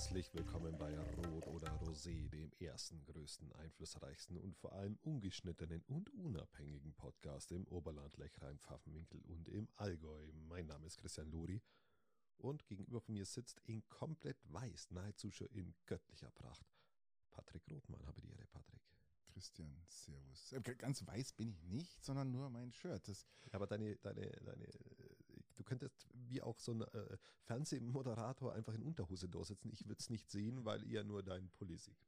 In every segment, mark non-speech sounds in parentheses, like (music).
Herzlich willkommen bei Rot oder Rosé, dem ersten, größten, einflussreichsten und vor allem ungeschnittenen und unabhängigen Podcast im Oberland, Lechrein, Pfaffenwinkel und im Allgäu. Mein Name ist Christian Luri und gegenüber von mir sitzt in komplett weiß, nahezu schon in göttlicher Pracht. Patrick Rothmann, habe die Ehre, Patrick. Christian, Servus. Äh, Ganz weiß bin ich nicht, sondern nur mein Shirt. Das Ja, aber deine, deine, deine, äh, du könntest wie auch so ein äh, Fernsehmoderator einfach in Unterhose da sitzen. Ich würde es nicht sehen, weil ihr nur deinen Pulli sieht.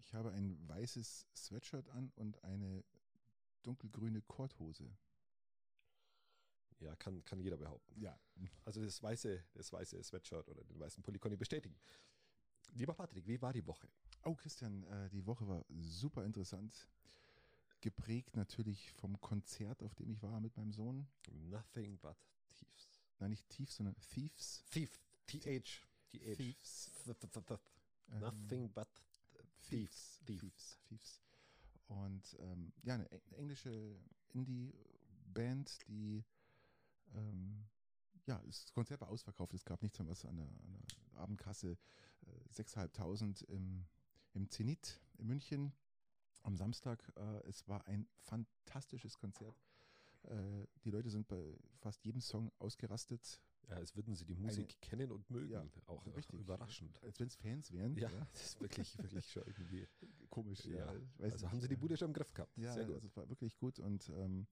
ich habe ein weißes Sweatshirt an und eine dunkelgrüne Korthose. Ja, kann, kann jeder behaupten. Ja, Also das weiße, das weiße Sweatshirt oder den weißen Pulli kann ich bestätigen. Lieber Patrick, wie war die Woche? Oh, Christian, äh, die Woche war super interessant. Geprägt natürlich vom Konzert, auf dem ich war mit meinem Sohn. Nothing but thieves. Nein, nicht tief, sondern Thieves. Thief, T-H, T-H. Thieves. Th- th- th- th- Nothing but thieves. Thieves. Thieves. Und ähm, ja, eine eng- eine englische Indie-Band, die ähm, ja, das Konzert war ausverkauft. Es gab nichts mehr was an der, an der Abendkasse. Äh, 6.500 im, im Zenit in München am Samstag. Äh, es war ein fantastisches Konzert. Äh, die Leute sind bei fast jedem Song ausgerastet. Ja, als würden sie die Musik Eine- kennen und mögen. Ja, auch richtig. überraschend. Als wenn es Fans wären. Ja, (laughs) das ist wirklich, wirklich schon irgendwie. (laughs) Komisch. Ja, weiß also nicht. haben sie die Bude schon im Griff gehabt. Ja, Sehr gut. also es war wirklich gut und ähm,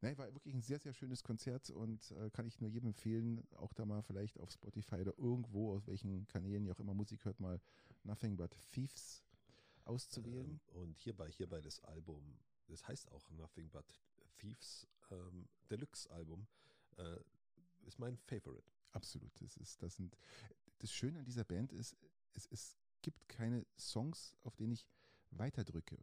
nein, war wirklich ein sehr, sehr schönes Konzert und äh, kann ich nur jedem empfehlen, auch da mal vielleicht auf Spotify oder irgendwo, aus welchen Kanälen ihr auch immer Musik hört, mal Nothing But Thieves auszuwählen. Ähm, und hierbei, hierbei das Album, das heißt auch Nothing But Thieves ähm, Deluxe Album, äh, ist mein Favorite. Absolut. Das ist, das sind, das Schöne an dieser Band ist, es, es gibt keine Songs, auf denen ich weiterdrücke.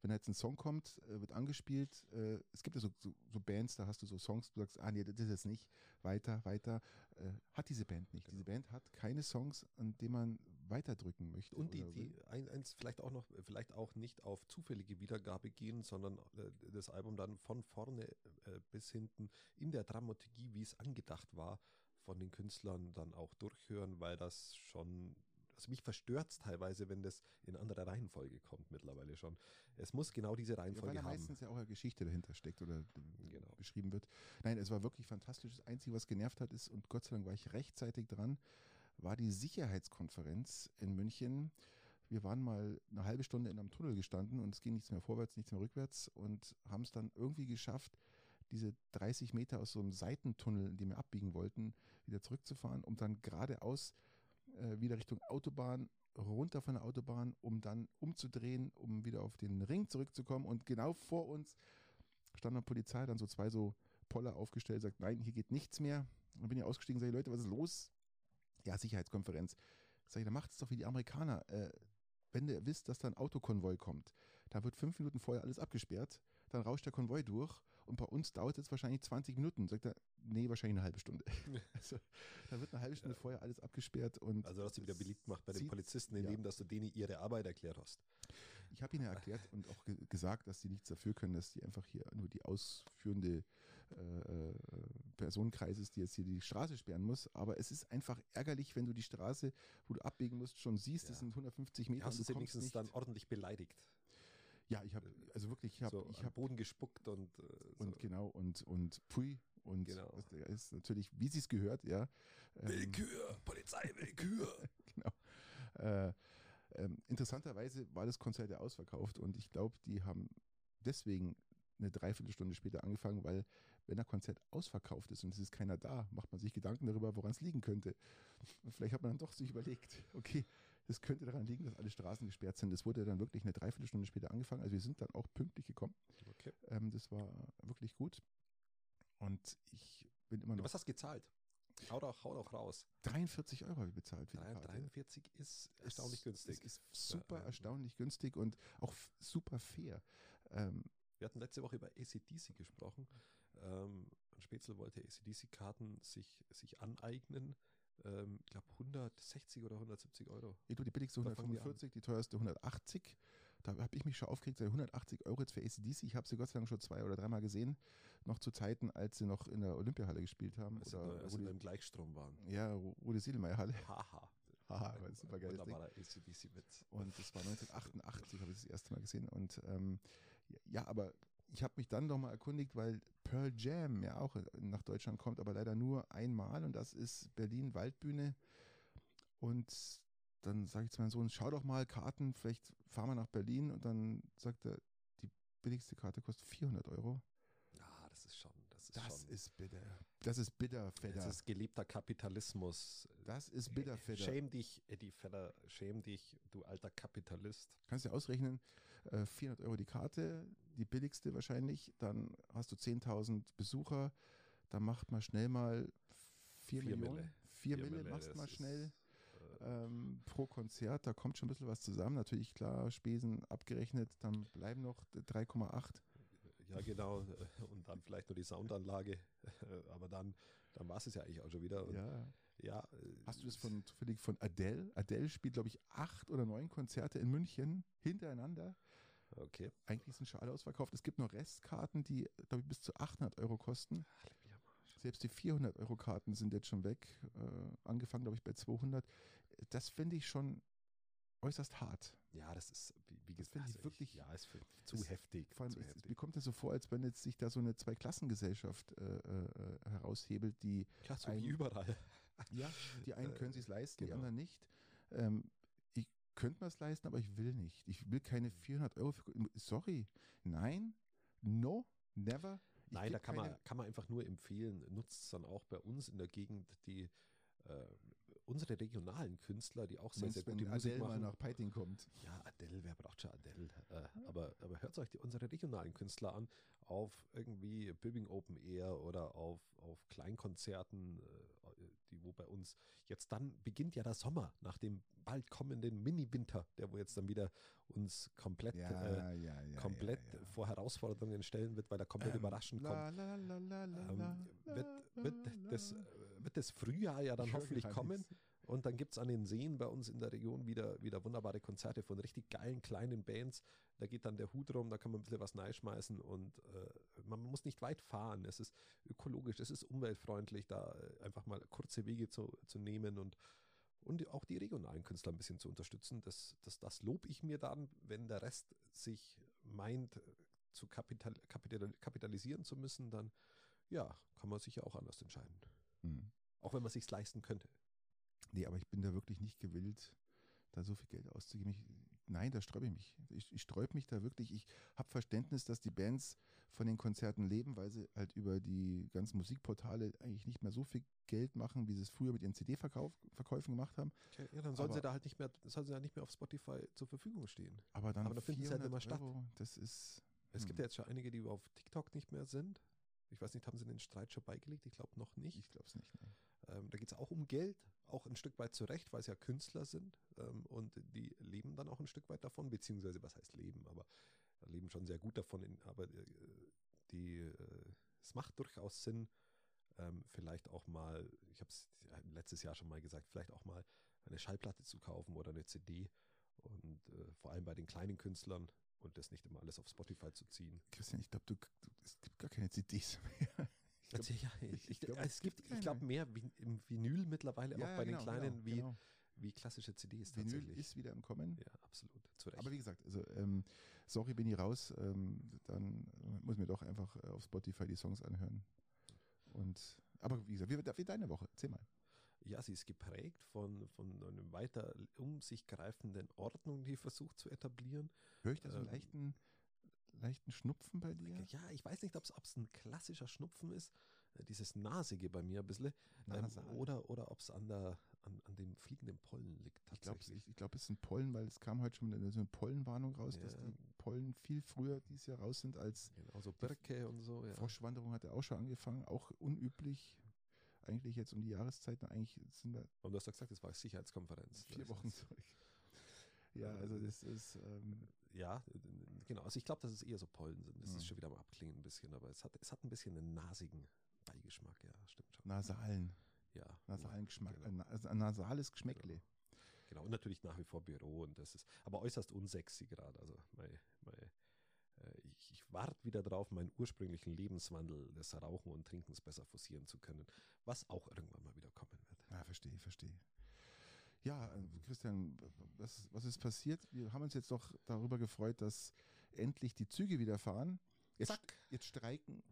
Wenn jetzt ein Song kommt, äh, wird angespielt, äh, es gibt ja so, so, so Bands, da hast du so Songs, du sagst, ah nee, das ist jetzt nicht, weiter, weiter, äh, hat diese Band nicht. Diese Band hat keine Songs, an denen man weiterdrücken möchte. Und die, die eins vielleicht auch noch, vielleicht auch nicht auf zufällige Wiedergabe gehen, sondern äh, das Album dann von vorne äh, bis hinten in der Dramaturgie, wie es angedacht war, von den Künstlern dann auch durchhören, weil das schon also mich verstört's teilweise, wenn das in anderer Reihenfolge kommt mittlerweile schon. Es muss genau diese Ja, weil Reihenfolge haben. meistens ja auch eine Geschichte dahinter steckt oder Genau. beschrieben wird. Nein, es war wirklich fantastisch. Das Einzige, was genervt hat, ist, und Gott sei Dank war ich rechtzeitig dran, war die Sicherheitskonferenz in München. Wir waren mal eine halbe Stunde in einem Tunnel gestanden und es ging nichts mehr vorwärts, nichts mehr rückwärts und haben es dann irgendwie geschafft, diese 30 Meter aus so einem Seitentunnel, in dem wir abbiegen wollten, wieder zurückzufahren, um dann geradeaus äh, wieder Richtung Autobahn runter von der Autobahn, um dann umzudrehen, um wieder auf den Ring zurückzukommen. Und genau vor uns stand dann Polizei, dann so zwei so Poller aufgestellt, sagt, nein, hier geht nichts mehr. Dann bin ich ausgestiegen, sage Leute, was ist los? Ja, Sicherheitskonferenz. Sag ich, dann macht es doch wie die Amerikaner. Äh, wenn ihr wisst, dass da ein Autokonvoi kommt, da wird fünf Minuten vorher alles abgesperrt, dann rauscht der Konvoi durch und bei uns dauert es wahrscheinlich 20 Minuten. Sagt er, nee, wahrscheinlich eine halbe Stunde. (laughs) (laughs) also, da wird eine halbe Stunde vorher alles abgesperrt und Also hast du wieder beliebt gemacht bei den Polizisten, ja. indem dass du denen ihre Arbeit erklärt hast. Ich habe ihnen erklärt und auch ge gesagt, dass sie nichts dafür können, dass die einfach hier nur die ausführende äh, äh, Personenkreis ist, die jetzt hier die Straße sperren muss. Aber es ist einfach ärgerlich, wenn du die Straße, wo du abbiegen musst, schon siehst, das sind 150 Meter. Hast du sie wenigstens nicht. dann ordentlich beleidigt? Ja, ich habe also wirklich, ich habe, so ich habe Boden gespuckt und, äh, so. und genau und und pui und Genau. das ist natürlich, wie sie es gehört, ja. Ähm, Willkür, Polizei, Willkür. (laughs) genau. Äh, ähm, interessanterweise war das Konzert ja ausverkauft und ich glaube, die haben deswegen eine Dreiviertelstunde später angefangen, weil wenn ein Konzert ausverkauft ist und es ist keiner da, macht man sich Gedanken darüber, woran es liegen könnte. Und vielleicht hat man dann doch sich überlegt, okay, das könnte daran liegen, dass alle Straßen gesperrt sind. Es wurde dann wirklich eine Dreiviertelstunde später angefangen. Also wir sind dann auch pünktlich gekommen. Okay. Ähm, das war wirklich gut. Und ich bin immer noch Was hast du gezahlt? Hau doch, hau doch raus. 43 Euro habe ich bezahlt für die Karte. 43 ist erstaunlich Es- günstig. Es ist super Ja, erstaunlich günstig und auch super fair. Ähm, Wir hatten letzte Woche über ACDC gesprochen. Ähm, Spätzle wollte ACDC-Karten sich, sich aneignen. Ähm, ich glaube 160 oder 170 Euro. ich glaube, die billigste Da fangen wir 145, die teuerste 180. Da habe ich mich schon aufgeregt, seit 180 Euro jetzt für ACDC. Ich habe sie Gott sei Dank schon zwei oder dreimal gesehen. Noch zu Zeiten, als sie noch in der Olympiahalle gespielt haben. Als, oder als Rudi, beim Gleichstrom waren. ja, Rudi Siedelmeier Halle. (laughs) Haha. Haha, war ein super geiles. Wunderbarer ACDC-Witz. Und das war 1988, habe ich das erste Mal gesehen. Und ähm, ja, aber ich habe mich dann noch mal erkundigt, weil Pearl Jam ja auch nach Deutschland kommt, aber leider nur einmal und das ist Berlin Waldbühne. Und dann sage ich zu meinem Sohn, schau doch mal Karten, vielleicht fahren wir nach Berlin und dann sagt er, die billigste Karte kostet 400 Euro. Ja, das ist schon, das ist Das schon. ist bitter. Das ist bitter, Fedder. das ist gelebter Kapitalismus. Das ist bitter, Fedder. Schäm dich, Eddie Fedder, schäm dich, du alter Kapitalist. Kannst du ausrechnen, äh, 400 Euro die Karte, die billigste wahrscheinlich, dann hast du 10.000 Besucher, dann macht man schnell mal 4 Vier Millionen. Mille. 4 Vier Mille Mille, machst mal ist, schnell äh, ähm, pro Konzert, da kommt schon ein bisschen was zusammen. Natürlich, klar, Spesen abgerechnet, dann bleiben noch 3,8. Ja, genau. (laughs) Und dann vielleicht nur die Soundanlage. (laughs) Aber dann, dann war es ja eigentlich auch schon wieder. Und Ja. ja, äh, Hast du das von, zufällig von Adele? Adele spielt, glaube ich, acht oder neun Konzerte in München hintereinander. Okay. Eigentlich sind schon alle ausverkauft. Es gibt noch Restkarten, die, glaube ich, bis zu 800 Euro kosten. Selbst die 400 Euro Karten sind jetzt schon weg. Äh, angefangen, glaube ich, bei 200. Das finde ich schon äußerst hart. Ja, das ist, wie, wie gesagt, finde ich also wirklich- ja, ist für, zu es- heftig. Vor allem, zu es, es, heftig. mir kommt das so vor, als wenn jetzt sich da so eine Zweiklassengesellschaft äh, äh, heraushebelt, die Ja, so ein- wie überall. Ja, die einen (laughs) Äh, können sich leisten, die genau. anderen nicht. Ähm, ich könnte mir es leisten, aber ich will nicht. Ich will keine 400 Euro für. Sorry, nein, no, never. Ich Nein, da kann man, kann man einfach nur empfehlen, nutzt es dann auch bei uns in der Gegend, die äh, unsere regionalen Künstler, die auch sehr, Meinst, sehr wenn gute Musik Adele mal machen. nach Peiting kommt. Ja, Adele, wer braucht schon Adele? Äh, aber, aber hört euch die, unsere regionalen Künstler an, auf irgendwie Bibbing Open Air oder auf, auf Kleinkonzerten, äh, die wo bei uns jetzt dann beginnt ja der Sommer nach dem bald kommenden Mini-Winter, der wo jetzt dann wieder uns komplett, Ja, äh, ja, ja. komplett vor Herausforderungen stellen wird, weil er komplett Ähm, überraschend kommt. la, la, la, la, la, Ähm, wird, wird, das, wird das Frühjahr ja dann Ich hoffentlich gar kommen. nichts. Und dann gibt es an den Seen bei uns in der Region wieder, wieder wunderbare Konzerte von richtig geilen kleinen Bands. Da geht dann der Hut rum, da kann man ein bisschen was schmeißen und äh, man muss nicht weit fahren. Es ist ökologisch, es ist umweltfreundlich, da äh, einfach mal kurze Wege zu, zu nehmen und, und auch die regionalen Künstler ein bisschen zu unterstützen. Das, das, das lob ich mir dann, wenn der Rest sich meint, zu kapital, kapital, kapitalisieren zu müssen, dann ja, kann man sich ja auch anders entscheiden. Hm. Auch wenn man sich leisten könnte. Nee, aber ich bin da wirklich nicht gewillt, da so viel Geld auszugeben. Ich, nein, da sträube ich mich. Ich, ich sträube mich da wirklich. Ich habe Verständnis, dass die Bands von den Konzerten leben, weil sie halt über die ganzen Musikportale eigentlich nicht mehr so viel Geld machen, wie sie es früher mit ihren CD-Verkäufen gemacht haben. Ja, ja, dann sollen Aber- sie da halt nicht mehr, sollen sie ja nicht mehr auf Spotify zur Verfügung stehen. Aber dann Aber da finden sie halt 400 immer statt. Euro, das ist... Es Hm. gibt ja jetzt schon einige, die auf TikTok nicht mehr sind. Ich weiß nicht, haben sie den Streit schon beigelegt? Ich glaube noch nicht. Ich glaube es nicht. Nee. Ähm, da geht es auch um Geld, auch ein Stück weit zurecht, weil es ja Künstler sind ähm, und die leben dann auch ein Stück weit davon, beziehungsweise was heißt leben, aber leben schon sehr gut davon. In, aber äh, die, äh, es macht durchaus Sinn, ähm, vielleicht auch mal, ich habe es letztes Jahr schon mal gesagt, vielleicht auch mal eine Schallplatte zu kaufen oder eine CD und äh, vor allem bei den kleinen Künstlern und das nicht immer alles auf Spotify zu ziehen. Christian, ich glaube, du, du, es gibt gar keine CDs mehr. Ich glaub, Also, ja, ich, ich glaub, es es gibt, gibt ich glaube, keine. mehr Vin- im Vinyl mittlerweile, Ja, auch bei genau, den kleinen, genau, wie, genau. wie klassische CDs Vinyl tatsächlich. ist wieder im Kommen. ja, absolut. Aber wie gesagt, also ähm, sorry, bin ich raus. Ähm, dann muss mir doch einfach äh, auf Spotify die Songs anhören. Und aber wie gesagt, wie, wie deine Woche? Erzähl mal. Ja, sie ist geprägt von, von einer weiter um sich greifenden Ordnung, die versucht zu etablieren. Höre ich da so einen Ähm, leichten, leichten Schnupfen bei dir? Ja, ich weiß nicht, ob es ein klassischer Schnupfen ist, äh, dieses Nasige bei mir ein bisschen, ähm, oder, oder ob es an, der, an, an dem fliegenden Pollen liegt Ich glaube, tatsächlich. ich, ich glaub, es sind Pollen, weil es kam heute schon eine, so eine Pollenwarnung raus, dass Ja. die Pollen viel früher dieses Jahr raus sind als genau, so Birke und so. Ja. Froschwanderung hat er auch schon angefangen, auch unüblich. Eigentlich jetzt um die Jahreszeiten, eigentlich sind wir Und du hast ja gesagt, das war Sicherheitskonferenz. vier Wochen zurück. (laughs) Ja, also das ist, ähm, Ja, äh, genau. Also ich glaube, dass es eher so Pollen sind. Das Mhm. ist schon wieder am Abklingen ein bisschen, aber es hat, es hat ein bisschen einen nasigen Beigeschmack, ja, stimmt schon. nasalen, Ja. nasalen Geschmack, Genau. äh, also ein nasales Geschmäckle. Genau, und natürlich nach wie vor Büro und das ist aber äußerst unsexy gerade. Also mei, mei, äh, ich, ich warte wieder drauf, meinen ursprünglichen Lebenswandel des Rauchen und Trinkens besser forcieren zu können, was auch irgendwann mal wieder kommen wird. Ja, verstehe, verstehe. Ja, äh, Christian, was, was ist passiert? Wir haben uns jetzt doch darüber gefreut, dass endlich die Züge wieder fahren. Jetzt, Zack. jetzt streiken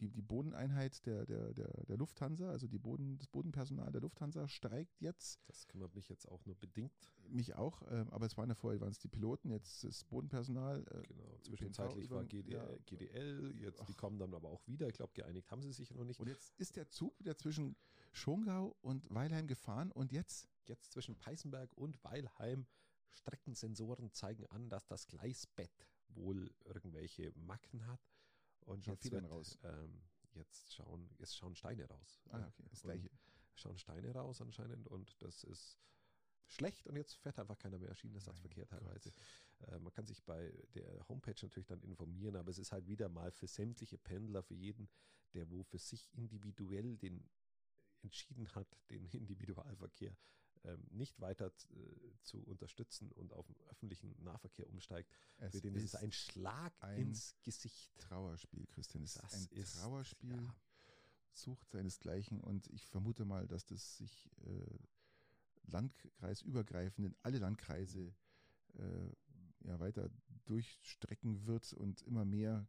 die, die Bodeneinheit der, der, der, der Lufthansa, also die Boden, das Bodenpersonal der Lufthansa streikt jetzt. Das kümmert mich jetzt auch nur bedingt. Mich auch, äh, aber es waren ja vorher waren es die Piloten, jetzt das Bodenpersonal. Äh, Genau. Zwischenzeitlich war GDL, ja. GDL jetzt die Ach. kommen dann aber auch wieder. Ich glaube, geeinigt haben sie sich noch nicht. Und jetzt ist der Zug wieder zwischen Schongau und Weilheim gefahren und jetzt Jetzt zwischen Peißenberg und Weilheim Streckensensoren zeigen an, dass das Gleisbett wohl irgendwelche Macken hat. Und jetzt, wird, raus. Ähm, jetzt, schauen, jetzt schauen Steine raus. Ah, okay, das gleiche. Schauen Steine raus anscheinend und das ist schlecht und jetzt fährt einfach keiner mehr Schienenersatzverkehr teilweise. Äh, man kann sich bei der Homepage natürlich dann informieren, aber es ist halt wieder mal für sämtliche Pendler, für jeden, der wo für sich individuell den entschieden hat, den (laughs) Individualverkehr ähm, nicht weiter äh, zu unterstützen und auf den öffentlichen Nahverkehr umsteigt, Es für den ist es ein Schlag ein ins Gesicht. Trauerspiel, Christian. Es Das ist ein ist- Trauerspiel, ja. sucht seinesgleichen und ich vermute mal, dass das sich äh, landkreisübergreifend in alle Landkreise äh, ja, weiter durchstrecken wird und immer mehr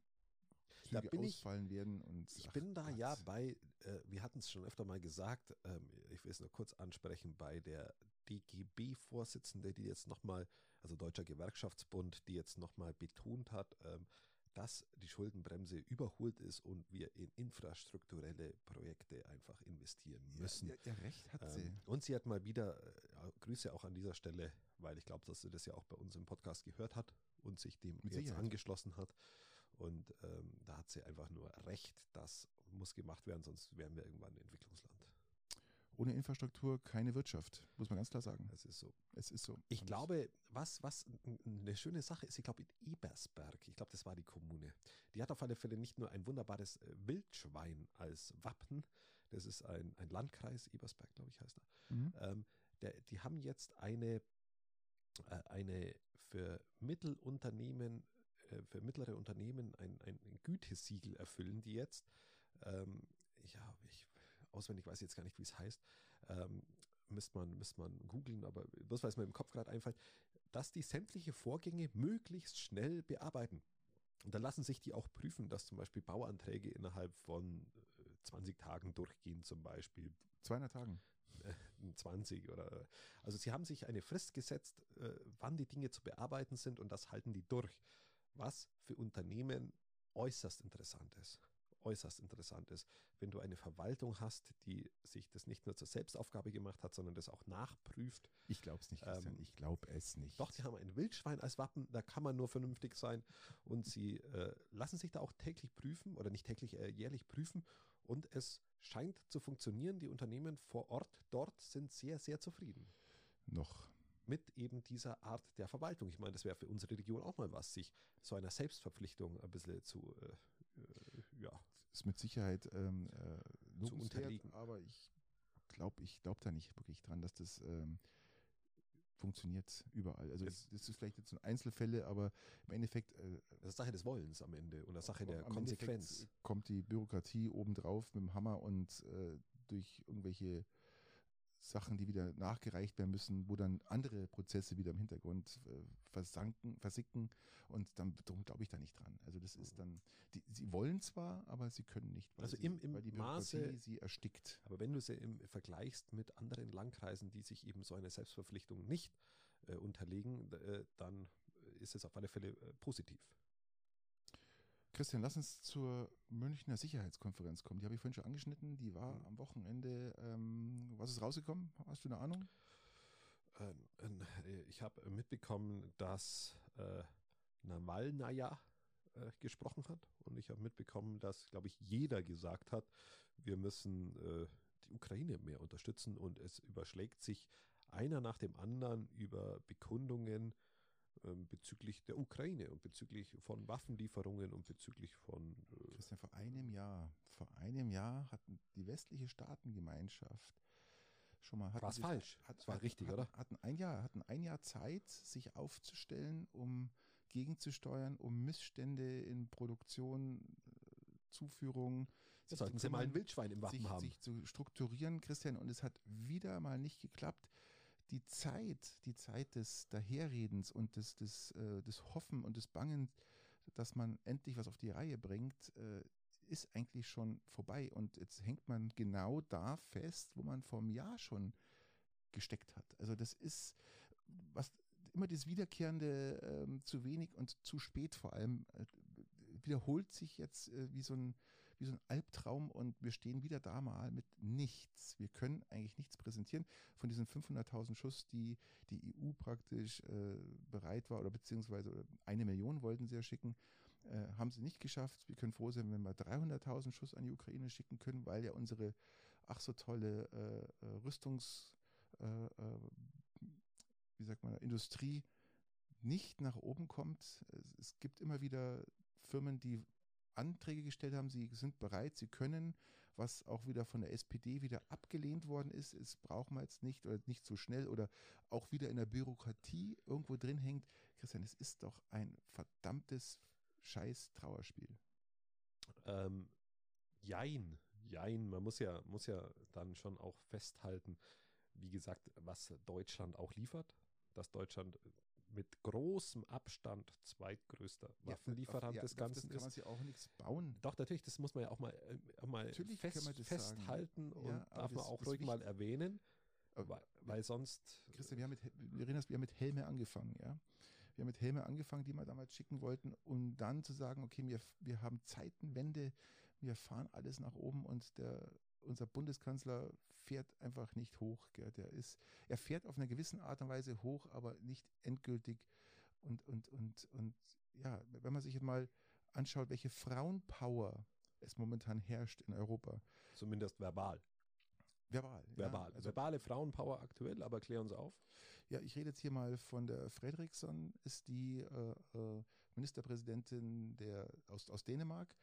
Da Züge ich- ausfallen werden. Und, Ich ach bin da Gott. ja bei, äh, wir hatten es schon öfter mal gesagt, ähm, ich will es nur kurz ansprechen, bei der DGB-Vorsitzende, die jetzt nochmal, also Deutscher Gewerkschaftsbund, die jetzt nochmal betont hat, ähm, dass die Schuldenbremse überholt ist und wir in infrastrukturelle Projekte einfach investieren müssen. Ja, ja, recht hat sie. Ähm, und sie hat mal wieder, äh, Grüße auch an dieser Stelle, weil ich glaube, dass sie das ja auch bei uns im Podcast gehört hat und sich dem Mit jetzt Sicherheit. angeschlossen hat. Und ähm, da hat sie einfach nur recht, das muss gemacht werden, sonst wären wir irgendwann ein Entwicklungsland. Ohne Infrastruktur keine Wirtschaft, muss man ganz klar sagen. Das ist so. Es ist so. Ich Und glaube, was, was eine schöne Sache ist, ich glaube in Ebersberg, ich glaube, das war die Kommune, die hat auf alle Fälle nicht nur ein wunderbares äh, Wildschwein als Wappen, das ist ein, ein Landkreis, Ebersberg, glaube ich, heißt er. Mhm. Ähm, der, die haben jetzt eine, äh, eine für Mittelunternehmen, äh, für mittlere Unternehmen ein, ein Gütesiegel erfüllen, die jetzt, ähm, ja, ich auswendig weiß ich jetzt gar nicht, wie es heißt, ähm, müsste man, müsste man googeln, aber weil es mir im Kopf gerade einfällt, dass die sämtliche Vorgänge möglichst schnell bearbeiten. Und dann lassen sich die auch prüfen, dass zum Beispiel Bauanträge innerhalb von äh, 20 Tagen durchgehen, zum Beispiel 200 Tagen. äh, 20 oder also sie haben sich eine Frist gesetzt, äh, wann die Dinge zu bearbeiten sind und das halten die durch. Was für Unternehmen äußerst interessant ist. Äußerst interessant ist, wenn du eine Verwaltung hast, die sich das nicht nur zur Selbstaufgabe gemacht hat, sondern das auch nachprüft. Ich glaube es nicht, Christian. Ähm, ich glaube es nicht. Doch, die haben ein Wildschwein als Wappen, da kann man nur vernünftig sein und sie äh, lassen sich da auch täglich prüfen oder nicht täglich, äh, jährlich prüfen und es scheint zu funktionieren. Die Unternehmen vor Ort dort sind sehr, sehr zufrieden Noch. Mit eben dieser Art der Verwaltung. Ich meine, das wäre für unsere Region auch mal was, sich so einer Selbstverpflichtung ein bisschen zu, äh, äh, ja, Ist mit Sicherheit ähm, äh, lobenswert, unterliegen. aber ich glaube ich glaub da nicht wirklich dran, dass das ähm, funktioniert überall. Also Es- das ist vielleicht jetzt so Einzelfälle, aber im Endeffekt äh, das ist Sache des Wollens am Ende und eine Sache der am Endeffekt Konsequenz. kommt die Bürokratie obendrauf mit dem Hammer und äh, durch irgendwelche Sachen, die wieder nachgereicht werden müssen, wo dann andere Prozesse wieder im Hintergrund äh, versanken, versicken und dann darum glaube ich da nicht dran. Also das ist dann, die, sie wollen zwar, aber sie können nicht, weil, Also sie, im- im weil die Maße- sie erstickt. Aber wenn du sie im vergleichst mit anderen Landkreisen, die sich eben so eine Selbstverpflichtung nicht äh, unterlegen, äh, dann ist es auf alle Fälle äh, positiv. Christian, lass uns zur Münchner Sicherheitskonferenz kommen. Die habe ich vorhin schon angeschnitten. Die war Mhm. am Wochenende. Ähm, was ist rausgekommen? Hast du eine Ahnung? Ähm, äh, ich habe mitbekommen, dass äh, Nawalnaja äh, gesprochen hat und ich habe mitbekommen, dass, glaube ich, jeder gesagt hat, wir müssen äh, die Ukraine mehr unterstützen und es überschlägt sich einer nach dem anderen über Bekundungen ähm, bezüglich der Ukraine und bezüglich von Waffenlieferungen und bezüglich von äh, Christian, vor einem Jahr, vor einem Jahr hat die westliche Staatengemeinschaft schon mal. Hatten sie- falsch? Es war richtig, hatten, oder? Hatten ein Jahr, hatten ein Jahr Zeit, sich aufzustellen, um gegenzusteuern, um Missstände in Produktion, äh, Zuführung. Da sollten zu sie mal ein kümmern, Wildschwein im Wappen sich, haben. sich zu strukturieren, Christian, und es hat wieder mal nicht geklappt. Die Zeit, die Zeit des Daherredens und des, des, äh, des Hoffen und des Bangen, dass man endlich was auf die Reihe bringt, äh, ist eigentlich schon vorbei. Und jetzt hängt man genau da fest, wo man vor einem Jahr schon gesteckt hat. Also das ist was immer das Wiederkehrende äh, zu wenig und zu spät vor allem äh, wiederholt sich jetzt äh, wie so ein wie so ein Albtraum und wir stehen wieder da mal mit nichts. Wir können eigentlich nichts präsentieren. Von diesen 500.000 Schuss, die die EU praktisch äh, bereit war oder beziehungsweise eine Million wollten sie ja schicken, äh, haben sie nicht geschafft. Wir können froh sein, wenn wir 300.000 Schuss an die Ukraine schicken können, weil ja unsere ach so tolle äh, äh Rüstungs, äh, äh, wie sagt man, Industrie nicht nach oben kommt. Es gibt immer wieder Firmen, die Anträge gestellt haben, sie sind bereit, sie können, was auch wieder von der SPD wieder abgelehnt worden ist, es brauchen wir jetzt nicht oder nicht so schnell oder auch wieder in der Bürokratie irgendwo drin hängt. Christian, es ist doch ein verdammtes scheiß Trauerspiel. Ähm, jein, jein. Man muss ja, muss ja dann schon auch festhalten, wie gesagt, was Deutschland auch liefert, dass Deutschland mit großem Abstand zweitgrößter Waffenlieferant ja, des Ganzen ist. kann man sich auch nichts bauen. Doch, natürlich, das muss man ja auch mal, äh, mal fest, festhalten sagen. und ja, darf man auch ruhig mal erwähnen, weil, weil, sonst... Christian, wir haben, mit, wir haben mit Helme angefangen, ja. Wir haben mit Helme angefangen, die wir damals schicken wollten, um dann zu sagen, okay, wir, wir haben Zeitenwende, wir fahren alles nach oben und der, unser Bundeskanzler fährt einfach nicht hoch. Gell? Der ist, er fährt auf eine gewisse Art und Weise hoch, aber nicht endgültig. Und, und, und, und ja, wenn man sich jetzt mal anschaut, welche Frauenpower es momentan herrscht in Europa. Zumindest verbal. Verbal. Verbal. Ja, also Verbale Frauenpower aktuell, aber klär uns auf. Ja, ich rede jetzt hier mal von der Fredriksson, ist die äh, äh, Ministerpräsidentin der, aus, aus Dänemark,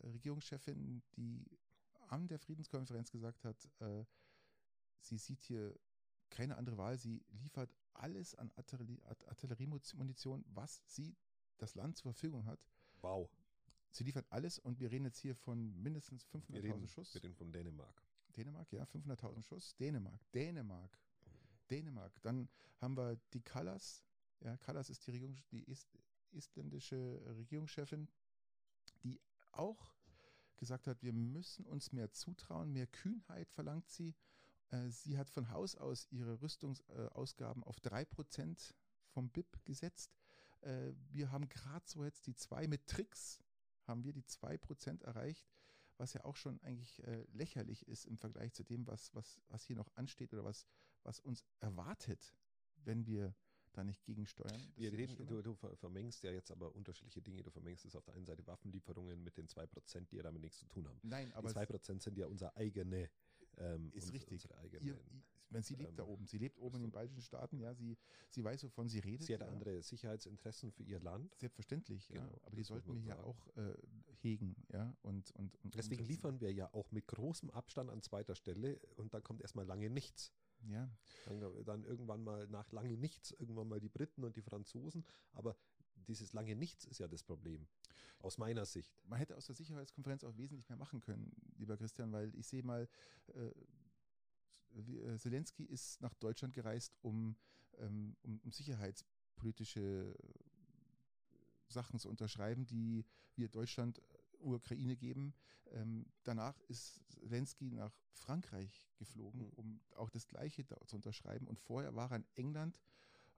äh, Regierungschefin, die an der Friedenskonferenz gesagt hat, äh, sie sieht hier keine andere Wahl, sie liefert alles an Artillerie, Artilleriemunition, was sie das Land zur Verfügung hat. Wow. Sie liefert alles und wir reden jetzt hier von mindestens 500.000 Schuss. Wir reden von Dänemark. Dänemark, ja, 500.000 Schuss. Dänemark, Dänemark. Dänemark. Dann haben wir die Callas. Ja, Callas ist die, Regierung, die ist, isländische Regierungschefin, die auch gesagt hat, wir müssen uns mehr zutrauen, mehr Kühnheit verlangt sie. Äh, sie hat von Haus aus ihre Rüstungsausgaben auf 3% vom BIP gesetzt. Äh, wir haben gerade so jetzt die zwei mit Tricks, haben wir die 2% erreicht, was ja auch schon eigentlich äh, lächerlich ist im Vergleich zu dem, was, was, was hier noch ansteht oder was, was uns erwartet, wenn wir da nicht gegensteuern. Wir reden, du, du, vermengst ja jetzt aber unterschiedliche Dinge. Du vermengst es auf der einen Seite Waffenlieferungen mit den 2%, die ja damit nichts zu tun haben. Nein, aber. Die 2% sind ja unser eigene. Ähm, ist richtig. Eigene, Ihr, wenn sie lebt ähm, da oben. Sie lebt oben in den baltischen Staaten, ja. Sie, sie weiß, wovon sie redet. Sie hat ja. andere Sicherheitsinteressen für ihr Land. Selbstverständlich, genau, ja. Aber die sollten wir ja auch äh, hegen, ja. Und, und, und Deswegen umsetzen. liefern wir ja auch mit großem Abstand an zweiter Stelle und dann kommt erstmal lange nichts. Ja. Dann, dann irgendwann mal nach lange nichts, irgendwann mal die Briten und die Franzosen. Aber dieses lange Nichts ist ja das Problem, aus meiner Sicht. Man hätte aus der Sicherheitskonferenz auch wesentlich mehr machen können, lieber Christian, weil ich sehe mal, äh, äh Zelensky ist nach Deutschland gereist, um, ähm, um, um sicherheitspolitische Sachen zu unterschreiben, die wir Deutschland Ukraine geben. Ähm, danach ist Zelensky nach Frankreich geflogen, mhm. um auch das Gleiche da zu unterschreiben. Und vorher war er in England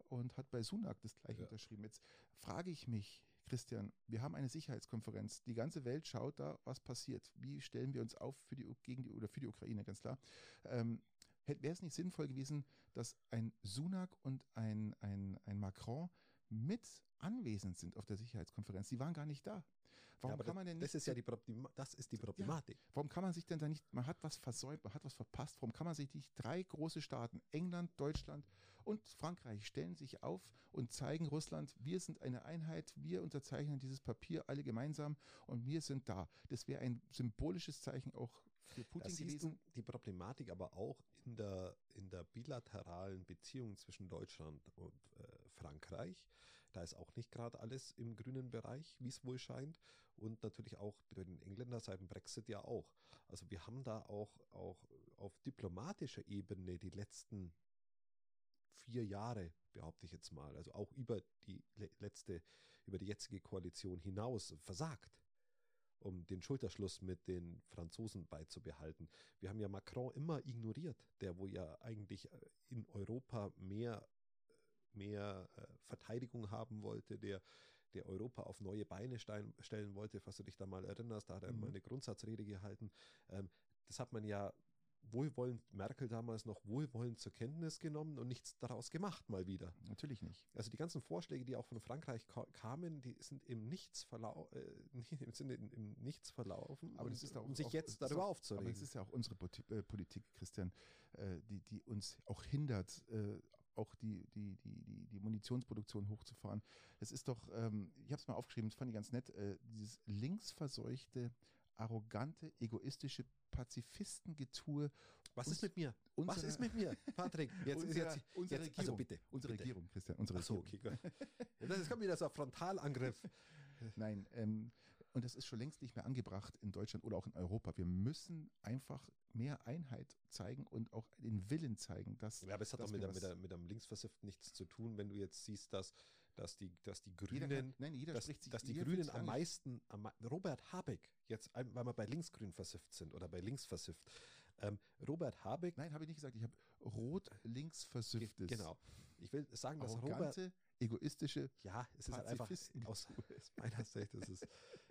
und hat bei Sunak das Gleiche ja. unterschrieben. Jetzt frage ich mich, Christian, wir haben eine Sicherheitskonferenz. Die ganze Welt schaut da, was passiert. Wie stellen wir uns auf für die, gegen die, oder für die Ukraine, ganz klar. Ähm, Wäre es nicht sinnvoll gewesen, dass ein Sunak und ein, ein, ein Macron mit anwesend sind auf der Sicherheitskonferenz? Sie waren gar nicht da. Warum ja, kann man denn nicht, das ist ja die, das ist die Problematik. Ja, warum kann man sich denn da nicht, man hat was versäumt, man hat was verpasst, warum kann man sich nicht drei große Staaten, England, Deutschland und Frankreich, stellen sich auf und zeigen Russland, wir sind eine Einheit, wir unterzeichnen dieses Papier alle gemeinsam und wir sind da. Das wäre ein symbolisches Zeichen auch für Putin gewesen. die Problematik aber auch in der, in der bilateralen Beziehung zwischen Deutschland und äh, Frankreich. Da ist auch nicht gerade alles im grünen Bereich, wie es wohl scheint. Und natürlich auch bei den Engländern seit dem Brexit ja auch. Also wir haben da auch, auch auf diplomatischer Ebene die letzten vier Jahre, behaupte ich jetzt mal, also auch über die letzte, über die jetzige Koalition hinaus versagt um den Schulterschluss mit den Franzosen beizubehalten. Wir haben ja Macron immer ignoriert, der wo ja eigentlich äh, in Europa mehr, mehr äh, Verteidigung haben wollte, der, der Europa auf neue Beine stellen, stellen wollte, falls du dich da mal erinnerst, da hat er mhm. mal eine Grundsatzrede gehalten. Ähm, das hat man ja wohlwollend Merkel damals noch wohlwollend zur Kenntnis genommen und nichts daraus gemacht mal wieder. Natürlich nicht. Also die ganzen Vorschläge, die auch von Frankreich kamen, die sind im Nichts, verlau äh, (laughs) sind im, im Nichts verlaufen. Aber das ist auch, um sich auch, jetzt darüber auch, aufzuregen. Aber es ist ja auch unsere äh, Politik, Christian, äh, die, die uns auch hindert, äh, auch die, die, die, die, die Munitionsproduktion hochzufahren. Es ist doch, ähm, ich habe es mal aufgeschrieben, das fand ich ganz nett, äh, dieses linksverseuchte, arrogante, egoistische Pazifistengetue. Was ist mit mir? Was ist mit mir, (laughs) Patrick? Jetzt unsere, ist jetzt, unsere jetzt, also bitte. Unsere bitte. Regierung, Christian, unsere Ach so, Regierung. okay, gut. Jetzt kommt wieder so ein Frontalangriff. (laughs) Nein, ähm, und das ist schon längst nicht mehr angebracht in Deutschland oder auch in Europa. Wir müssen einfach mehr Einheit zeigen und auch den Willen zeigen, dass. Ja, aber es hat auch mit, mit, der, mit einem Linksversiften nichts zu tun, wenn du jetzt siehst, dass, dass, die, dass die Grünen. Kann, nein, jeder dass, spricht sich dass die Grünen am meisten. Am, Robert Habeck, jetzt, weil wir bei linksgrün versifft sind oder bei links versifft, ähm, Robert Habeck. Nein, habe ich nicht gesagt. Ich habe rot-links versifftes. Genau. Ich will sagen, dass Arrogante, Robert. Egoistische. Ja, es ist halt einfach aus, meiner Sicht, es ist,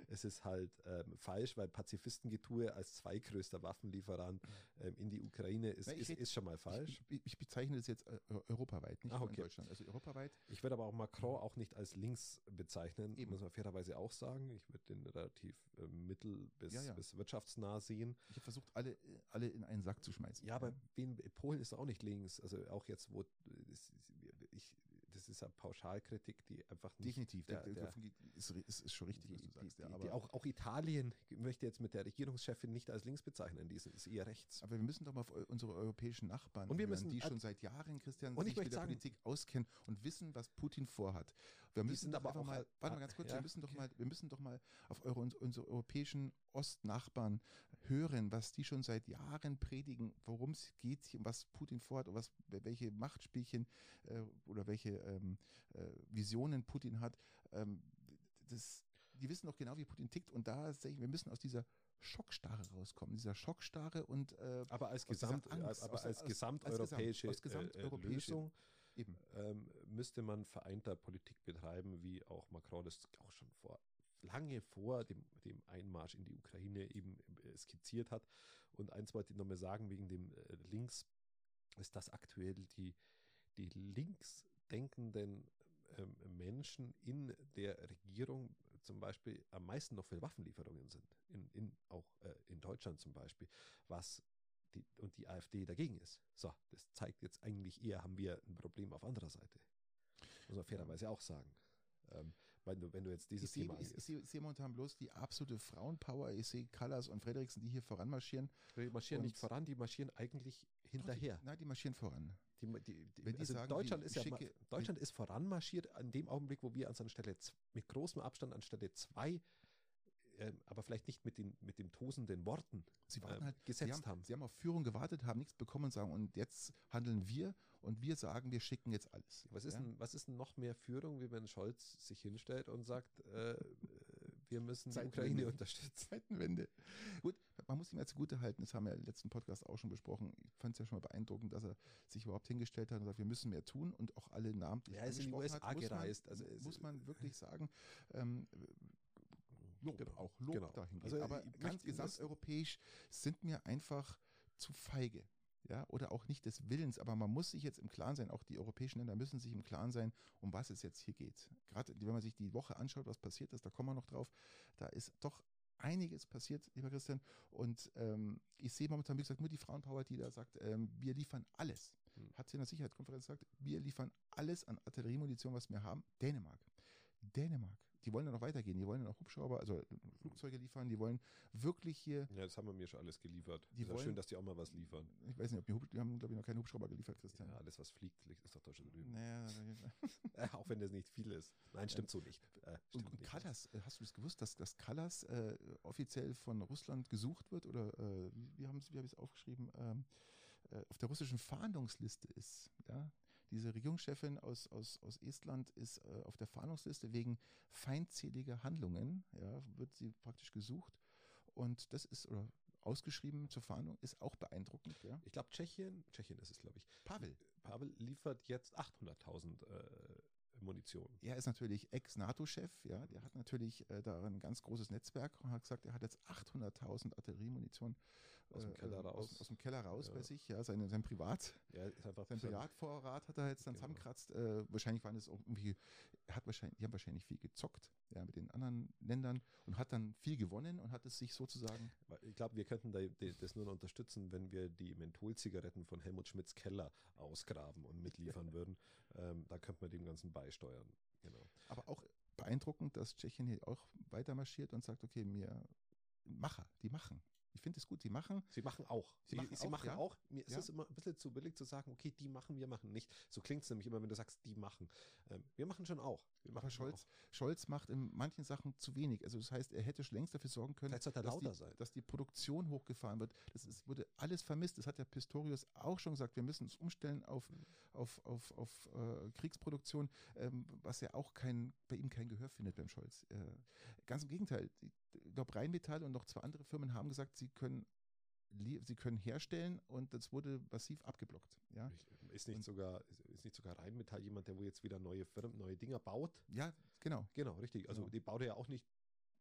es ist halt ähm, falsch, weil Pazifistengetue als zweitgrößter Waffenlieferant ähm, in die Ukraine ist, ist, ist, schon mal falsch. Ich, ich bezeichne das jetzt äh, europaweit, nicht ah, okay. in Deutschland. Also europaweit. Ich würde aber auch Macron auch nicht als links bezeichnen, Eben. muss man fairerweise auch sagen. Ich würde den relativ äh, mittel- bis, ja, ja. bis wirtschaftsnah sehen. Ich habe versucht, alle, alle in einen Sack zu schmeißen. Ja, aber in Polen ist auch nicht links. Also auch jetzt, wo ich, das ist eine Pauschalkritik, die einfach nicht. Definitiv, der, der, ist, ist, ist, schon richtig, die, was du sagst. Die, ja, aber auch, auch Italien möchte jetzt mit der Regierungschefin nicht als links bezeichnen, die ist, ist eher rechts. Aber wir müssen doch mal auf unsere europäischen Nachbarn und wir hören, müssen, die schon seit Jahren, Christian, und sich mit der Politik auskennen und wissen, was Putin vorhat. Wir müssen aber auch mal, warte mal ganz kurz, ja, wir müssen doch mal, wir müssen doch mal auf eure, unsere europäischen Ostnachbarn hören, was die schon seit Jahren predigen, worum es geht, was Putin vorhat und was, welche Machtspielchen äh, oder welche ähm, äh, Visionen Putin hat. Ähm, das, die wissen doch genau, wie Putin tickt und da sage ich, wir müssen aus dieser Schockstarre rauskommen, dieser Schockstarre und äh, aber als Gesamt, Angst, aber als, als gesamteuropäische als Gesamt, äh, Lösung ähm, müsste man vereinter Politik betreiben, wie auch Macron das auch schon vor lange vor dem, dem Einmarsch in die Ukraine eben äh, skizziert hat. Und eins wollte ich nochmal sagen, wegen dem äh, Links ist das aktuell die, die linksdenkenden ähm, Menschen in der Regierung zum Beispiel am meisten noch für Waffenlieferungen sind, in, in, auch äh, in Deutschland zum Beispiel, was die, und die AfD dagegen ist. So, das zeigt jetzt eigentlich eher, haben wir ein Problem auf anderer Seite. Muss man fairerweise auch sagen. Ähm, wenn du, wenn du jetzt dieses ich Thema Ich, ich, sehe, sehe momentan bloß die absolute Frauenpower. Ich sehe Callas und Frederiksen, die hier voranmarschieren. Die marschieren nicht voran, die marschieren eigentlich hinterher. Die, nein, die marschieren voran. Die, die, die, also sagen, Deutschland, ist ja, Deutschland ist voranmarschiert an dem Augenblick, wo wir anstelle mit großem Abstand anstelle zwei äh, aber vielleicht nicht mit, den, mit den tosenden Worten sie warten äh, halt, gesetzt sie haben, haben, Sie haben auf Führung gewartet, haben nichts bekommen und sagen, und jetzt handeln wir und wir sagen, wir schicken jetzt alles. Was ist, ja? denn, was ist denn noch mehr Führung, wie wenn Scholz sich hinstellt und sagt, äh, wir müssen die Ukraine unterstützen? Zeitenwende. Gut, man muss ihm ja zugute halten, das haben wir im letzten Podcast auch schon besprochen. Ich fand es ja schon mal beeindruckend, dass er sich überhaupt hingestellt hat und sagt, wir müssen mehr tun und auch alle namentlich ja, er ist in die USA hat, gereist. Man, also muss man wirklich sagen, ähm, Lob, genau. auch Lob genau. dahin. Also, Aber ganz gesamteuropäisch sind mir einfach zu feige. Ja, oder auch nicht des Willens, aber man muss sich jetzt im Klaren sein, auch die europäischen Länder müssen sich im Klaren sein, um was es jetzt hier geht. Gerade wenn man sich die Woche anschaut, was passiert ist, da kommen wir noch drauf, da ist doch einiges passiert, lieber Christian. Und ähm, ich sehe momentan, wie gesagt, nur die Frauenpower, die da sagt, ähm, wir liefern alles. Hm. Hat sie in der Sicherheitskonferenz gesagt, wir liefern alles an Artilleriemunition, was wir haben. Dänemark. Dänemark die wollen ja noch weitergehen, die wollen ja noch Hubschrauber, also Flugzeuge liefern, die wollen wirklich hier. Ja, das haben wir mir schon alles geliefert. Die ist wollen, schön, dass die auch mal was liefern. Ich weiß nicht, ob die, Hub, die haben, glaube ich, noch keinen Hubschrauber geliefert, Christian. Ja, alles, was fliegt, ist doch Deutschland drüben. Naja, (laughs) auch wenn das nicht viel ist. Nein, stimmt so nicht. Äh, stimmt und, und nicht. Äh, hast du das gewusst, dass, dass Callas äh, offiziell von Russland gesucht wird? Oder äh, wie haben Sie, wie habe ich es aufgeschrieben? Ähm, äh, auf der russischen Fahndungsliste ist. Ja? Diese Regierungschefin aus, aus, aus Estland ist äh, auf der Fahndungsliste wegen feindseliger Handlungen, ja, wird sie praktisch gesucht. Und das ist, oder ausgeschrieben zur Fahndung, ist auch beeindruckend. Ja. Ich glaube, Tschechien, Tschechien ist es, glaube ich. Pavel. Pavel liefert jetzt 800.000 äh, Munition. Er ist natürlich Ex-NATO-Chef, ja, der hat natürlich äh, da ein ganz großes Netzwerk und hat gesagt, er hat jetzt 800.000 Artilleriemunition aus dem Keller raus. Aus, aus dem Keller raus ja. bei sich, ja, seine, sein Privat, ja, ist einfach sein Privatvorrat hat er jetzt dann genau. zusammenkratzt. Äh, wahrscheinlich waren es irgendwie, hat wahrscheinlich, die haben wahrscheinlich viel gezockt, ja, mit den anderen Ländern und hat dann viel gewonnen und hat es sich sozusagen. Ich glaube, wir könnten da, das nur noch unterstützen, wenn wir die Mentholzigaretten von Helmut Schmidts Keller ausgraben und mitliefern (laughs) würden. Ähm, da könnte man dem Ganzen beisteuern. Genau. Aber auch beeindruckend, dass Tschechien hier auch weiter marschiert und sagt, okay, mir Macher, die machen. Ich finde es gut, sie machen. Sie machen auch. Sie, sie machen, sie auch, machen ja? auch. Mir ist es immer ein bisschen zu billig zu sagen, okay, die machen, wir machen nicht. So klingt es nämlich immer, wenn du sagst, die machen. Ähm, wir machen schon auch. Wir machen Aber Scholz, auch. Scholz macht in manchen Sachen zu wenig. Also das heißt, er hätte schon längst dafür sorgen können, dass die, dass, die, Produktion hochgefahren wird. Das ist, wurde alles vermisst. Das hat der Pistorius auch schon gesagt. Wir müssen uns umstellen auf, mhm. auf, auf, auf äh, Kriegsproduktion, ähm, was ja auch kein, bei ihm kein Gehör findet beim Scholz. Äh, ganz im Gegenteil. Ich glaube, Rheinmetall und noch zwei andere Firmen haben gesagt, sie können sie können herstellen und das wurde massiv abgeblockt. Ja? Ist nicht und sogar ist nicht sogar Rheinmetall jemand, der wo jetzt wieder neue Firmen, neue Dinger baut? Ja, genau. Genau, richtig. Also genau. die baut er ja auch nicht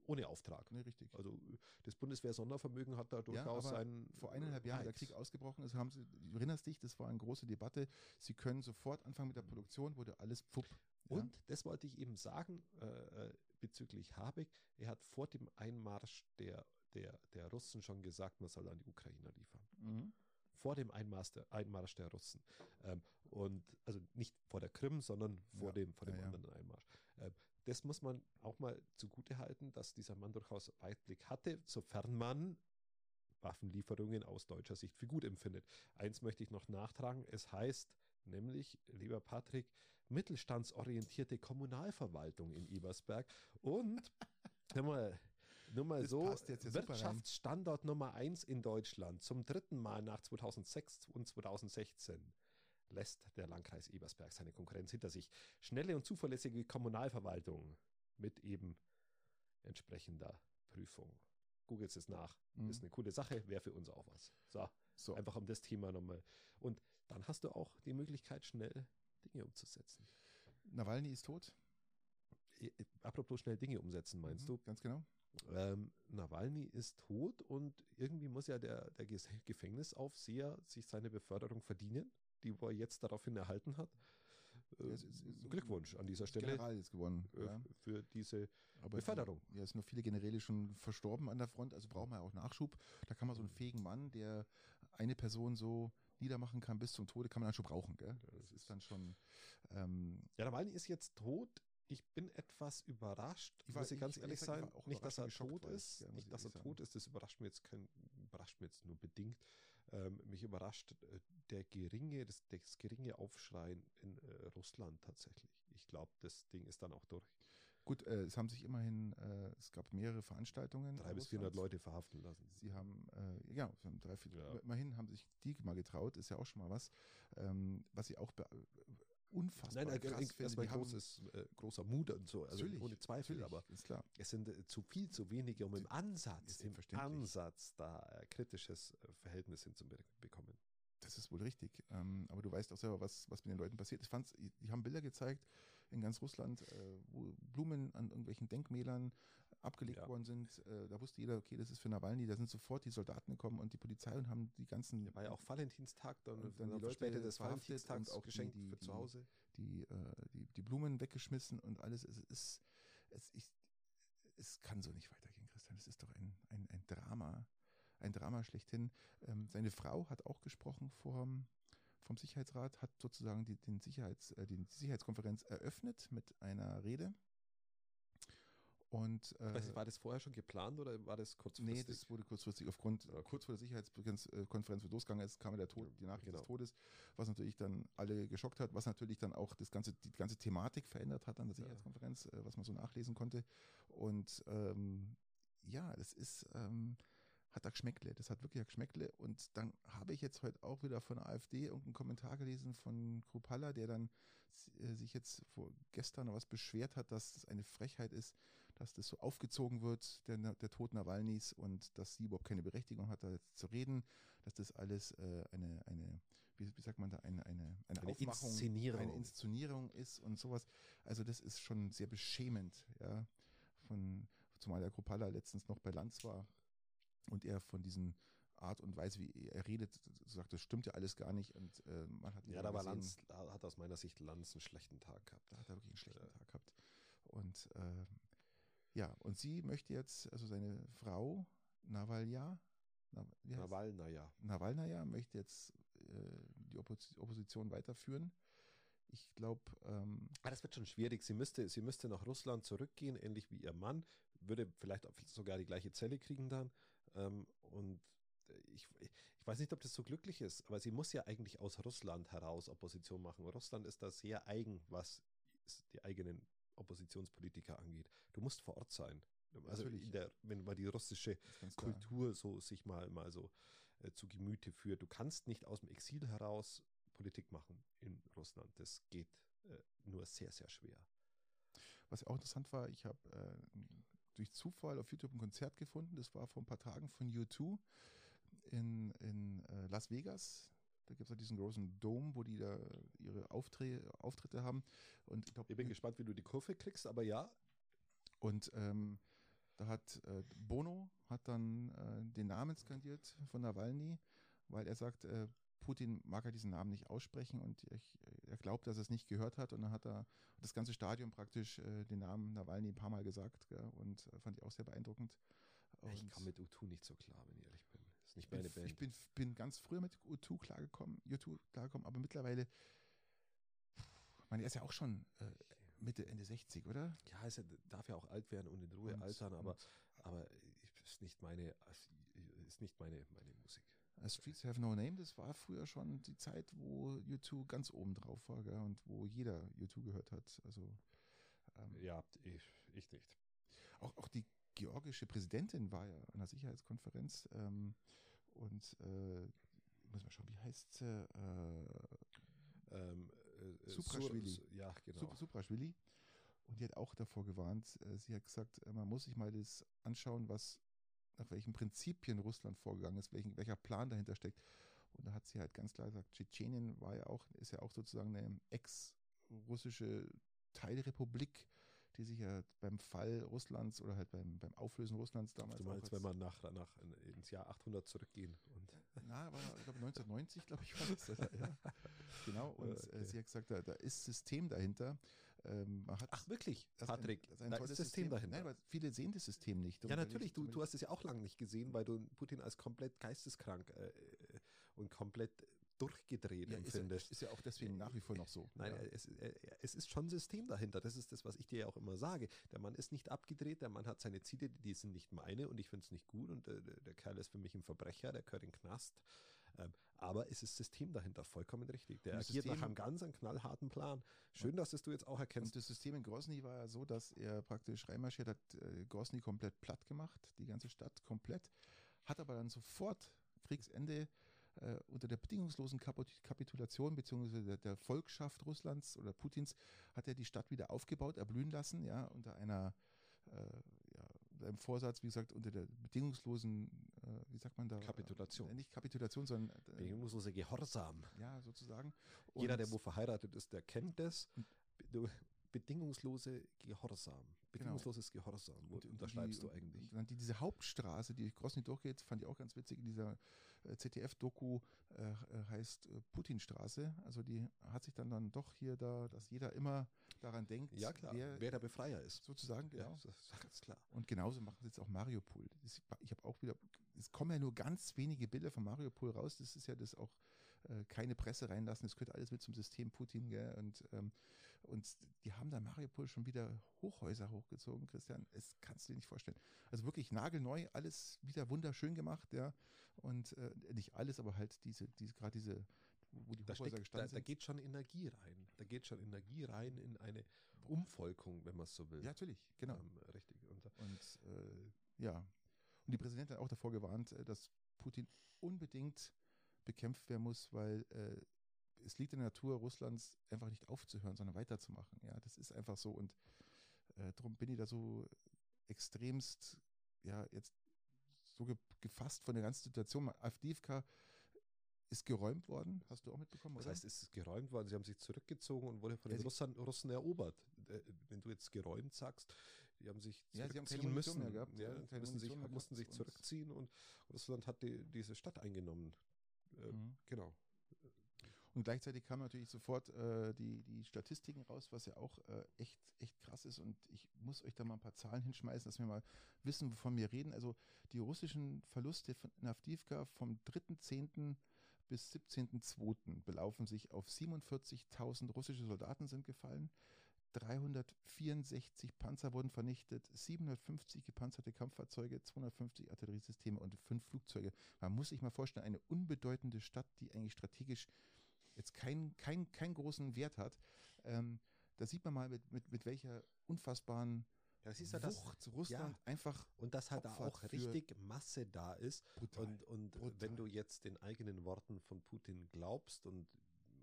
ohne Auftrag. Nee, richtig. Also das Bundeswehr-Sondervermögen hat da durchaus ja, seinen. Vor eineinhalb Jahren, der Krieg ausgebrochen ist, haben sie, du erinnerst dich, das war eine große Debatte. Sie können sofort anfangen mit der Produktion, wurde alles pfupp. Und ja. das wollte ich eben sagen äh, äh bezüglich Habeck. Er hat vor dem Einmarsch der der, der Russen schon gesagt, man soll an die Ukrainer liefern. Mhm. Vor dem Einmarsch der, Einmarsch der Russen. Ähm, und also nicht vor der Krim, sondern vor ja. dem, vor dem ja, anderen Einmarsch. Ähm, das muss man auch mal zugute halten, dass dieser Mann durchaus Weitblick hatte, sofern man Waffenlieferungen aus deutscher Sicht für gut empfindet. Eins möchte ich noch nachtragen. Es heißt nämlich, lieber Patrick, mittelstandsorientierte Kommunalverwaltung in Ebersberg und (laughs) hör mal, nur mal das so, Wirtschaftsstandort Nummer eins in Deutschland zum dritten Mal nach 2006 und 2016 lässt der Landkreis Ebersberg seine Konkurrenz hinter sich. Schnelle und zuverlässige Kommunalverwaltung mit eben entsprechender Prüfung. Googelt es nach. Mhm. Ist eine coole Sache, wäre für uns auch was. So, so, einfach um das Thema nochmal. Und dann hast du auch die Möglichkeit, schnell Dinge umzusetzen. Nawalny ist tot. Apropos schnell Dinge umsetzen, meinst mhm, du? Ganz genau. Ähm, Nawalny ist tot und irgendwie muss ja der, der (laughs) Gefängnisaufseher sich seine Beförderung verdienen, die er jetzt daraufhin erhalten hat. Äh, Glückwunsch an dieser Stelle. General ist gewonnen. Äh, ja. Für diese Aber Beförderung. Ja, es sind nur viele Generäle schon verstorben an der Front, also brauchen wir auch Nachschub. Da kann man so einen fähigen Mann, der eine Person so niedermachen kann bis zum Tode, kann man dann schon brauchen. Gell? Das ist dann schon. Ähm, ja, Nawalny ist jetzt tot ich bin etwas überrascht, ich muss ich ganz ich, ehrlich sein. Nicht, dass er tot ist, ja, nicht, dass er tot ist, das überrascht mir jetzt kein, überrascht mir jetzt nur bedingt. Ähm, mich überrascht äh, der geringe, das, das geringe Aufschreien in äh, Russland tatsächlich. Ich glaube, das Ding ist dann auch durch. Gut, äh, es haben sich immerhin, äh, es gab mehrere Veranstaltungen. Drei bis 400 Leute verhaften lassen. Sie haben, äh, ja, drei, vier, ja. immerhin haben sich die mal getraut, ist ja auch schon mal was. Ähm, was ich auch unfassbar Nein, nein krass erstmal großes, äh, großer Mut und so, also ohne Zweifel, aber ist klar. es sind äh, zu viel, zu wenige, um im Ansatz, im Ansatz da äh, kritisches äh, Verhältnis hinzubekommen. Das ist wohl richtig. Ähm, aber du weißt auch selber, was, was mit den Leuten passiert. Ich fand's, die haben Bilder gezeigt in ganz Russland, äh, wo Blumen an irgendwelchen Denkmälern abgelegt ja. worden sind. Äh, da wusste jeder, okay, das ist für Nawalny. Da sind sofort die Soldaten gekommen und die Polizei und haben die ganzen. Ja, war ja auch Valentinstag, dann, und dann die Leute später des Valentinstags auch geschenkt die, die, für zu Hause. Die, äh, die, die, Blumen weggeschmissen und alles. Es ist, es, ich, es kann so nicht weitergehen, Christian. Es ist doch ein, ein, ein Drama. Ein Drama schlechthin. Ähm, seine Frau hat auch gesprochen vor, vom Sicherheitsrat, hat sozusagen die, den Sicherheits, äh, die Sicherheitskonferenz eröffnet mit einer Rede und, äh, war das vorher schon geplant oder war das kurzfristig? Nee, das wurde kurzfristig aufgrund, okay. kurz vor der Sicherheitskonferenz, wo losgegangen ist, kam der Tod, die Nachricht genau. des Todes, was natürlich dann alle geschockt hat, was natürlich dann auch das ganze, die ganze Thematik verändert hat an der Sicherheitskonferenz, ja. Äh, was man so nachlesen konnte. Und ähm, ja, das ist, ähm, hat da Geschmäckle. Das hat wirklich ein Geschmäckle. Und dann habe ich jetzt heute auch wieder von der AfD irgendeinen Kommentar gelesen von Krupalla, der dann äh, sich jetzt vor gestern noch was beschwert hat, dass das eine Frechheit ist, dass das so aufgezogen wird, der, der Tod Nawalnys, und dass sie überhaupt keine Berechtigung hat, da jetzt zu reden, dass das alles äh, eine, eine wie, wie, sagt man da, eine, eine, eine, eine Aufmachung, Inszenierung. eine Inszenierung ist und sowas. Also das ist schon sehr beschämend, ja. Von, zumal der Kropala letztens noch bei Lanz war und er von diesen Art und Weise, wie er redet, sagt, das stimmt ja alles gar nicht. Und äh, man hat ja, da war Lanz, hat aus meiner Sicht Lanz einen schlechten Tag gehabt. Da hat er wirklich einen schlechten ja. Tag gehabt. Und äh, ja, und sie möchte jetzt, also seine Frau, Navalja, Nawalnaja. Nawalnaja möchte jetzt äh, die Opposition weiterführen. Ich glaube. Ähm, ah, das wird schon schwierig. Sie müsste, sie müsste nach Russland zurückgehen, ähnlich wie ihr Mann. Würde vielleicht sogar die gleiche Zelle kriegen dann. Ähm, und ich, ich weiß nicht, ob das so glücklich ist, aber sie muss ja eigentlich aus Russland heraus Opposition machen. Russland ist da sehr eigen, was die eigenen Oppositionspolitiker angeht. Du musst vor Ort sein. Also der, wenn man die russische Kultur so sich mal, mal so äh, zu Gemüte führt. Du kannst nicht aus dem Exil heraus Politik machen in Russland. Das geht äh, nur sehr, sehr schwer. Was auch interessant war, ich habe äh, durch Zufall auf YouTube ein Konzert gefunden. Das war vor ein paar Tagen von U2 in, in äh, Las Vegas. Da gibt es ja diesen großen Dom, wo die da ihre Auftre Auftritte haben. Und ich, glaub, ich bin gespannt, wie du die Kurve kriegst, aber ja. Und ähm, da hat äh, Bono hat dann äh, den Namen skandiert von Nawalny, weil er sagt, äh, Putin mag er diesen Namen nicht aussprechen und ich, er glaubt, dass er es nicht gehört hat. Und dann hat er das ganze Stadion praktisch äh, den Namen Nawalny ein paar Mal gesagt gell, und äh, fand ich auch sehr beeindruckend. Und ich komme mit U2 nicht so klar, wenn ich ehrlich bin. Das ist nicht meine Band. Ich bin, bin ganz früher mit U2 klargekommen, U2 klargekommen, aber mittlerweile, ich meine, er ist ja auch schon äh, Mitte, Ende 60, oder? Ja, er darf ja auch alt werden und in Ruhe und, altern, aber, aber ist nicht meine, ist nicht meine, meine Musik. Streets Have No Name, das war früher schon die Zeit, wo U2 ganz oben drauf war gell, und wo jeder U2 gehört hat. Also ähm, Ja, ich, ich nicht. Auch, auch die georgische Präsidentin war ja an der Sicherheitskonferenz ähm, und äh, muss mal schauen, wie heißt sie? Äh, ähm, äh, Supraschwili. Sur, ja, genau. Supraschwili. Und die hat auch davor gewarnt. Äh, sie hat gesagt, äh, man muss sich mal das anschauen, was nach welchen Prinzipien Russland vorgegangen ist, welchen, welcher Plan dahinter steckt. Und da hat sie halt ganz klar gesagt, Tschetschenien war ja auch, ist ja auch sozusagen eine ex-russische Teilrepublik die sich ja beim Fall Russlands oder halt beim, beim Auflösen Russlands damals. Du meinst, wenn man nach, nach ins Jahr 800 zurückgehen und. Na, glaube 1990, glaube ich, war das. ja. (laughs) Genau, und okay. äh, sie hat gesagt, da, da ist System dahinter. Ähm, Ach wirklich, Patrick, ein, ein da ist System, System dahinter. Nein, weil viele sehen das System nicht. Ja, natürlich, du, du hast es ja auch lange nicht gesehen, weil du Putin als komplett geisteskrank äh, äh und komplett durchgedreht ja, empfindest. Ist, ist, ja auch deswegen nach wie vor noch so. Nein, ja. es, es, ist schon System dahinter. Das ist das, was ich dir ja auch immer sage. Der Mann ist nicht abgedreht, der Mann hat seine Ziele, die sind nicht meine und ich finde es nicht gut und der, der, Kerl ist für mich ein Verbrecher, der gehört in den Knast. Ähm, aber es ist System dahinter, vollkommen richtig. Der agiert System, nach einem ganz einen knallharten Plan. Schön, dass das du jetzt auch erkennst. Und das System in Grozny war ja so, dass er praktisch reinmarschiert hat, äh, Grozny komplett platt gemacht, die ganze Stadt komplett, hat aber dann sofort Kriegsende äh, unter der bedingungslosen Kapitulation bzw. Der, der, Volksschaft Russlands oder Putins hat er die Stadt wieder aufgebaut, erblühen lassen, ja, unter einer äh, ja, einem Vorsatz, wie gesagt, unter der bedingungslosen, wie sagt man da? Kapitulation. Äh, nicht Kapitulation, sondern äh, bedingungslose Gehorsam. Ja, sozusagen. Und Jeder, der wo verheiratet ist, der kennt das. Bedingungslose Gehorsam. Genau. Bedingungsloses genau. Gehorsam. Wo und, unterschreibst die, du eigentlich? Und die, diese Hauptstraße, die Grosny durchgeht, fand ich auch ganz witzig in dieser äh, ZDF-Doku äh, äh, heißt äh, Putinstraße. Also die hat sich dann dann doch hier da, dass jeder immer daran denkt, ja, klar, wer, wer der Befreier ist. Sozusagen, genau. Ja, das ist ganz klar. Und genauso machen sie jetzt auch Mariupol. Ich habe auch wieder, es kommen ja nur ganz wenige Bilder von Mariupol raus. Das ist ja das auch äh, keine Presse reinlassen. Das gehört alles mit zum System Putin. Gell? Und, ähm, und die haben da Mariupol schon wieder Hochhäuser hochgezogen, Christian. Das kannst du dir nicht vorstellen. Also wirklich nagelneu, alles wieder wunderschön gemacht, ja. Und äh, nicht alles, aber halt diese, diese gerade diese, wo die da Hochhäuser steckt, gestanden da, sind. Da geht schon Energie rein. Da geht schon Energie rein in eine Umvolkung, wenn man es so will. Ja, natürlich, genau. Ähm, richtig. Und, und äh, ja. Und die Präsidentin hat auch davor gewarnt, äh, dass Putin unbedingt bekämpft werden muss, weil äh, es liegt in der Natur Russlands einfach nicht aufzuhören, sondern weiterzumachen. Ja, das ist einfach so. Und äh, darum bin ich da so extremst, ja, jetzt so ge gefasst von der ganzen Situation. Avdivka ist geräumt worden, hast du auch mitbekommen, Das heißt, es ist geräumt worden, sie haben sich zurückgezogen und wurde von den Russen, Russen erobert. Äh, wenn du jetzt geräumt sagst, die haben sich Ja, sie haben keine müssen. mehr gehabt, Ja, keine mussten sich, mehr mussten sich und- zurückziehen und Russland hat die, diese Stadt eingenommen. Äh, Mhm. Genau. Und gleichzeitig kamen natürlich sofort äh, die, die Statistiken raus, was ja auch äh, echt, echt krass ist. Und ich muss euch da mal ein paar Zahlen hinschmeißen, dass wir mal wissen, wovon wir reden. Also die russischen Verluste von in Avdivka vom 3.10. bis 17.02. belaufen sich auf 47.000 russische Soldaten sind gefallen. 364 Panzer wurden vernichtet, 750 gepanzerte Kampffahrzeuge, 250 Artilleriesysteme und fünf Flugzeuge. Man muss sich mal vorstellen, eine unbedeutende Stadt, die eigentlich strategisch jetzt keinen kein, keinen großen Wert hat. Ähm, da sieht man mal, mit, mit, mit welcher unfassbaren Ja, siehst du, das, Wucht Russland einfach und dass halt da auch richtig Masse da ist. brutal. Und, und brutal. wenn du jetzt den eigenen Worten von Putin glaubst, und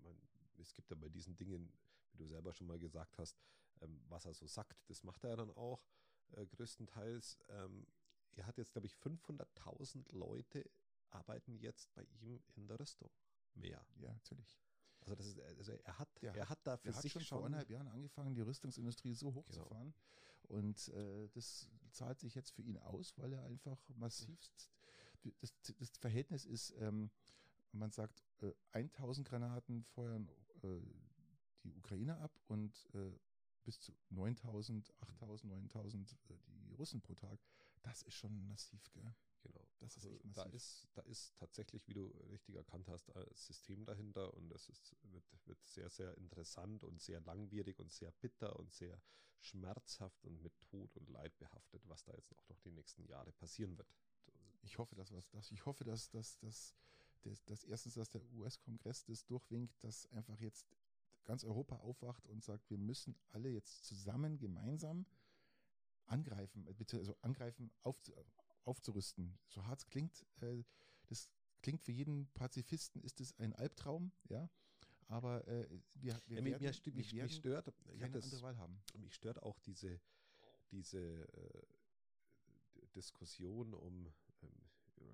man, es gibt ja bei diesen Dingen, wie du selber schon mal gesagt hast, ähm, was er so sagt, das macht er ja dann auch äh, größtenteils. Ähm, er hat jetzt, glaube ich, 500.000 Leute arbeiten jetzt bei ihm in der Rüstung. Mehr. ja, natürlich. Also, das ist, also er hat, Der er hat da für Der hat sich schon vor anderthalb Jahren angefangen, die Rüstungsindustrie so Genau. hochzufahren. Und äh, das zahlt sich jetzt für ihn aus, weil er einfach massivst. Das, das Verhältnis ist, ähm, man sagt, äh, 1000 Granaten feuern äh, die Ukraine ab und äh, bis zu 9000, 8000, 9000 äh, die Russen pro Tag. Das ist schon massiv, gell? Genau. Das ist Also echt da massiv. ist, da ist tatsächlich, wie du richtig erkannt hast, ein System dahinter und es ist, wird, wird sehr, sehr interessant und sehr langwierig und sehr bitter und sehr schmerzhaft und mit Tod und Leid behaftet, was da jetzt auch noch die nächsten Jahre passieren wird. Ich hoffe, dass was, dass, ich hoffe, dass, dass, dass, dass, dass erstens, dass der US-Kongress das durchwinkt, dass einfach jetzt ganz Europa aufwacht und sagt, wir müssen alle jetzt zusammen, gemeinsam angreifen, äh, bitte, also angreifen, auf, aufzurüsten. So hart es klingt, äh, das klingt für jeden Pazifisten, ist es ein Albtraum, ja. Aber äh, wir, wir Ja, werden, mir, sti- wir mich, mich werden stört, ich keine das, andere Wahl haben. mich stört auch diese, diese äh, Diskussion um,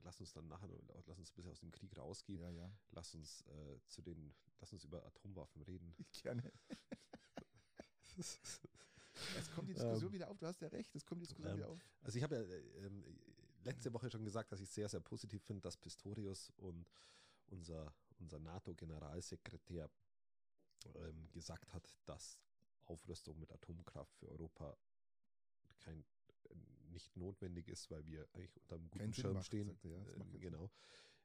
lass uns dann nachher, lass uns ein bisschen aus dem Krieg rausgehen, Ja, ja. lass uns äh, zu den, lass uns über Atomwaffen reden. (laughs) Gerne. (laughs) Es kommt die Diskussion wieder auf, du hast ja recht, es kommt die Diskussion Ähm, wieder auf. Also ich habe ja äh, ähm, letzte Woche schon gesagt, dass ich sehr, sehr positiv finde, dass Pistorius und unser, unser NATO-Generalsekretär ähm, gesagt hat, dass Aufrüstung mit Atomkraft für Europa kein, nicht notwendig ist, weil wir eigentlich unter einem guten Sinn Schirm macht, stehen. er, ja, Sinn. genau.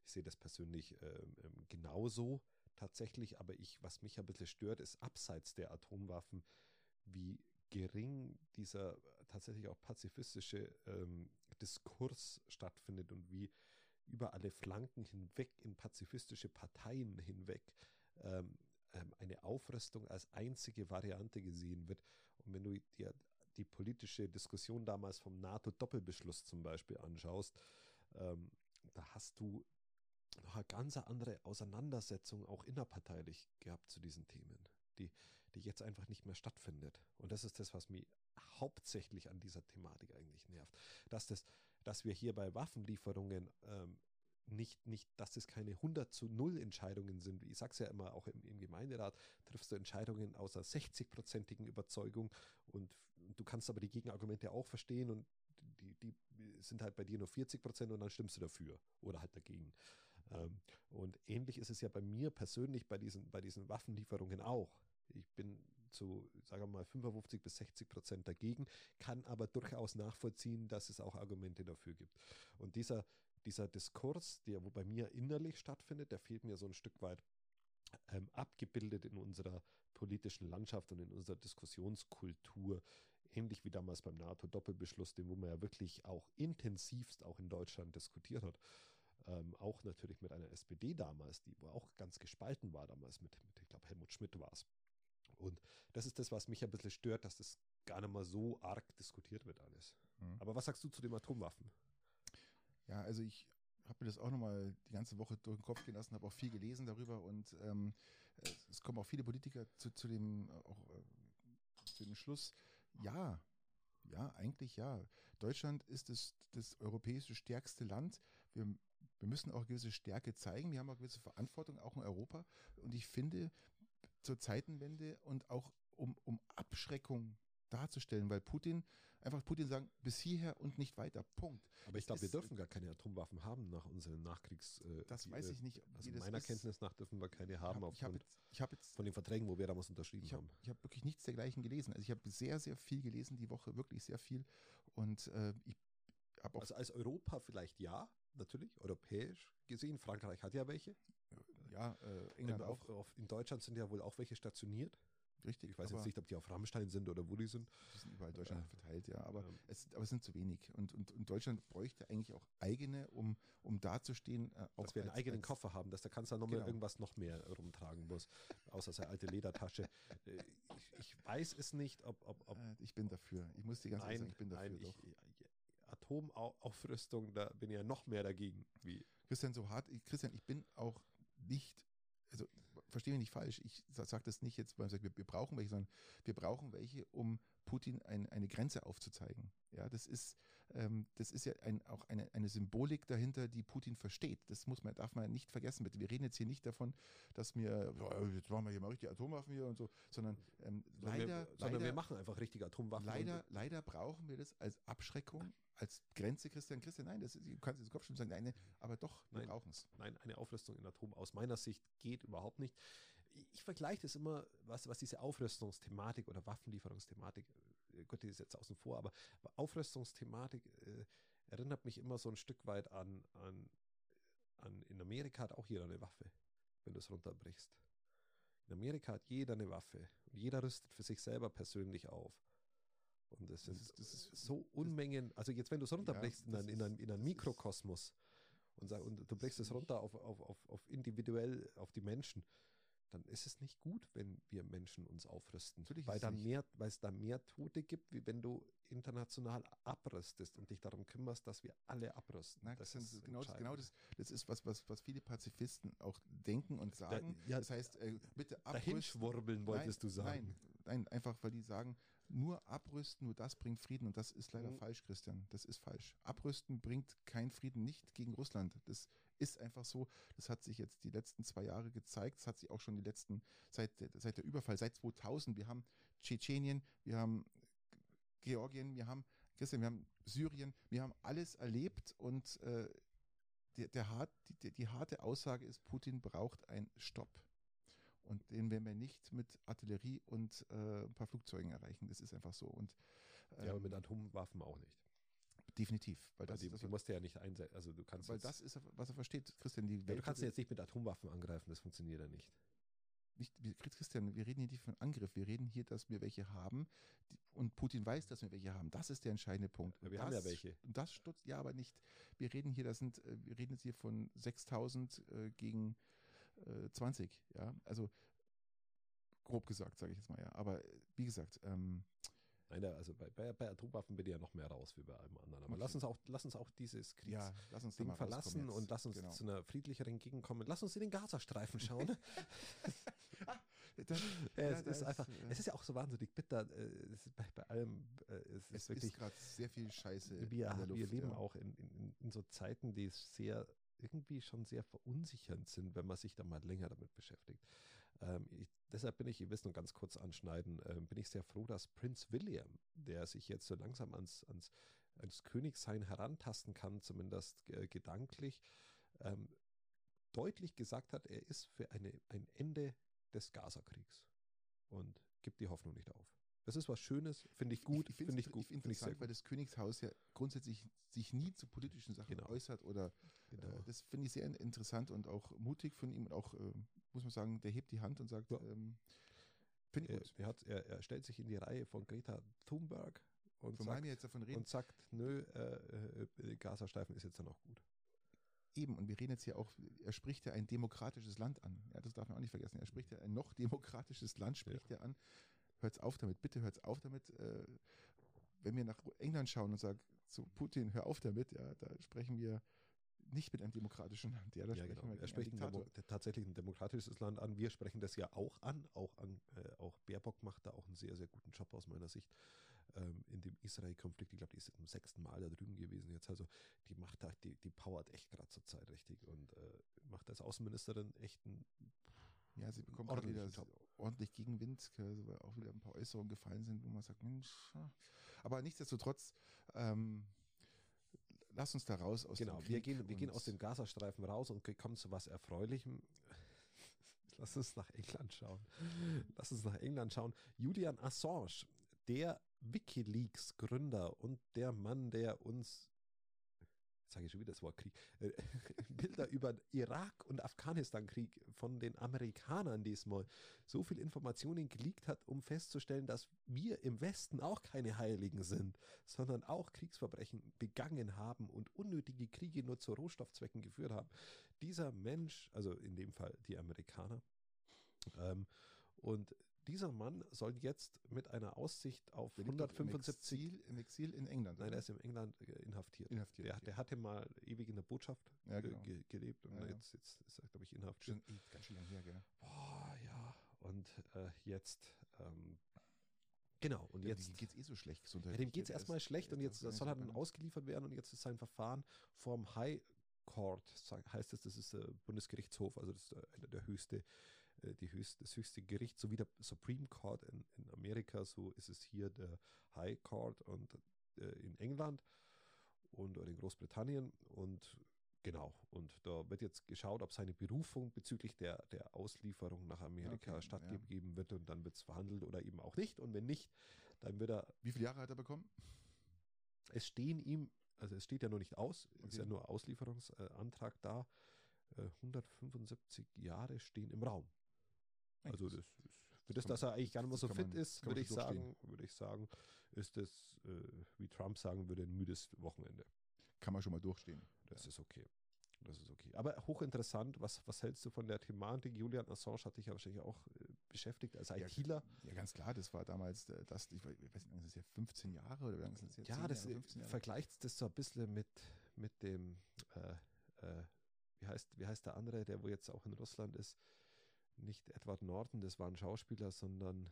Ich sehe das persönlich ähm, ähm, genauso tatsächlich, aber ich, was mich ein bisschen stört, ist abseits der Atomwaffen, wie gering dieser äh, tatsächlich auch pazifistische ähm, Diskurs stattfindet und wie über alle Flanken hinweg in pazifistische Parteien hinweg ähm, ähm, eine Aufrüstung als einzige Variante gesehen wird. Und wenn du dir die politische Diskussion damals vom NATO-Doppelbeschluss zum Beispiel anschaust, ähm, da hast du noch eine ganz andere Auseinandersetzung auch innerparteilich gehabt zu diesen Themen, die, die jetzt einfach nicht mehr stattfindet. Und das ist das, was mich hauptsächlich an dieser Thematik eigentlich nervt. Dass, das, dass wir hier bei Waffenlieferungen ähm, nicht, nicht, dass das keine 100 zu 0 Entscheidungen sind. Ich sage es ja immer, auch im, im Gemeinderat triffst du Entscheidungen aus einer 60-prozentigen Überzeugung und du kannst aber die Gegenargumente auch verstehen und die, die sind halt bei dir nur 40 Prozent und dann stimmst du dafür oder halt dagegen. Ähm, und ähnlich ist es ja bei mir persönlich bei diesen, bei diesen Waffenlieferungen auch. Ich bin zu, sagen wir mal, 55 bis 60 Prozent dagegen, kann aber durchaus nachvollziehen, dass es auch Argumente dafür gibt. Und dieser, dieser Diskurs, der wo bei mir innerlich stattfindet, der fehlt mir so ein Stück weit ähm, abgebildet in unserer politischen Landschaft und in unserer Diskussionskultur, ähnlich wie damals beim NATO-Doppelbeschluss, den wo man ja wirklich auch intensivst auch in Deutschland diskutiert hat. Ähm, auch natürlich mit einer SPD damals, die wo auch ganz gespalten war damals mit, mit ich glaube, Helmut Schmidt war es. Und das ist das, was mich ein bisschen stört, dass das gar nicht mal so arg diskutiert wird alles. Mhm. Aber was sagst du zu den Atomwaffen? Ja, also ich habe mir das auch nochmal die ganze Woche durch den Kopf gehen lassen, habe auch viel gelesen darüber und ähm, es kommen auch viele Politiker zu, zu dem, auch, äh, zu dem Schluss, ja, ja, eigentlich ja. Deutschland ist das, das europäische stärkste Land. Wir, wir müssen auch gewisse Stärke zeigen. Wir haben auch gewisse Verantwortung, auch in Europa. Und ich finde, zur Zeitenwende und auch um, um Abschreckung darzustellen, weil Putin, einfach Putin sagen, bis hierher und nicht weiter. Punkt. Aber ich glaube, wir dürfen gar keine Atomwaffen haben nach unseren Nachkriegs. Äh, das weiß ich nicht. Also meiner ist. Kenntnis nach dürfen wir keine haben ich hab, ich hab jetzt, ich hab jetzt, von den Verträgen, wo wir damals unterschrieben ich hab, haben. Ich habe wirklich nichts dergleichen gelesen. Also ich habe sehr, sehr viel gelesen die Woche, wirklich sehr viel. Und äh, ich habe auch. Also als Europa vielleicht ja, natürlich, europäisch gesehen. Frankreich hat ja welche. Ja, äh, England auch. Auf, in Deutschland sind ja wohl auch welche stationiert. Richtig. Ich weiß jetzt nicht, ob die auf Rammstein sind oder wo die sind. Die sind überall in Deutschland äh, verteilt, ja. Aber, ähm. es, aber es sind zu wenig. Und, und, und Deutschland bräuchte eigentlich auch eigene, um, um dazustehen. Äh, dass wir einen als, eigenen als, Koffer haben, dass der Kanzler nochmal genau. irgendwas noch mehr rumtragen muss, außer seine alte Ledertasche. Äh, ich, ich, weiß es nicht, ob. ob, ob äh, ich bin dafür. Ich muss dir ganz ehrlich sagen, ich bin dafür. Nein, ich, Atomaufrüstung, da bin ich ja noch mehr dagegen. Wie Christian, so hart, Christian, ich bin auch nicht, also verstehe mich nicht falsch, ich sage das nicht jetzt, weil man sagt, wir, wir, brauchen welche, sondern wir brauchen welche, um Putin ein, eine Grenze aufzuzeigen. Ja, das ist, ähm, das ist ja ein, auch eine, eine Symbolik dahinter, die Putin versteht. Das muss man, darf man nicht vergessen, bitte. Wir reden jetzt hier nicht davon, dass wir, jetzt machen wir hier mal richtig Atomwaffen hier und so, sondern ähm, sondern leider, wir, sondern leider, wir machen einfach richtige Atomwaffen. Leider, leider brauchen wir das als Abschreckung als Grenze, Christian, Christian, nein, das ist, du kannst jetzt Kopf sagen, nein, aber doch, wir brauchen es. Nein, eine Aufrüstung in Atom aus meiner Sicht geht überhaupt nicht. Ich vergleiche das immer, was, was diese Aufrüstungsthematik oder Waffenlieferungsthematik, Gott, die ist jetzt außen vor, aber Aufrüstungsthematik äh, erinnert mich immer so ein Stück weit an, an, an, in Amerika hat auch jeder eine Waffe, wenn du es runterbrichst. In Amerika hat jeder eine Waffe und jeder rüstet für sich selber persönlich auf. Und das, sind das ist, so Unmengen, also jetzt, wenn du es runterbrichst ja, in, ein, in, ein, in einen Mikrokosmos und, und du brichst es runter auf, auf, auf, auf individuell, auf die Menschen, dann ist es nicht gut, wenn wir Menschen uns aufrüsten. Natürlich weil, dann mehr, weil es da mehr Tote gibt, wie wenn du international abrüstest und dich darum kümmerst, dass wir alle abrüsten. Na, das, das ist genau, das, genau das, das ist was, was, was viele Pazifisten auch denken und sagen. Da, ja, das heißt, äh, bitte abrüsten. Dahinschwurbeln wolltest nein, du sagen. Nein, nein, einfach weil die sagen, nur abrüsten, nur das bringt Frieden. Und das ist leider mhm. falsch, Christian. Das ist falsch. Abrüsten bringt keinen Frieden, nicht gegen Russland. Das ist einfach so. Das hat sich jetzt die letzten zwei Jahre gezeigt. Das hat sich auch schon die letzten, seit, seit der Überfall, seit 2000. Wir haben Tschetschenien, wir haben Georgien, wir haben, Christian, wir haben Syrien, wir haben alles erlebt und äh, der, der hart, die, die harte Aussage ist, Putin braucht einen Stopp. Und den werden wir nicht mit Artillerie und äh, ein paar Flugzeugen erreichen. Das ist einfach so. Und, ähm, ja, aber mit ähm, Atomwaffen auch nicht. Definitiv. Weil das, die, das, die musst du ja nicht einsetzen. Also du kannst weil das ist, was er versteht, Christian. Die ja, du kannst jetzt nicht mit Atomwaffen angreifen, das funktioniert ja nicht. Nicht, Christian, wir reden hier nicht von Angriff, wir reden hier, dass wir welche haben und Putin weiß, dass wir welche haben. Das ist der entscheidende Punkt. Ja, wir das, haben ja welche. Und das stutzt, ja, aber nicht. Wir reden hier, das sind, äh, wir reden jetzt hier von 6000 äh, gegen äh, 20, ja. Also grob gesagt, sage ich jetzt mal, ja. Aber äh, wie gesagt, ähm, Nein, also bei, bei, bei, Atomwaffen bin ich ja noch mehr raus wie bei allem anderen. Aber okay. lass uns auch, lass uns auch dieses Kriegsding ja, verlassen und lass uns genau. zu einer friedlicheren Gegend kommen. Lass uns in den Gazastreifen schauen. (laughs) (laughs) das, ja, es, ist einfach, äh, es ist ja auch so wahnsinnig bitter. Äh, es ist bei, bei allem, äh, es, es ist wirklich ist gerade sehr viel Scheiße. Wir, Luft, wir leben ja. auch in, in, in so Zeiten, die sehr irgendwie schon sehr verunsichernd sind, wenn man sich da mal länger damit beschäftigt. Ähm, ich, deshalb bin ich, ihr wisst nur ganz kurz anschneiden, äh, bin ich sehr froh, dass Prinz William, der sich jetzt so langsam ans, ans, ans Königsein herantasten kann, zumindest äh, gedanklich, ähm, deutlich gesagt hat, er ist für eine, ein Ende des Gazakriegs und gibt die Hoffnung nicht auf. Das ist was Schönes, finde ich gut. Finde ich gut. Ich finde interessant, find weil das Königshaus ja grundsätzlich sich nie zu politischen Sachen genau. äußert oder genau. äh, das finde ich sehr interessant und auch mutig von ihm und auch, äh, muss man sagen, der hebt die Hand und sagt, ja. ähm, finde ich gut. Er, hat, er, er, stellt sich in die Reihe von Greta Thunberg und, sagt, und sagt, nö, äh, äh, Gazastreifen ist jetzt dann auch gut. Eben, und wir reden jetzt hier auch, er spricht ja ein demokratisches Land an. Ja, das darf man auch nicht vergessen. Er spricht ja ein noch demokratisches Land, spricht ja. er an hört's auf damit, bitte hört's auf damit. Äh, wenn wir nach England schauen und sagen, zu Putin, hör auf damit, ja, da sprechen wir nicht mit einem demokratischen Land. Ja, da Ja, sprechen genau. wir Er spricht ein Demo tatsächlich ein demokratisches Land an. Wir sprechen das ja auch an. Auch, an, äh, auch Baerbock macht da auch einen sehr, sehr guten Job aus meiner Sicht. Ähm, in dem Israel-Konflikt, ich glaube, die ist zum sechsten Mal da drüben gewesen jetzt. Also die macht da, die, die powert echt gerade zur Zeit richtig und äh, macht als Außenministerin echt einen Ja, sie bekommt Job. ordentlich Gegenwind, gell, weil auch wieder ein paar Äußerungen gefallen sind, wo man sagt, Mensch, aber nichtsdestotrotz, ähm, lass uns da raus aus Genau, dem wir Krieg gehen, wir gehen aus dem Gazastreifen raus und kommen zu was Erfreulichem. (laughs) Lass uns nach England schauen. Lass uns nach England schauen. Julian Assange, der Wikileaks-Gründer und der Mann, der uns, sage ich schon wieder das Wort Krieg, äh, (laughs) Bilder über Irak- und Afghanistan-Krieg von den Amerikanern diesmal so viel Informationen geleakt hat, um festzustellen, dass wir im Westen auch keine Heiligen sind, sondern auch Kriegsverbrechen begangen haben und unnötige Kriege nur zu Rohstoffzwecken geführt haben. Dieser Mensch, also in dem Fall die Amerikaner, ähm, und dieser Mann soll jetzt mit einer Aussicht auf Der liegt doch 175 Im Exil, im Exil in England. Nein, oder? der ist in England äh, inhaftiert. inhaftiert. Der, der hatte mal ewig in der Botschaft Ja, äh, genau. ge gelebt und Ja, ja. jetzt, jetzt ist er, glaube ich, inhaftiert. Schon, eh, ganz schön lange her, gell? Boah, ja. Und äh, jetzt, ähm, genau, und Ja, jetzt, Dem geht's eh so schlecht ja, gesundheitlich. dem geht es Der ist- erstmal schlecht und jetzt soll er nicht dann ausgeliefert werden und jetzt ist sein Verfahren vorm High Court, heißt es, das ist der Bundesgerichtshof, also das ist der, einer der höchste, äh, die höchste, das höchste Gericht, so wie der Supreme Court in, in Amerika, so ist es hier der High Court und äh, in England und oder in Großbritannien und genau, und da wird jetzt geschaut, ob seine Berufung bezüglich der, der Auslieferung nach Amerika Okay, stattgegeben wird und dann wird es verhandelt oder eben auch nicht und wenn nicht, dann wird er Wie viele Jahre hat er bekommen? es stehen ihm, also es steht ja noch nicht aus, es ist Okay. ja nur Auslieferungsantrag da. Äh, 175 Jahre stehen im Raum. Also das, für das, dass er eigentlich gar nicht mehr so fit man- ist, würde ich sagen, würde ich sagen, ist das, äh, wie Trump sagen würde, ein müdes Wochenende. Kann man schon mal durchstehen. Das ist okay. Das ist okay. Aber hochinteressant, was, was hältst du von der Thematik? Julian Assange hat dich ja wahrscheinlich auch äh, beschäftigt als Ja, ITler. Ja, ganz klar, das war damals äh, das, ich weiß ich weiß nicht, das ist ja 15 Jahre oder wie lange ist das jetzt? Ja, 10 das Jahre, äh, 15 Jahre? vergleicht das so ein bisschen mit, mit dem, äh, äh, wie, heißt, wie heißt der andere, der wo jetzt auch in Russland ist? Nicht Edward Norton, das war ein Schauspieler, sondern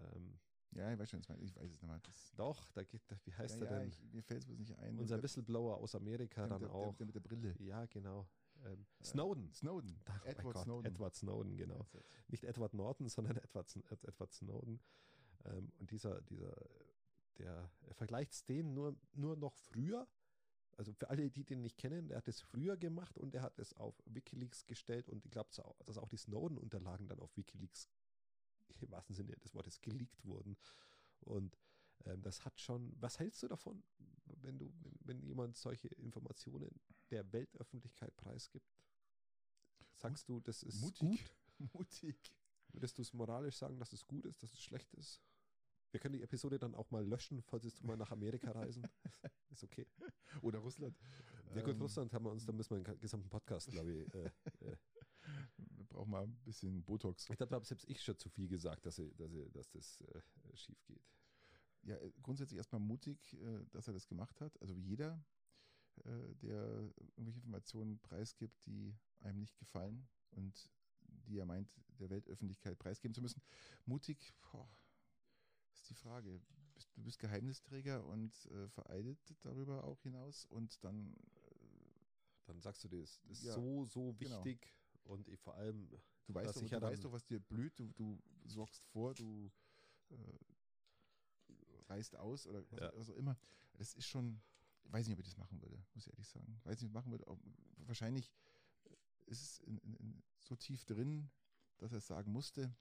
ähm, Ja, ich weiß schon, ich weiß es nicht mal. Das, doch, da gibt, wie heißt ja, er ja, denn? ich, mir fällt es bloß nicht ein. Unser der, Whistleblower aus Amerika der, dann der, auch. Der, mit der Brille. ja, genau. Ähm, Äh, Snowden. Snowden. Ach, Edward Gott, Snowden. Edward Snowden, genau. Nicht Edward Norton, sondern Edward, Edward Snowden. Ähm, und dieser, dieser, der er vergleicht den nur, nur noch früher. Also für alle, die den nicht kennen, der hat es früher gemacht und er hat es auf Wikileaks gestellt und ich glaube, dass auch die Snowden-Unterlagen dann auf Wikileaks (laughs) im wahrsten Sinne des Wortes geleakt wurden. Und ähm, das hat schon, was hältst du davon, wenn du, wenn, wenn jemand solche Informationen der Weltöffentlichkeit preisgibt? Sagst du, das ist Mutig. gut? (laughs) Mutig. Würdest du es moralisch sagen, dass es gut ist, dass es schlecht ist? Wir können die Episode dann auch mal löschen, falls du mal nach Amerika reisen. (laughs) ist okay. Oder Russland. Ja gut, Ähm, Russland haben wir uns, da müssen wir einen gesamten Podcast, glaube ich. Äh, äh. Wir brauchen mal ein bisschen Botox. Ich glaube, selbst ich schon zu viel gesagt, dass, ich, dass, ich, dass das äh, schief geht. Ja, äh, grundsätzlich erstmal mutig, äh, dass er das gemacht hat. Also jeder, äh, der irgendwelche Informationen preisgibt, die einem nicht gefallen und die er meint, der Weltöffentlichkeit preisgeben zu müssen. Mutig, boah, die Frage. Du bist Geheimnisträger und äh, vereidet darüber auch hinaus und dann Dann sagst du dir, das ist Ja, so, so genau. wichtig und ich vor allem, Du weißt, doch, ich du ja weißt doch, was dir blüht, du, du sorgst vor, du äh, reißt aus oder was, Ja. was auch immer. Das ist schon, ich weiß nicht, ob ich das machen würde, muss ich ehrlich sagen. Weiß nicht, ob ich machen würde. Auch, wahrscheinlich ist es in, in, in so tief drin, dass er es sagen musste,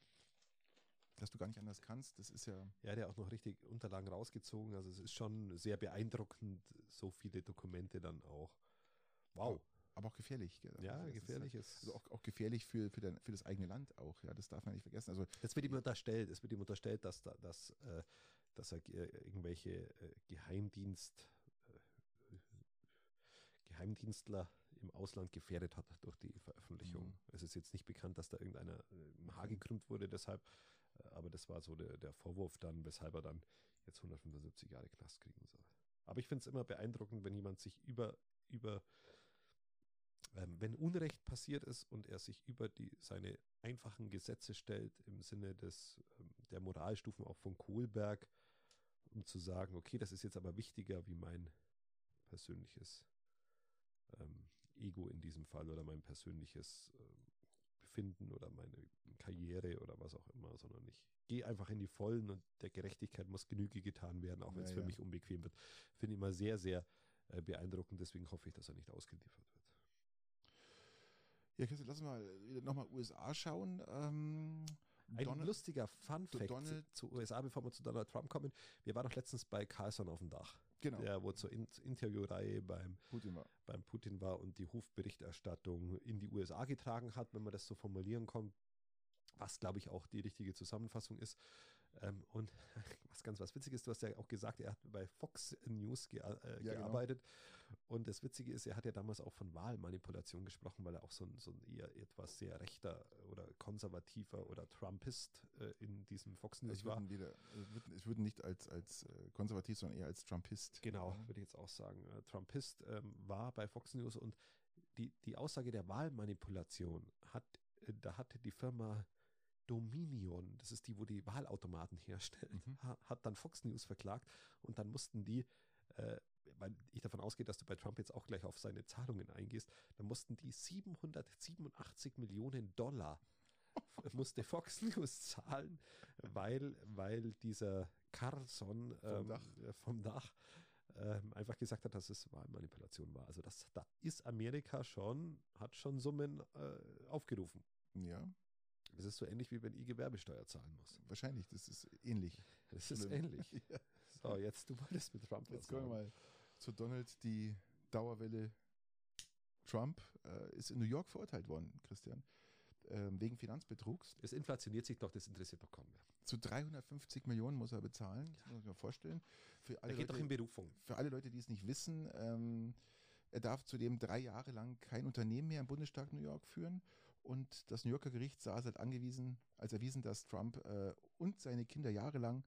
dass du gar nicht anders kannst. Das ist ja, ja, der auch noch richtig Unterlagen rausgezogen. Also es ist schon sehr beeindruckend, so viele Dokumente dann auch. Wow. aber auch gefährlich. Gell? Ja, Also gefährlich Ist, ist. also auch, auch gefährlich für, für, dein, für das eigene Land auch. Ja, das darf man nicht vergessen. Also Es wird ihm unterstellt, es wird ihm unterstellt, dass, da, dass, äh, dass er äh, irgendwelche äh, Geheimdienst, äh, Geheimdienstler im Ausland gefährdet hat durch die Veröffentlichung. Mhm. Es ist jetzt nicht bekannt, dass da irgendeiner äh, im Haar gekrümmt wurde, deshalb, aber das war so der, der Vorwurf dann, weshalb er dann jetzt 175 Jahre Knast kriegen soll. Aber ich finde es immer beeindruckend, wenn jemand sich über, über ähm, wenn Unrecht passiert ist und er sich über die, seine einfachen Gesetze stellt, im Sinne des, ähm, der Moralstufen auch von Kohlberg, um zu sagen, okay, das ist jetzt aber wichtiger wie mein persönliches ähm, Ego in diesem Fall oder mein persönliches äh, Befinden oder meine Karriere oder was auch immer, sondern ich gehe einfach in die Vollen und der Gerechtigkeit muss Genüge getan werden, auch wenn es ja, für ja. mich unbequem wird. Finde ich immer sehr, sehr äh, beeindruckend. Deswegen hoffe ich, dass er nicht ausgeliefert wird. Ja, Christian, lass mal nochmal USA schauen. Ähm, ein Donald, lustiger Fun-Fact zu, zu USA, bevor wir zu Donald Trump kommen. Wir waren doch letztens bei Carlson auf dem Dach. Genau. Der, wo zur In Interviewreihe beim Putin, war. beim Putin war und die Hofberichterstattung in die USA getragen hat, wenn man das so formulieren kann. Was, glaube ich, auch die richtige Zusammenfassung ist. Ähm, und (laughs) was ganz was Witziges, du hast ja auch gesagt, er hat bei Fox News ge äh, ja, genau. gearbeitet. Genau. Und das Witzige ist, er hat ja damals auch von Wahlmanipulation gesprochen, weil er auch so ein, so ein eher etwas sehr rechter oder konservativer oder Trumpist äh, in diesem Fox News ich war. Wieder, ich würde nicht als, als äh, konservativ, sondern eher als Trumpist. Genau, würde ich jetzt auch sagen. Äh, Trumpist ähm, war bei Fox News und die, die Aussage der Wahlmanipulation hat, äh, da hatte die Firma Dominion, das ist die, wo die Wahlautomaten herstellen, mhm. hat dann Fox News verklagt und dann mussten die, äh, weil ich davon ausgehe, dass du bei Trump jetzt auch gleich auf seine Zahlungen eingehst, dann mussten die 787 Millionen Dollar musste Fox (laughs) News zahlen, weil, weil dieser Carson ähm, vom Dach, äh, vom Dach ähm, einfach gesagt hat, dass es Wahlmanipulation war. Also das, da ist Amerika schon, hat schon Summen äh, aufgerufen. Ja, das ist so ähnlich, wie wenn ich Gewerbesteuer zahlen muss. Wahrscheinlich, das ist ähnlich. Das ist ähnlich. (laughs) ja. So, jetzt du wolltest mit Trump Jetzt kommen wir mal zu Donald. Die Dauerwelle Trump äh, ist in New York verurteilt worden, Christian, äh, wegen Finanzbetrugs. Es inflationiert sich doch, das interessiert doch kaum mehr. Zu 350 Millionen muss er bezahlen, das muss man sich mal vorstellen. Für alle er geht Leute, doch in Berufung. Für alle Leute, die es nicht wissen, ähm, er darf zudem drei Jahre lang kein Unternehmen mehr im Bundesstaat New York führen und das New Yorker Gericht sah es halt angewiesen, als erwiesen, dass Trump äh, und seine Kinder jahrelang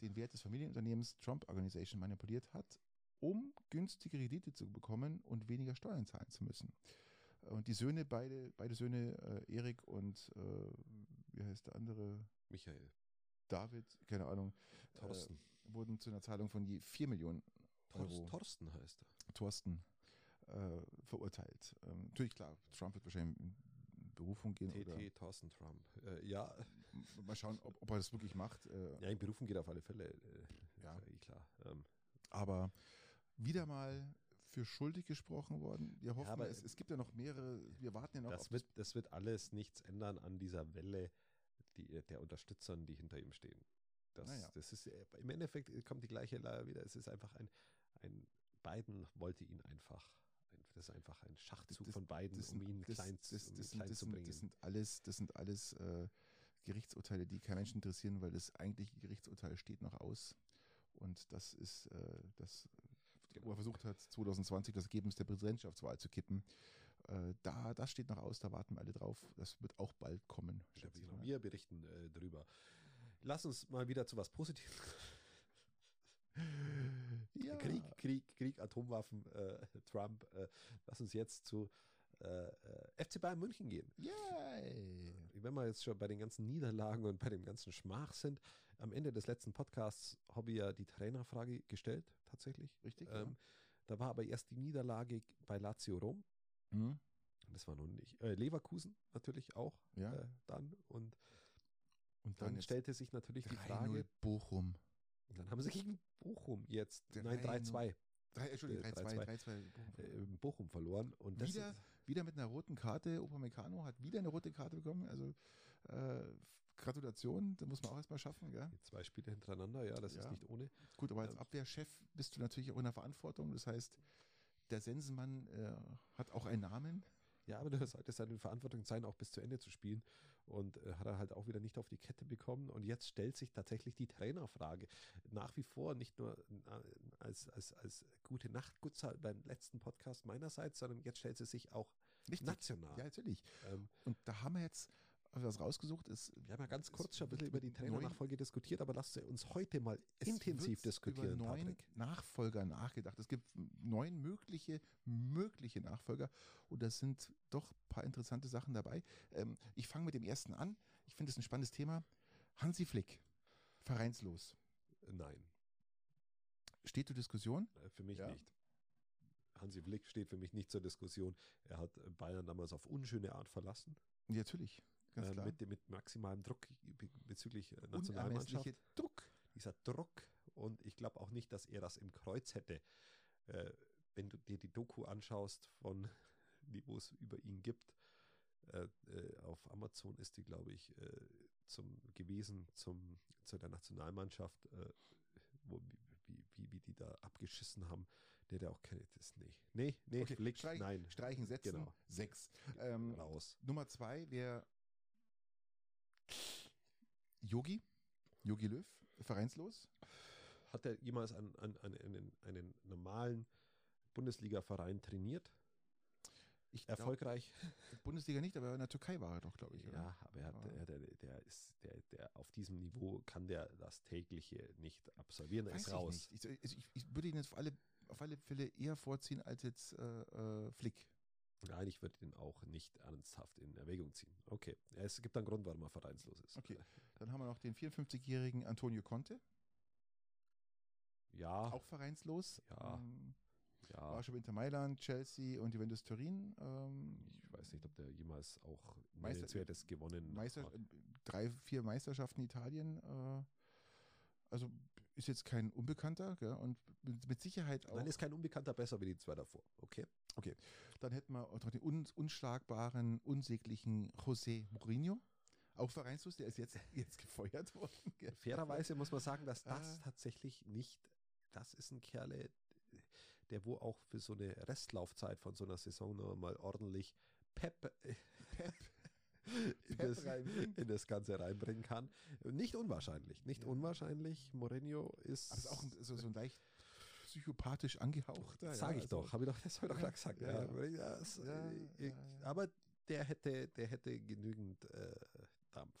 den Wert des Familienunternehmens Trump Organization manipuliert hat, um günstige Kredite zu bekommen und weniger Steuern zahlen zu müssen. Und die Söhne, beide, beide Söhne, äh, Erik und äh, wie heißt der andere? Michael. David, keine Ahnung. Thorsten. Äh, wurden zu einer Zahlung von je 4 Millionen Euro. Thorsten heißt er. Thorsten äh, verurteilt. Ähm, natürlich, klar, Trump wird wahrscheinlich Berufung gehen? TT oder? Thorsten Trump. Äh, ja. Mal schauen, ob, ob, er das wirklich macht. Äh, ja, in Berufung geht auf alle Fälle. Äh, ja. Eh klar. Ähm. Aber wieder mal für schuldig gesprochen worden. Wir hoffen, ja, aber es, es, gibt ja noch mehrere, wir warten ja noch. Das, wird, das wird alles nichts ändern an dieser Welle die, der Unterstützern, die hinter ihm stehen. Das, naja. das ist äh, im Endeffekt kommt die gleiche Leier wieder. Es ist einfach ein, ein Biden wollte ihn einfach das ist einfach ein Schachzug das, von beiden, das, um ihn das, klein, das, um ihn klein sind, zu bringen. Das sind alles, das sind alles äh, Gerichtsurteile, die kein Mensch interessieren, weil das eigentliche Gerichtsurteil steht noch aus. Und das ist äh, das, genau. wo er versucht hat, 2020 das Ergebnis der Präsidentschaftswahl zu kippen. Äh, da, das steht noch aus, da warten wir alle drauf. Das wird auch bald kommen. Wir berichten äh, drüber. Lass uns mal wieder zu was Positivem (laughs) ja. Krieg, Krieg, Krieg, Atomwaffen, äh, Trump. Äh, lass uns jetzt zu äh, äh FC Bayern München gehen. Yay! Wenn wir jetzt schon bei den ganzen Niederlagen und bei dem ganzen Schmach sind, am Ende des letzten Podcasts habe ich ja die Trainerfrage gestellt, tatsächlich. Richtig. Ähm, ja. Da war aber erst die Niederlage bei Lazio Rom. Mhm. Das war nun nicht. Äh, Leverkusen natürlich auch ja. Äh, dann. Und, und dann, dann stellte sich natürlich die Frage. Bochum. Und dann haben sie gegen Bochum jetzt, nein, 3-2. Entschuldigung, 3-2 äh, Bochum, Bochum verloren. Und wieder, wieder mit einer roten Karte. Upamecano hat wieder eine rote Karte bekommen. Also äh, Gratulation, das muss man auch erstmal schaffen. Gell? Zwei Spiele hintereinander, ja, das ja. ist nicht ohne. Gut, aber als ähm, Abwehrchef bist du natürlich auch in der Verantwortung. Das heißt, der Sensenmann äh, hat auch einen Namen. Ja, aber du solltest halt in Verantwortung sein, auch bis zu Ende zu spielen. Und äh, hat er halt auch wieder nicht auf die Kette bekommen. Und jetzt stellt sich tatsächlich die Trainerfrage. Nach wie vor nicht nur äh, als, als, als gute Nachtgutzer beim letzten Podcast meinerseits, sondern jetzt stellt sie sich auch Richtig. national. Ja, natürlich. Ähm, und da haben wir jetzt habe was rausgesucht. Ist, Wir haben ja ganz kurz schon ein bisschen über die Trainernachfolge diskutiert, aber lasst uns heute mal es intensiv diskutieren, über neun Patrick. Nachfolger nachgedacht. Es gibt neun mögliche, mögliche Nachfolger und da sind doch ein paar interessante Sachen dabei. Ähm, ich fange mit dem ersten an. Ich finde es ein spannendes Thema. Hansi Flick, vereinslos. Nein, Steht zur Diskussion? äh, für mich Ja. nicht. Hansi Flick steht für mich nicht zur Diskussion. Er hat Bayern damals auf unschöne Art verlassen, Ja, natürlich. Ganz äh, klar. mit, mit maximalem Druck be- bezüglich äh, Nationalmannschaft. Druck. dieser Druck und ich glaube auch nicht, dass er das im Kreuz hätte. Äh, wenn du dir die Doku anschaust von, (laughs) die wo es über ihn gibt, äh, äh, auf Amazon ist die, glaube ich, äh, zum, gewesen zum, zu der Nationalmannschaft, äh, wo, wie, wie, wie, die da abgeschissen haben. Der, der auch kennt, das, nee, nee, nee, Okay, Flick, streich- nein, Streichen, setzen. Genau. Sechs. Ähm, raus. Nummer zwei wäre Yogi. Yogi Löw, vereinslos. Hat er jemals an, an, an einen, einen normalen Bundesliga-Verein trainiert? Ich glaub, Erfolgreich? (laughs) Bundesliga nicht, aber in der Türkei war er doch, glaube ich. oder? Ja, aber er hat, Ja. er, der, der ist, der, der auf diesem Niveau kann der das tägliche nicht absolvieren. Er Weiß ist ich raus. Ich, also ich, ich würde ihn jetzt auf alle, auf alle Fälle eher vorziehen als jetzt äh, äh, Flick. Nein, ich würde ihn auch nicht ernsthaft in Erwägung ziehen. Okay, es gibt einen Grund, warum er vereinslos ist. Okay. Dann haben wir noch den 54-jährigen Antonio Conte, Ja, auch vereinslos. Ja. Ähm, ja. War schon Inter Mailand, Chelsea und Juventus Turin. Ähm, Ich weiß nicht, ob der jemals auch Meister- Nennenswertes gewonnen Meister, hat. drei, vier Meisterschaften Italien. Äh, also ist jetzt kein Unbekannter gell? und mit, mit Sicherheit auch. Nein, ist kein Unbekannter besser wie die zwei davor. Okay. Dann hätten wir noch den un, unschlagbaren, unsäglichen José Mourinho. Auch vereinslos, der ist jetzt, (laughs) jetzt gefeuert worden. Fairerweise muss man sagen, dass das Ah. tatsächlich nicht, das ist ein Kerle, der wo auch für so eine Restlaufzeit von so einer Saison noch mal ordentlich Pep, Pep. (laughs) in, das, in das Ganze reinbringen kann. Nicht unwahrscheinlich, nicht Ja. unwahrscheinlich. Mourinho ist, Aber ist auch so, so ein leicht psychopathisch angehauchter. sage ich also- doch, habe ich doch, das habe ich doch Ja, gesagt. ja, Ja, ja. Ja, Ja, ja, ja. Aber der hätte, der hätte genügend äh, Dampf.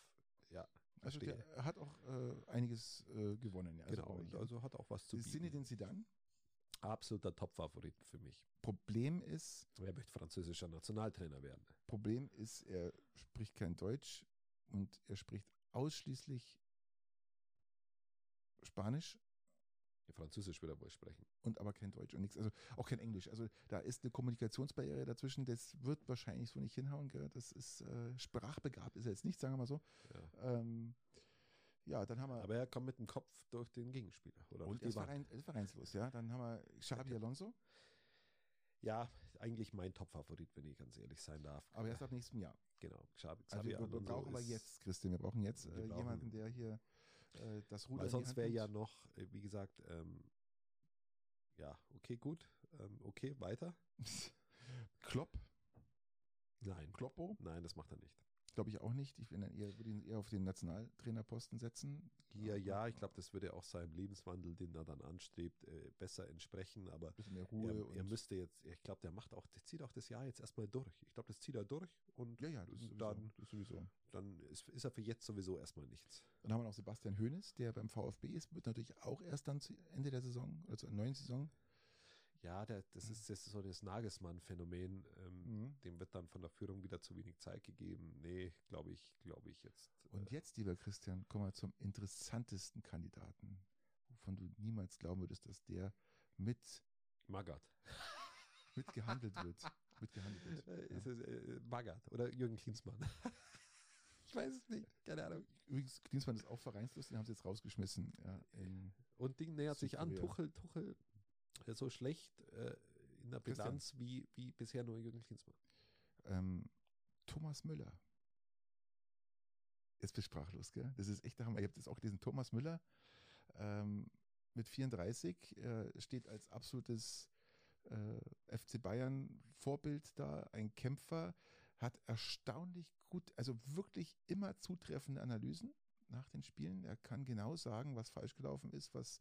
Ja, Also der hat auch äh, einiges äh, gewonnen. Ja. genau, und ich- also hat auch was zu bieten. Zinedine Zidane. Absoluter Top-Favorit für mich. Problem ist, Wer möchte französischer Nationaltrainer werden? Problem ist, er spricht kein Deutsch und er spricht ausschließlich Spanisch Französisch wird er wohl sprechen. und aber kein Deutsch und nichts, also auch kein Englisch. Also da ist eine Kommunikationsbarriere dazwischen, das wird wahrscheinlich so nicht hinhauen. Gell? Das ist äh, sprachbegabt, ist er jetzt nicht, sagen wir mal so. Ja. Ähm, ja, dann haben wir Aber er kommt mit dem Kopf durch den Gegenspieler. Oder und er verein, er ist vereinslos, ja. Dann haben wir Xabi Alonso, Ja, eigentlich mein Top-Favorit, wenn ich ganz ehrlich sein darf. aber erst ab nächstem Jahr. Genau. Xabi, Also Xabi wir, wir Alonso brauchen aber ist- jetzt, Christian, wir brauchen jetzt Wir äh, brauchen- jemanden, der hier äh, das Ruder Weil sonst wäre ja noch, äh, wie gesagt, ähm, ja, okay, gut. Ähm, okay, weiter. (laughs) Klopp, Nein. Kloppo, Nein, das macht er nicht. Glaube ich auch nicht. Ich bin dann eher, würde ihn eher auf den Nationaltrainerposten setzen. Ja, ja, ich glaube, das würde auch seinem Lebenswandel, den er dann anstrebt, äh, besser entsprechen. Aber Ein bisschen mehr Ruhe. er, er müsste jetzt, ich glaube, der macht auch, der zieht auch das Jahr jetzt erstmal durch. Ich glaube, das zieht er durch und ja, ja, das sowieso. dann, das ist sowieso. dann ist, ist er für jetzt sowieso erstmal nichts. Dann haben wir noch Sebastian Hoeneß, der beim VfB ist, wird natürlich auch erst dann zu Ende der Saison, also zur neuen Saison. Ja, der, das, ist, das ist so das Nagelsmann-Phänomen. Ähm, Mhm. Dem wird dann von der Führung wieder zu wenig Zeit gegeben. Nee, glaube ich, glaube ich jetzt. Und äh, jetzt, lieber Christian, kommen wir zum interessantesten Kandidaten, wovon du niemals glauben würdest, dass der mit, Magath. (laughs) mit gehandelt wird. mit gehandelt wird. Äh, Ja. Ist es äh, Magath oder Jürgen Klinsmann? (laughs) ich weiß es nicht, keine Ahnung. Übrigens, Klinsmann ist auch vereinslos, den haben sie jetzt rausgeschmissen. Ja, Und Ding nähert sich an. Tuchel, Tuchel, so schlecht äh, in der Christian. Bilanz wie, wie bisher nur Jürgen Klinsmann. ähm, Thomas Müller. Jetzt bist du sprachlos, gell? Das ist echt der Hammer. Ich habe das auch gelesen. Thomas Müller ähm, mit 34 äh, steht als absolutes äh, FC Bayern Vorbild da, ein Kämpfer, hat erstaunlich gut, also wirklich immer zutreffende Analysen nach den Spielen. Er kann genau sagen, was falsch gelaufen ist, was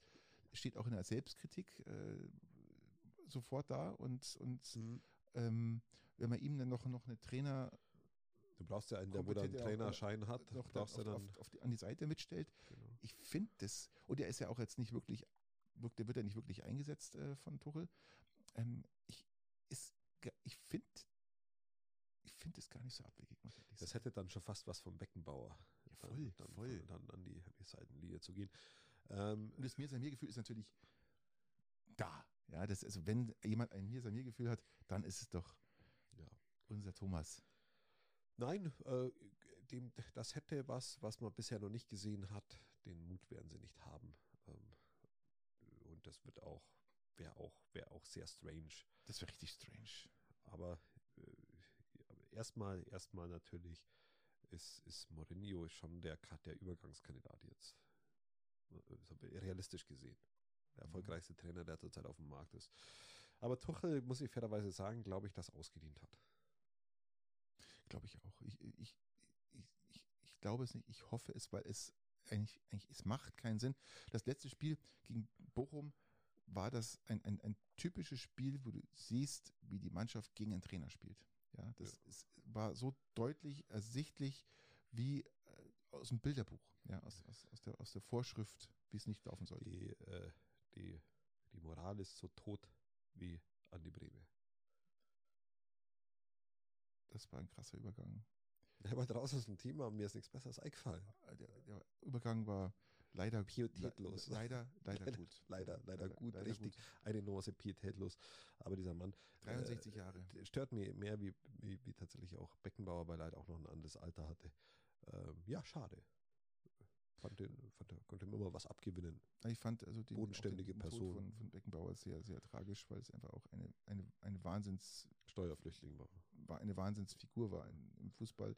steht auch in der Selbstkritik äh, sofort da und, und ähm, wenn man ihm dann noch, noch eine Trainer Du brauchst ja einen, der wo auch, Trainerschein hat, noch brauchst auf, du auf, dann. auf die, an die Seite mitstellt. Genau. Ich finde das, und der ist ja auch jetzt nicht wirklich, der wird ja nicht wirklich eingesetzt äh, von Tuchel. Ähm, ich ist, ich finde, ich finde es gar nicht so abwegig, muss ich Das sagen. hätte dann schon fast was vom Beckenbauer. Ja, voll, dann, voll. Dann an die, die Seitenlinie zu gehen. Ähm, Und das Mir-Samir-Gefühl ist natürlich da. Ja, das, also wenn jemand ein Mir-Samir-Gefühl hat, dann ist es doch ja. unser Thomas. Nein, äh, dem, das hätte was, was man bisher noch nicht gesehen hat. Den Mut werden sie nicht haben. Ähm, und das wird auch, wäre auch, wäre auch sehr strange. Das wäre richtig strange. Aber äh, erstmal, erstmal natürlich ist, ist Mourinho schon der, der Übergangskandidat jetzt. Äh, Realistisch gesehen. Der Mhm. erfolgreichste Trainer, der zurzeit auf dem Markt ist. Aber Tuchel, muss ich fairerweise sagen, glaube ich, das ausgedient hat. Glaube ich auch. Ich, ich, ich, ich, ich glaube es nicht. Ich hoffe es, weil es eigentlich, eigentlich, es macht keinen Sinn. Das letzte Spiel gegen Bochum war das ein, ein, ein typisches Spiel, wo du siehst, wie die Mannschaft gegen einen Trainer spielt. Ja, das Ist, war so deutlich ersichtlich wie aus dem Bilderbuch, ja, aus, aus, aus, der, aus der Vorschrift, wie es nicht laufen sollte. Die, äh, die, die Moral ist so tot wie Andi Breme. Das war ein krasser Übergang. Der war draußen aus dem Team, aber mir ist nichts Besseres eingefallen. Äh, Der, der Übergang war leider Pietätlos. le- Leider, leider, Leider- gut. Leider, leider gut, leider richtig. Eine Nuance pietätlos. Aber dieser Mann 63 äh, Jahre. stört mir mehr, wie, wie, wie tatsächlich auch Beckenbauer, weil er halt auch noch ein anderes Alter hatte. Ähm, ja, schade. Fand den, fand, konnte ihm immer was abgewinnen. Ich fand also den, Bodenständige den, Person. Tod von, von Beckenbauer sehr, sehr tragisch, weil es einfach auch eine, eine, eine Wahnsinns, Steuerflüchtling war. war eine Wahnsinnsfigur war im Fußball.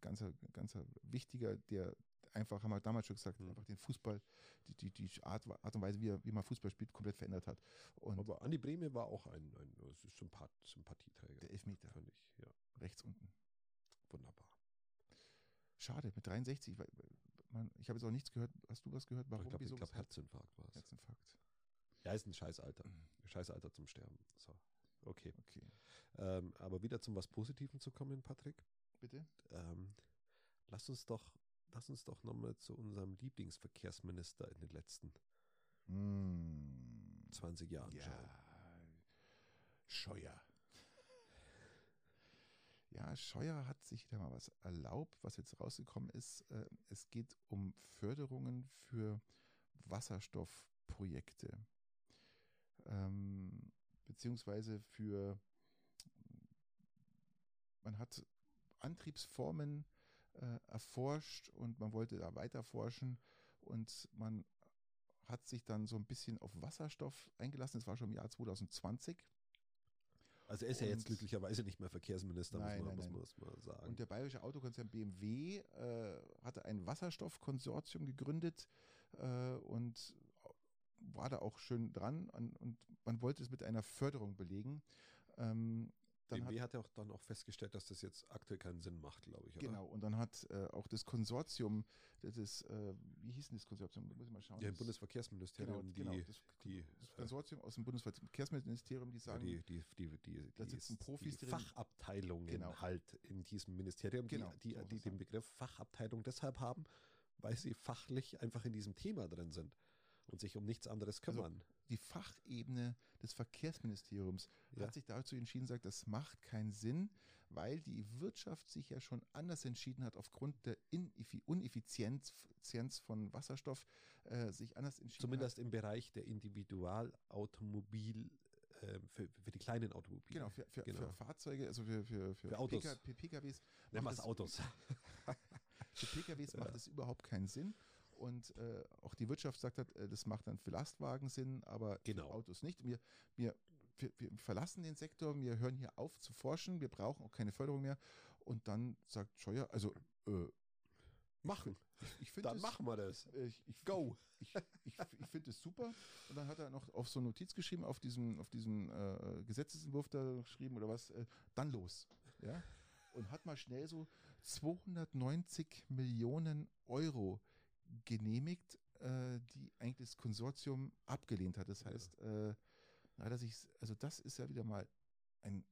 Ganzer, ganzer wichtiger, der einfach, haben wir damals schon gesagt, Mhm. einfach den Fußball, die, die, die Art, Art und Weise, wie, er, wie man Fußball spielt, komplett verändert hat. Und Aber Andi Breme war auch ein, ein Sympath Sympathieträger. der Elfmeter, Fand ich, ja, rechts unten. wunderbar. Schade, mit 63, weil, man, ich habe jetzt auch nichts gehört. Hast du was gehört? Warum? ich glaube, glaub? Herzinfarkt war es. Herzinfarkt. Ja, ist ein Scheißalter. Mhm. Scheißalter zum Sterben. So, okay. Okay, Ähm, aber wieder zum was Positiven zu kommen, Patrick. bitte. Ähm, lass uns doch, lass uns doch nochmal zu unserem Lieblingsverkehrsminister in den letzten Mm. 20 Jahren Ja, schauen. Scheuer. Ja, Scheuer hat sich wieder mal was erlaubt, was jetzt rausgekommen ist. Äh, Es geht um Förderungen für Wasserstoffprojekte. Ähm, beziehungsweise für, man hat Antriebsformen äh, erforscht und man wollte da weiter forschen und man hat sich dann so ein bisschen auf Wasserstoff eingelassen. Das war schon im Jahr 2020. Also er ist ja jetzt Und- glücklicherweise nicht mehr Verkehrsminister, Nein, muss, man, nein, muss, man, muss man sagen. Und der bayerische Autokonzern BMW äh, hatte ein Wasserstoffkonsortium gegründet äh, und war da auch schön dran an, und man wollte es mit einer Förderung belegen. Ähm, BMW hat, hat ja auch dann auch festgestellt, dass das jetzt aktuell keinen Sinn macht, glaube ich. Oder? genau, und dann hat äh, auch das Konsortium, das ist, äh, wie hieß denn das Konsortium? Muss ich mal schauen. Ja, im Das- Bundesverkehrsministerium, genau, die, genau, das, die, das Konsortium aus dem Bundesverkehrsministerium, die sagen, die, die, die, die, da sitzen Profis die drin. Fachabteilungen Genau. halt in diesem Ministerium, Genau, die, die, die den. Begriff Fachabteilung deshalb haben, weil sie fachlich einfach in diesem Thema drin sind und sich um nichts anderes Also, kümmern. die Fachebene des Verkehrsministeriums Ja. hat sich dazu entschieden, sagt, das macht keinen Sinn, weil die Wirtschaft sich ja schon anders entschieden hat, aufgrund der Ineffi- Uneffizienz Effizienz von Wasserstoff äh, sich anders entschieden Zumindest im Bereich der Individualautomobil, äh, für, für die kleinen hat. Automobile. Genau, für, für, Genau. für Fahrzeuge, also für, für, für, Für Autos. PK, PKWs. Nennen wir es- Autos. (laughs) Für PKWs macht es überhaupt keinen Sinn. Und äh, auch die Wirtschaft sagt hat, äh, das macht dann für Lastwagen Sinn, aber Genau. für Autos nicht. Wir, wir, wir, wir verlassen den Sektor, wir hören hier auf zu forschen, wir brauchen auch keine Förderung mehr. Und dann sagt Scheuer, also äh, Machen. ich, ich Dann das, machen wir das. äh, ich, ich, Go. Ich, ich, ich finde es super. Und dann hat er noch auf so eine Notiz geschrieben, auf diesem, auf diesem äh, Gesetzesentwurf da geschrieben oder was, äh, dann los. Ja? Und hat mal schnell so 290 Millionen Euro genehmigt, äh, die eigentlich das Konsortium abgelehnt hat. Das Ja. heißt, äh, na, dass ich, also das ist ja wieder mal ein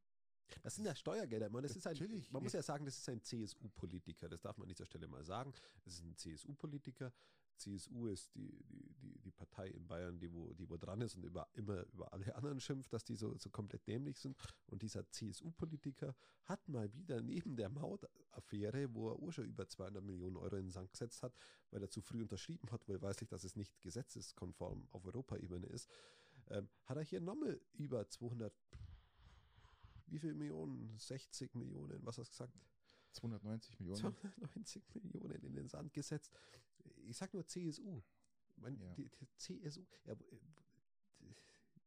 Das sind ja Steuergelder. Man, das ist ein, man muss ja sagen, das ist ein CSU-Politiker. Das darf man an dieser Stelle mal sagen. Es ist ein CSU-Politiker. CSU ist die, die, die, die Partei in Bayern, die wo, die wo dran ist und über, immer über alle anderen schimpft, dass die so, so komplett dämlich sind. Und dieser CSU-Politiker hat mal wieder neben der Mautaffäre, wo er auch schon über 200 Millionen Euro in den Sand gesetzt hat, weil er zu früh unterschrieben hat, weil weiß ich, dass es nicht gesetzeskonform auf Europaebene ist, ähm, hat er hier nochmal über 200, wie viel Millionen? 60 Millionen, was hast du gesagt? 290 Millionen. 290 Millionen in den Sand gesetzt. Ich sag nur CSU. Mein, Ja. die, die CSU. Ja, w-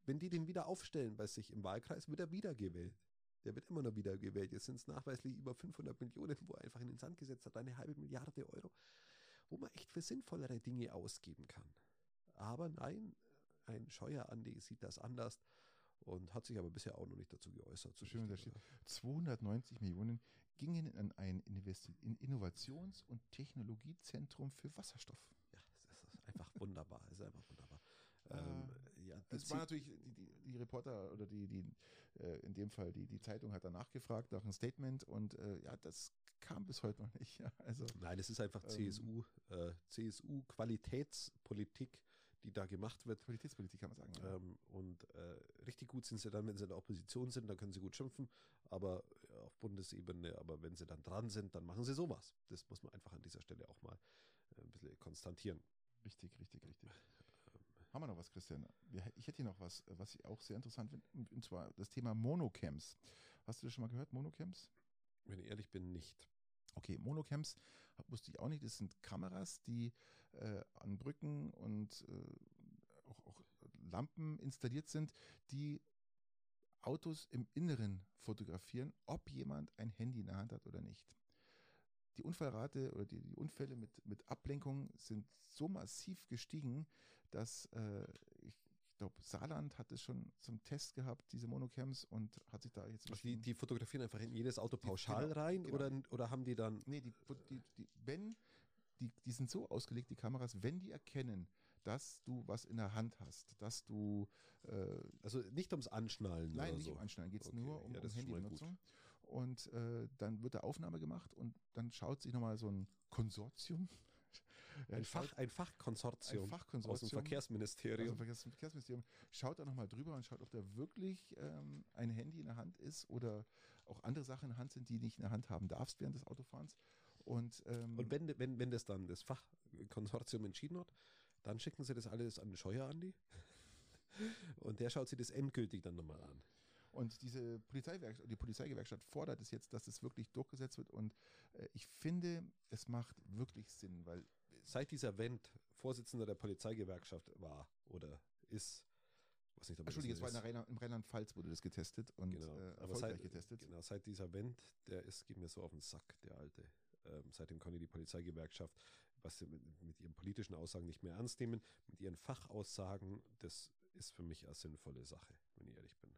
wenn die den wieder aufstellen bei sich im Wahlkreis, wird er wiedergewählt. Der wird immer noch wiedergewählt. Jetzt sind es nachweislich über 500 Millionen, wo er einfach in den Sand gesetzt hat, eine halbe Milliarde Euro, wo man echt für sinnvollere Dinge ausgeben kann. Aber nein, ein Scheuer Andi sieht das anders und hat sich aber bisher auch noch nicht dazu geäußert. So schön, da steht. 290 Millionen gingen an ein Investi in Innovations- und Technologiezentrum für Wasserstoff. Ja, das ist einfach wunderbar. Es ist einfach wunderbar. Ah, Ähm, ja, Das das war natürlich, die, die, die Reporter oder die, die äh, in dem Fall die, die Zeitung hat danach gefragt nach einem Statement und äh, ja, das kam bis heute noch nicht. Ja, (laughs) also Nein, es ist einfach Ähm, CSU, äh, CSU-Qualitätspolitik, die da gemacht wird. Qualitätspolitik kann man sagen. Ja. Ähm, und äh, richtig gut sind sie dann, wenn sie in der Opposition sind, dann können sie gut schimpfen, aber äh, auf Bundesebene, aber wenn sie dann dran sind, dann machen sie sowas. Das muss man einfach an dieser Stelle auch mal äh, ein bisschen konstatieren. Richtig, richtig, richtig. Haben wir noch was, Christian? Ich hätte hier noch was, was ich auch sehr interessant finde, und zwar das Thema Monocamps. Hast du das schon mal gehört, Monocamps? Wenn ich ehrlich bin, nicht. Okay, Monocamps wusste ich auch nicht. Das sind Kameras, die äh, an Brücken und äh, auch, auch Lampen installiert sind, die Autos im Inneren fotografieren, ob jemand ein Handy in der Hand hat oder nicht. Die Unfallrate oder die, die Unfälle mit, mit Ablenkung sind so massiv gestiegen, dass äh, ich, ich glaube, Saarland hat es schon zum Test gehabt, diese Monocamps, und hat sich da jetzt Also die, die fotografieren einfach in jedes Auto pauschal genau, rein genau. Oder, oder haben die dann Nee, die, die, die, wenn, die, die sind so ausgelegt, die Kameras, wenn die erkennen, dass du was in der Hand hast, dass du, äh, Also nicht ums Anschnallen nein, nicht so. um Anschnallen, geht es Okay, nur um, ja, um. Handybenutzung. Und äh, dann wird da Aufnahme gemacht und dann schaut sich nochmal so ein Konsortium, (laughs) Ein, Fach, ein Fachkonsortium, ein aus dem Fachkonsortium aus dem Verkehrsministerium. Verkehrs Verkehrsministerium, schaut da nochmal drüber und schaut, ob da wirklich ähm, ein Handy in der Hand ist oder auch andere Sachen in der Hand sind, die nicht in der Hand haben darfst während des Autofahrens. Und, ähm, Und wenn, wenn, wenn das dann das Fachkonsortium entschieden hat, dann schicken sie das alles an den Scheuer Andi. (laughs) Und der schaut sich das endgültig dann nochmal an. Und diese Polizeigewerkschaft, die Polizeigewerkschaft fordert es jetzt, dass es wirklich durchgesetzt wird. Und äh, ich finde, es macht wirklich Sinn, weil Seit dieser Wendt Vorsitzender der Polizeigewerkschaft war oder ist, was nicht, Entschuldige, es war in Rheinland- im Rheinland-Pfalz wurde das getestet und Genau. äh, Aber erfolgreich seit, getestet. Genau, seit dieser Wendt, der ist, geht mir so auf den Sack, der alte. Ähm, seitdem kann ich die Polizeigewerkschaft, was sie mit, mit ihren politischen Aussagen nicht mehr ernst nehmen, mit ihren Fachaussagen, das ist für mich eine sinnvolle Sache, wenn ich ehrlich bin.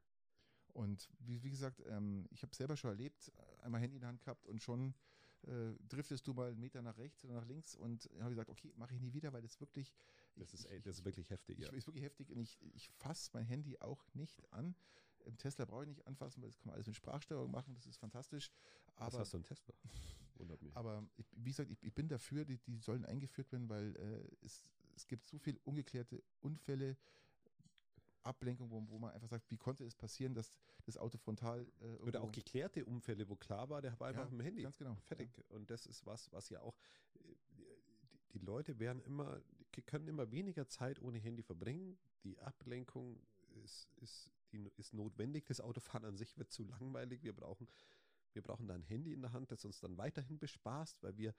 Und wie, wie gesagt, ähm, ich habe selber schon erlebt, einmal Handy in der Hand gehabt und schon äh, driftest du mal einen Meter nach rechts oder nach links und habe gesagt, okay, mache ich nie wieder, weil das wirklich, Das ist, ich, das ist wirklich heftig, ich, ja. ist wirklich heftig und ich, ich fasse mein Handy auch nicht an. Im Tesla brauche ich nicht anfassen, weil das kann man alles mit Sprachsteuerung machen, das ist fantastisch. Was Aber hast du einen Tesla? Wundert mich. Aber ich, wie gesagt, ich, ich bin dafür, die, die sollen eingeführt werden, weil äh, es, es gibt so viel ungeklärte Unfälle, Ablenkung, wo, wo man einfach sagt, wie konnte es passieren, dass das Auto frontal äh, Oder auch geklärte Unfälle, wo klar war, der war einfach Ja, im Handy. ganz genau, Fertig. Und das ist was, was ja auch, äh, die, die Leute werden immer, können immer weniger Zeit ohne Handy verbringen. Die Ablenkung ist, ist, die ist notwendig. Das Autofahren an sich wird zu langweilig. Wir brauchen, wir brauchen da ein Handy in der Hand, das uns dann weiterhin bespaßt, weil wir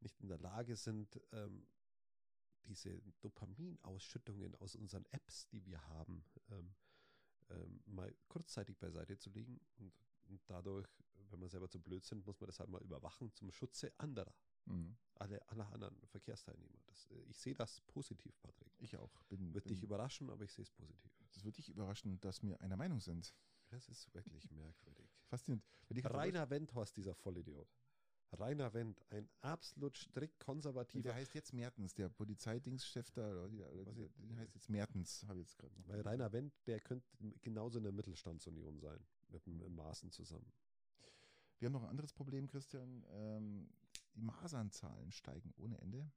nicht in der Lage sind, ähm, diese Dopaminausschüttungen aus unseren Apps, die wir haben, ähm, ähm, mal kurzzeitig beiseite zu legen und, und dadurch, wenn wir selber zu blöd sind, muss man das halt mal überwachen zum Schutze anderer, Mhm. alle, aller anderen Verkehrsteilnehmer. Das, äh, ich sehe das positiv, Patrick. Ich auch. Bin, Wird bin, dich überraschen, aber ich sehe es positiv. das wird dich überraschen, dass wir einer Meinung sind. Das ist wirklich merkwürdig. Faszinierend. Rainer Wendhorst, dieser Vollidiot, Rainer Wendt, ein absolut strikt konservativer. der heißt jetzt Mertens, der Polizeidienstchef da, der heißt jetzt Mertens, habe ich jetzt gerade. Weil Rainer Wendt, der könnte genauso in der Mittelstandsunion sein, mit dem Maßen zusammen. Wir haben noch ein anderes Problem, Christian. Ähm, die Masernzahlen steigen ohne Ende.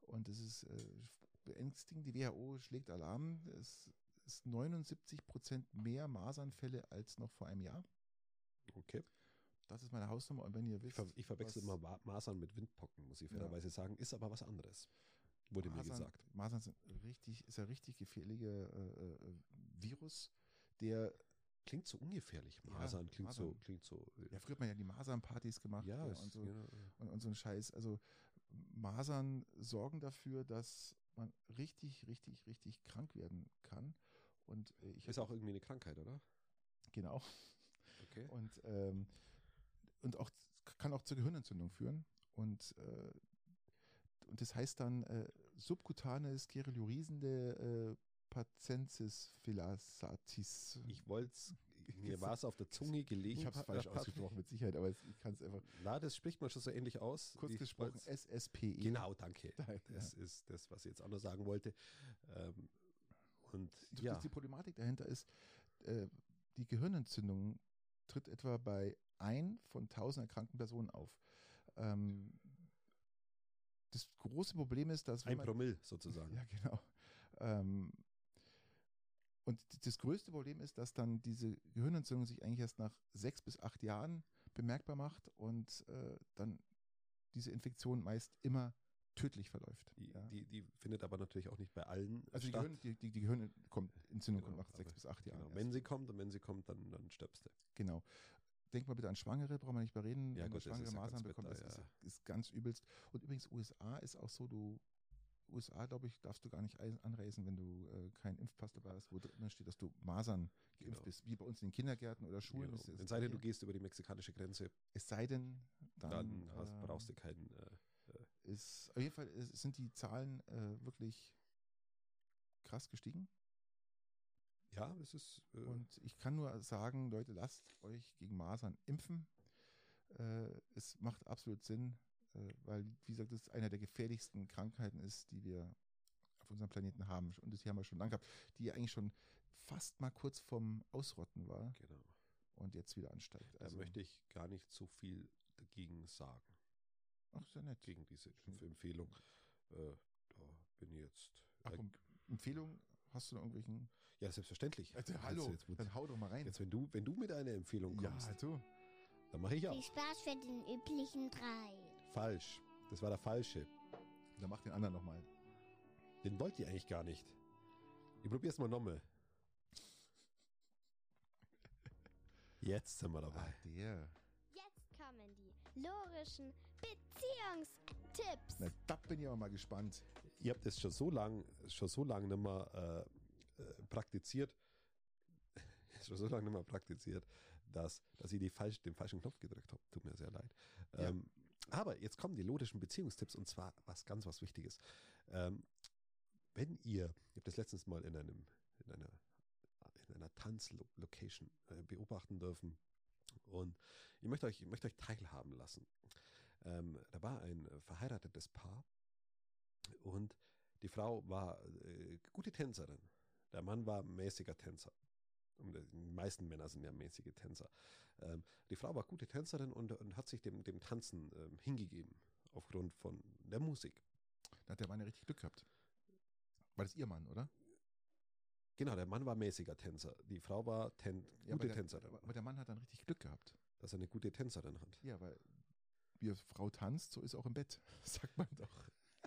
Und es ist äh, beängstigend. Die WHO schlägt Alarm. Es ist 79 Prozent mehr Masernfälle als noch vor einem Jahr. Okay. Das ist meine Hausnummer. Und wenn ihr Ich, wisst, ver ich verwechsel immer Ma- Masern mit Windpocken, muss ich Ja. fairerweise sagen. Ist aber was anderes, wurde mir Masern, gesagt. Masern sind richtig, ist ein richtig gefährlicher äh, äh, Virus, der, Klingt so ungefährlich. Ja, Masern klingt so, Masern. klingt so. äh, ja, früher hat man ja die Masernpartys gemacht ja, und, so, ja, und, und so ein Scheiß. Also Masern sorgen dafür, dass man richtig, richtig, richtig krank werden kann. Und äh, ich ist auch irgendwie eine Krankheit, oder? genau. Okay. Und, ähm, und auch kann auch zur Gehirnentzündung führen. Und, äh, und das heißt dann äh, subkutane Skerulurisende äh, Pacensis filasatis. Ich wollte (laughs) mir war es auf der Zunge gelegen. Ich habe es falsch ausgesprochen, mit Sicherheit, aber es- ich kann es einfach Na, das spricht man schon so ähnlich aus. kurz gesprochen. SSPE. Genau, danke. (laughs) Ja. Das ist das, was ich jetzt auch noch sagen wollte. Ähm, und ja, Die Problematik dahinter ist, äh, die Gehirnentzündung tritt etwa bei ein von tausend erkrankten Personen auf. Ähm, das große Problem ist, dass ein man, Promille sozusagen. (laughs) Ja, genau. Ähm, und das größte Problem ist, dass dann diese Gehirnentzündung sich eigentlich erst nach sechs bis acht Jahren bemerkbar macht und äh, dann diese Infektion meist immer tödlich verläuft. Die, ja. die, die findet aber natürlich auch nicht bei allen also die, statt. Gehirn, die, die, die Gehirnentzündung kommt Genau, nach sechs bis acht Jahren. Genau. erst. Wenn sie kommt und wenn sie kommt, dann, dann stirbst du. Genau. Denk mal bitte an Schwangere, brauchen wir nicht mehr reden. Ja, Wenn man gut, das Schwangere ist ja Masern bekommt, bitter, das ja. ist, ist ganz übelst. Und übrigens, USA ist auch so, du, USA, glaube ich, darfst du gar nicht anreisen, wenn du äh, keinen Impfpass dabei hast, wo drin steht, dass du Masern geimpft Genau. bist. Wie bei uns in den Kindergärten oder Schulen. Genau. Es sei denn, du gehst über die mexikanische Grenze, es sei denn, dann, dann, hast, ähm, brauchst du keinen. Äh, ist, auf jeden Fall sind die Zahlen äh, wirklich krass gestiegen. ja, das ist. Äh, Und ich kann nur sagen, Leute, lasst euch gegen Masern impfen. Äh, es macht absolut Sinn, äh, weil, wie gesagt, es einer der gefährlichsten Krankheiten ist, die wir auf unserem Planeten haben. Und das hier haben wir schon lange gehabt, die eigentlich schon fast mal kurz vorm Ausrotten war genau. und jetzt wieder ansteigt. Da möchte ich gar nicht so viel dagegen sagen, ach, ist ja nett. gegen diese Schön. Empfehlung. Äh, da bin ich jetzt. Ach, und Empfehlung? Hast du noch irgendwelchen? ja, selbstverständlich. Also, Jetzt- hallo, Jetzt, dann hau doch mal rein. jetzt, wenn du, wenn du mit einer Empfehlung kommst, ja, du. dann mache ich auch. Viel Spaß für den üblichen drei. Falsch. Das war der falsche. Dann mach den anderen nochmal. Den wollt ihr eigentlich gar nicht. Ich probier's mal nochmal. (laughs) Jetzt sind wir Ah, dabei. der. Jetzt kommen die logischen Beziehungstipps. Na, da bin ich aber mal gespannt. Ihr habt es schon so lang, schon so lange nicht mehr äh, äh, praktiziert, (laughs) schon so lange nicht mehr praktiziert, dass, dass ich die falsch, den falschen Knopf gedrückt habe. Tut mir sehr leid. Ja. Ähm, aber jetzt kommen die logischen Beziehungstipps und zwar was ganz was Wichtiges. Ähm, wenn ihr, ich habe das letztens mal in einem, in einer, in einer Tanzlocation äh, beobachten dürfen und ich möchte euch, ich möchte euch teilhaben lassen. Ähm, da war ein äh, verheiratetes Paar und die Frau war äh, gute Tänzerin. Der Mann war mäßiger Tänzer. Und die meisten Männer sind ja mäßige Tänzer. Ähm, die Frau war gute Tänzerin und, und hat sich dem, dem Tanzen ähm, hingegeben, aufgrund von der Musik. Da hat der Mann ja richtig Glück gehabt. War das ihr Mann, oder? Genau, der Mann war mäßiger Tänzer. Die Frau war ten, Ja, aber gute der, Tänzerin. Aber, aber der Mann hat dann richtig Glück gehabt. dass er eine gute Tänzerin hat. Ja, weil wie eine Frau tanzt, so ist auch im Bett, (laughs) sagt man doch.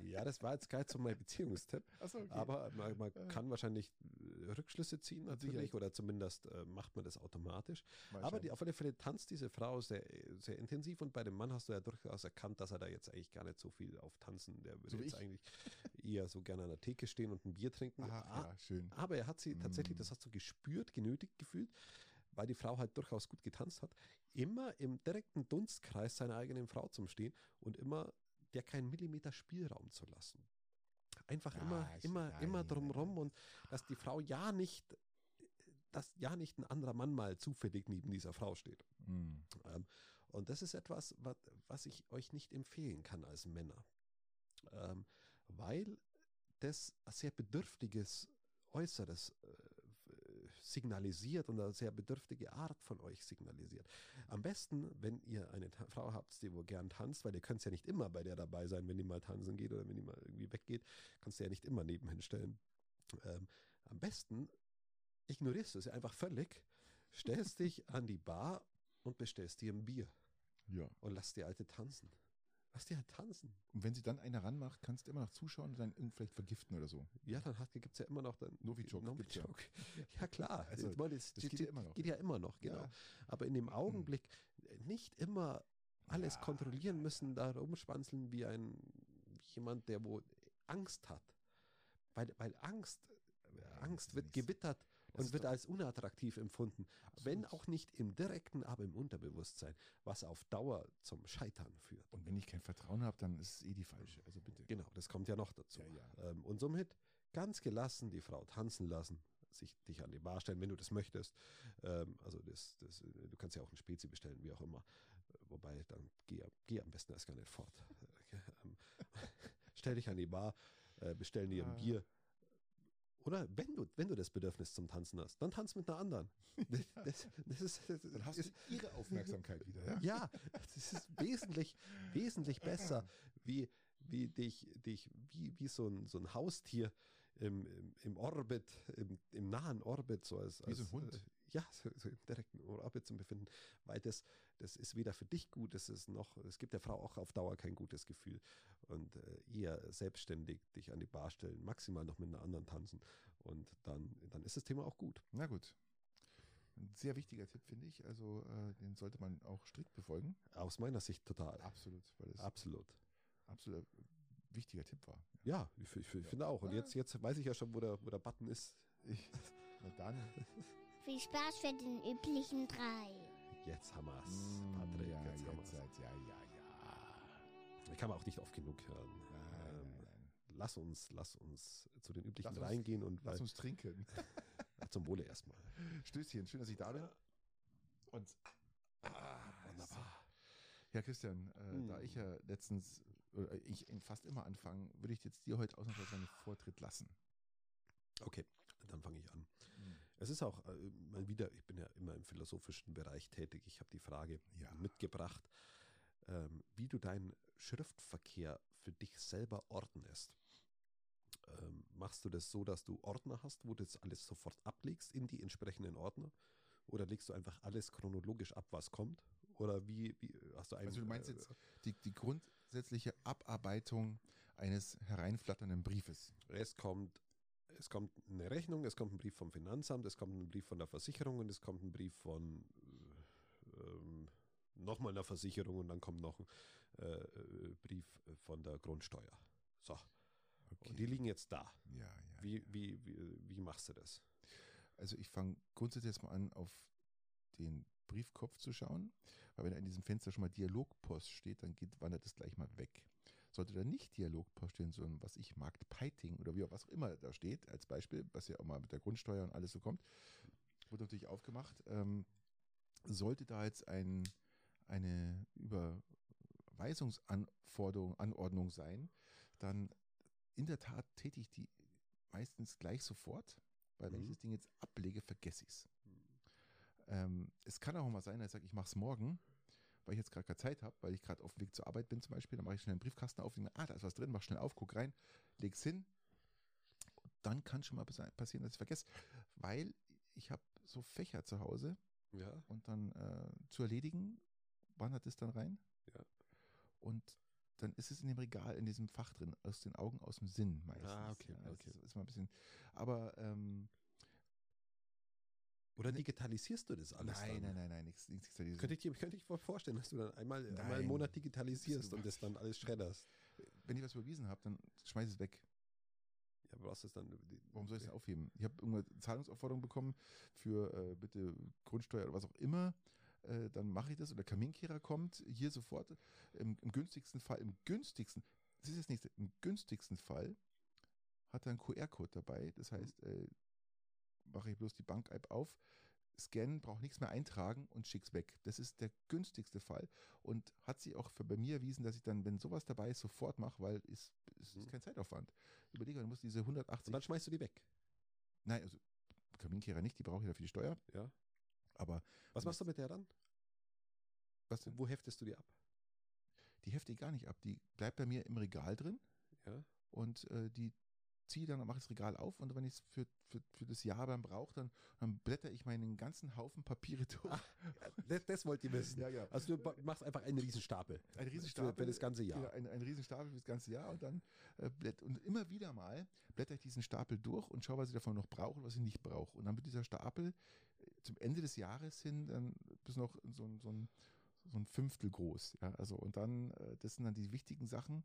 Ja, das war jetzt nicht so mein Beziehungstipp. Achso, okay. Aber man, man Äh. kann wahrscheinlich äh, Rückschlüsse ziehen natürlich Sicherheit. oder zumindest äh, macht man das automatisch. Aber die, auf alle Fälle tanzt diese Frau sehr, sehr intensiv und bei dem Mann hast du ja durchaus erkannt, dass er da jetzt eigentlich gar nicht so viel auf tanzen. Der würde So jetzt ich. eigentlich eher so gerne an der Theke stehen und ein Bier trinken. Ach, Ah, ja, schön. Aber er hat sie tatsächlich, Mm. das hast du gespürt, genötigt gefühlt, weil die Frau halt durchaus gut getanzt hat, immer im direkten Dunstkreis seiner eigenen Frau zum Stehen und immer der keinen Millimeter Spielraum zu lassen. Einfach Ja, immer, ist- immer, nein, immer drumrum nein. und dass die Frau ja nicht, dass ja nicht ein anderer Mann mal zufällig neben dieser Frau steht. Ähm, Und das ist etwas, was, was ich euch nicht empfehlen kann als Männer. Ähm, weil das ein sehr bedürftiges Äußeres äh, signalisiert und eine sehr bedürftige Art von euch signalisiert. Am besten, wenn ihr eine Frau habt, die wo gern tanzt, weil ihr könnt ja nicht immer bei der dabei sein, wenn die mal tanzen geht oder wenn die mal irgendwie weggeht, kannst du ja nicht immer nebenhin stellen. Ähm, am besten ignorierst du es einfach völlig, stellst dich an die Bar und bestellst dir ein Bier Ja. und lass die Alte tanzen. Lass die halt tanzen. Und wenn sie dann einer ranmacht, kannst du immer noch zuschauen und dann irgendwie vielleicht vergiften oder so. Ja, dann gibt es ja immer noch dann Novichok gibt's ja. Novichok. (laughs) Ja, klar. Also, meine, das, das geht ja immer noch. Geht ja immer noch, genau. Ja. Aber in dem Augenblick nicht immer alles Ja, kontrollieren müssen, da rumspanzeln wie ein jemand, der wo Angst hat. Weil, weil Angst, das Angst wird gewittert das und wird als unattraktiv empfunden. Wenn Absolut. auch nicht im direkten, aber im Unterbewusstsein, was auf Dauer zum Scheitern führt. Und wenn ich kein Vertrauen habe, dann ist es eh die falsche. Also bitte. Genau, das kommt ja noch dazu. Ja, ja. Ähm, und somit ganz gelassen die Frau tanzen lassen, sich dich an die Bar stellen, wenn du das möchtest. Ähm, also das, das, du kannst ja auch ein Spezi bestellen, wie auch immer. Wobei, dann geh, geh am besten erst gar nicht fort. (laughs) ähm, stell dich an die Bar, äh, bestell dir ein Ah. Bier. Oder wenn du, wenn du das Bedürfnis zum Tanzen hast, dann tanz mit einer anderen. (laughs) Das, das, das ist, das Dann hast ist, du ihre Aufmerksamkeit wieder, ja? ja, das ist wesentlich, wesentlich besser, wie, wie dich, dich wie, wie so ein, so ein Haustier im, im, im Orbit, im, im nahen Orbit, so als, Wie so ein als Hund. Äh, ja, (laughs) so, so im direkten Orbit zu befinden, weil das, das ist weder für dich gut, das ist noch, es gibt der Frau auch auf Dauer kein gutes Gefühl und äh, eher selbstständig dich an die Bar stellen, maximal noch mit einer anderen tanzen und dann, dann ist das Thema auch gut. Na gut. Ein sehr wichtiger Tipp, finde ich. Also äh, den sollte man auch strikt befolgen. Aus meiner Sicht total. Absolut, weil das Absolut. absolut wichtiger Tipp war. Ja, ich, ich, ich finde auch. Und jetzt, jetzt weiß ich ja schon, wo der, wo der Button ist. Ich, na dann. (laughs) Viel Spaß für den üblichen drei. Jetzt haben wir's, Mm, Patrick. ja, jetzt haben jetzt, wir's. ja, ja, ja. Ich kann man auch nicht oft genug hören. Nein, ähm, nein, nein. Lass uns, lass uns zu den üblichen Lass uns- reingehen und Lass weil, uns trinken. (laughs) zum Wohle erstmal. Stößchen, schön, dass ich da bin. Und Ah, wunderbar. ja, Christian, äh, da Mm. ich ja letztens, oder ich fast immer anfange, würde ich jetzt dir heute ausnahmsweise einen Vortritt lassen. Okay, dann fange ich an. Es ist auch äh, mal wieder, ich bin ja immer im philosophischen Bereich tätig. Ich habe die Frage Ja. mitgebracht, ähm, wie du deinen Schriftverkehr für dich selber ordnest. Ähm, machst du das so, dass du Ordner hast, wo du das alles sofort ablegst in die entsprechenden Ordner? Oder legst du einfach alles chronologisch ab, was kommt? Oder wie, wie hast du einen. Also du meinst äh, jetzt die, die grundsätzliche Abarbeitung eines hereinflatternden Briefes. Es kommt, es kommt eine Rechnung, es kommt ein Brief vom Finanzamt, es kommt ein Brief von der Versicherung und es kommt ein Brief von äh, ähm, nochmal einer Versicherung und dann kommt noch ein äh, äh, Brief von der Grundsteuer. So. Und die liegen jetzt da. Ja, ja. Wie, wie, wie, wie machst du das? Also ich fange grundsätzlich jetzt mal an, auf den Briefkopf zu schauen, weil wenn da in diesem Fenster schon mal Dialogpost steht, dann geht, wandert es gleich mal weg. Sollte da nicht Dialogpost stehen, sondern was ich Markt Peiting oder wie auch was auch immer da steht, als Beispiel, was ja auch mal mit der Grundsteuer und alles so kommt, wird natürlich aufgemacht. Ähm, sollte da jetzt ein, eine Überweisungsanforderung, Anordnung sein, dann in der Tat tätige ich die meistens gleich sofort, weil wenn ich Mhm. das Ding jetzt ablege, vergesse ich es. Ähm, es kann auch mal sein, dass ich sage, ich mache es morgen, weil ich jetzt gerade keine Zeit habe, weil ich gerade auf dem Weg zur Arbeit bin zum Beispiel, dann mache ich schnell einen Briefkasten auf, denke, ah, da ist was drin, mach schnell auf, guck rein, leg's hin. Und dann kann schon mal passieren, dass ich vergesse, weil ich habe so Fächer zu Hause Ja. und dann äh, zu erledigen, wandert es dann rein. Ja. Und dann ist es in dem Regal, in diesem Fach drin, aus den Augen, aus dem Sinn meistens. Ah, okay, Ja, das okay. Ist, ist mal ein bisschen, aber ähm, Oder digitalisierst du das alles nein, dann? nein, nein, nein, nichts, nichts nichts- Könnte ich, dir- könnte ich mir vorstellen, dass du dann einmal, einmal im Monat digitalisierst Du und das dann alles schredderst. Wenn ich was überwiesen habe, dann schmeiß es weg. Ja, aber was ist dann? Warum soll ich es denn aufheben? Ich habe irgendwann Zahlungsaufforderung bekommen für äh, bitte Grundsteuer oder was auch immer. Äh, dann mache ich das oder Kaminkehrer kommt hier sofort. Im, Im günstigsten Fall, im günstigsten, das ist das nächste, im günstigsten Fall hat er einen QR-Code dabei. Das heißt, äh, mache ich bloß die Bank-App auf, scannen, brauche nichts mehr eintragen und schick's weg. Das ist der günstigste Fall und hat sich auch für bei mir erwiesen, dass ich dann, wenn sowas dabei ist, sofort mache, weil es, es Mhm. ist kein Zeitaufwand. Überlege, du musst diese 180. Und dann schmeißt du die weg. nein, also Kaminkehrer nicht, die brauche ich ja für die Steuer. Ja. Aber Was machst du mit der dann? was denn? Wo heftest du die ab? Die hefte ich gar nicht ab. Die bleibt bei mir im Regal drin Ja. und äh, die ziehe dann, mache ich das Regal auf und wenn ich es für, für, für das Jahr dann brauche, dann, dann blätter ich meinen ganzen Haufen Papiere (laughs) durch. Das, das wollt ihr wissen. ja, ja. Also du machst einfach einen Riesenstapel. Ein Riesenstapel. Für, für das ganze Jahr. Genau, ein, ein Riesenstapel für das ganze Jahr und dann äh, blätt, und immer wieder mal blätter ich diesen Stapel durch und schaue, was ich davon noch brauche und was ich nicht brauche. Und dann wird dieser Stapel äh, zum Ende des Jahres hin dann bis noch so, ein- so, ein, so ein Fünftel groß. Ja, also und dann, äh, das sind dann die wichtigen Sachen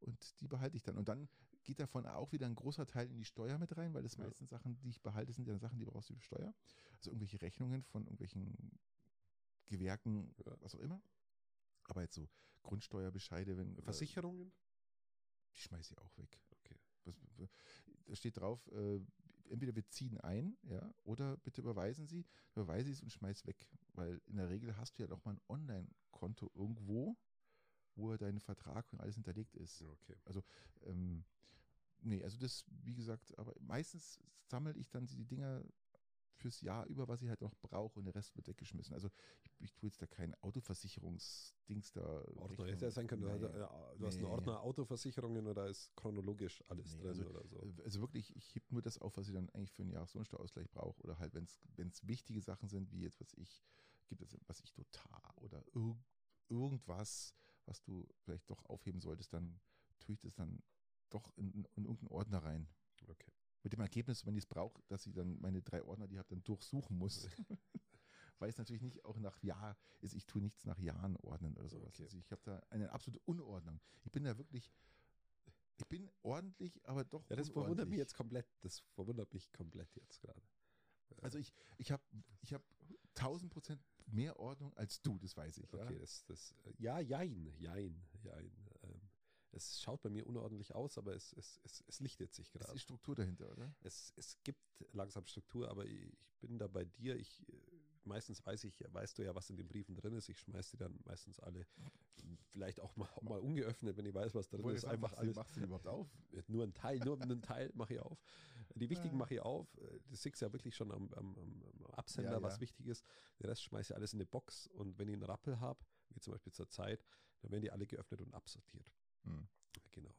und die behalte ich dann. Und dann geht davon auch wieder ein großer Teil in die Steuer mit rein, weil das Ja. meisten Sachen, die ich behalte, sind ja Sachen, die brauchst du für Steuer. Also irgendwelche Rechnungen von irgendwelchen Gewerken, Ja. was auch immer. Aber jetzt so Grundsteuerbescheide, wenn Versicherungen? die schmeiße ich auch weg. Okay. Was, da steht drauf, äh, entweder wir ziehen ein, ja, oder bitte überweisen Sie, überweise ich es und schmeiß weg. Weil in der Regel hast du ja doch mal ein Online-Konto irgendwo, wo dein Vertrag und alles hinterlegt ist. Okay. Ähm, nee, also das, wie gesagt, aber meistens sammle ich dann die Dinger fürs Jahr über, was ich halt noch brauche und der Rest wird weggeschmissen. Also ich, ich tue jetzt da kein Autoversicherungsdings da. Ordner hätte ja sein können, du, Nee. hast, äh, du hast einen. Ordner Autoversicherungen oder ist chronologisch alles Nee, drin also, oder so. Also wirklich, ich heb nur das auf, was ich dann eigentlich für einen Jahreslohnsteuerausgleich brauche. Oder halt, wenn es wichtige Sachen sind, wie jetzt, was ich, gibt es, was ich total oder irg irgendwas, was du vielleicht doch aufheben solltest, dann tue ich das dann doch in, in, in irgendeinen Ordner rein. Okay. Mit dem Ergebnis, wenn ich es brauche, dass ich dann meine drei Ordner, die ich habe, dann durchsuchen muss. (laughs) Weil es natürlich nicht auch nach Jahr ist, ich tue nichts nach Jahren ordnen oder sowas. Okay. Also ich habe da eine absolute Unordnung. Ich bin da wirklich, ich bin ordentlich, aber doch Ja, das verwundert mich jetzt komplett. Das verwundert mich komplett jetzt gerade. Also ich, ich habe ich hab 1000 Prozent mehr Ordnung als du, das weiß ich. Okay, Ja? das, das, ja, jein, jein, jein. Ähm, es schaut bei mir unordentlich aus, aber es, es, es, es lichtet sich Es gerade. ist Struktur dahinter, oder? Es, es gibt langsam Struktur, aber ich bin da bei dir. Ich, meistens weiß ich, weißt du ja, was in den Briefen drin ist. Ich schmeiß die dann meistens alle, vielleicht auch mal, auch mal ungeöffnet, wenn ich weiß, was drin Wollte ist. Einfach alles. Machst du überhaupt auf? Nur ein Teil, nur einen Teil mache ich auf. Die wichtigen Ah. mache ich auf. Äh, Das du ja wirklich schon am, am am Absender, Ja, was ja. wichtig ist. Den Rest schmeiße ich alles in eine Box und wenn ich einen Rappel habe, wie zum Beispiel zur Zeit, dann werden die alle geöffnet und absortiert. Hm. Genau,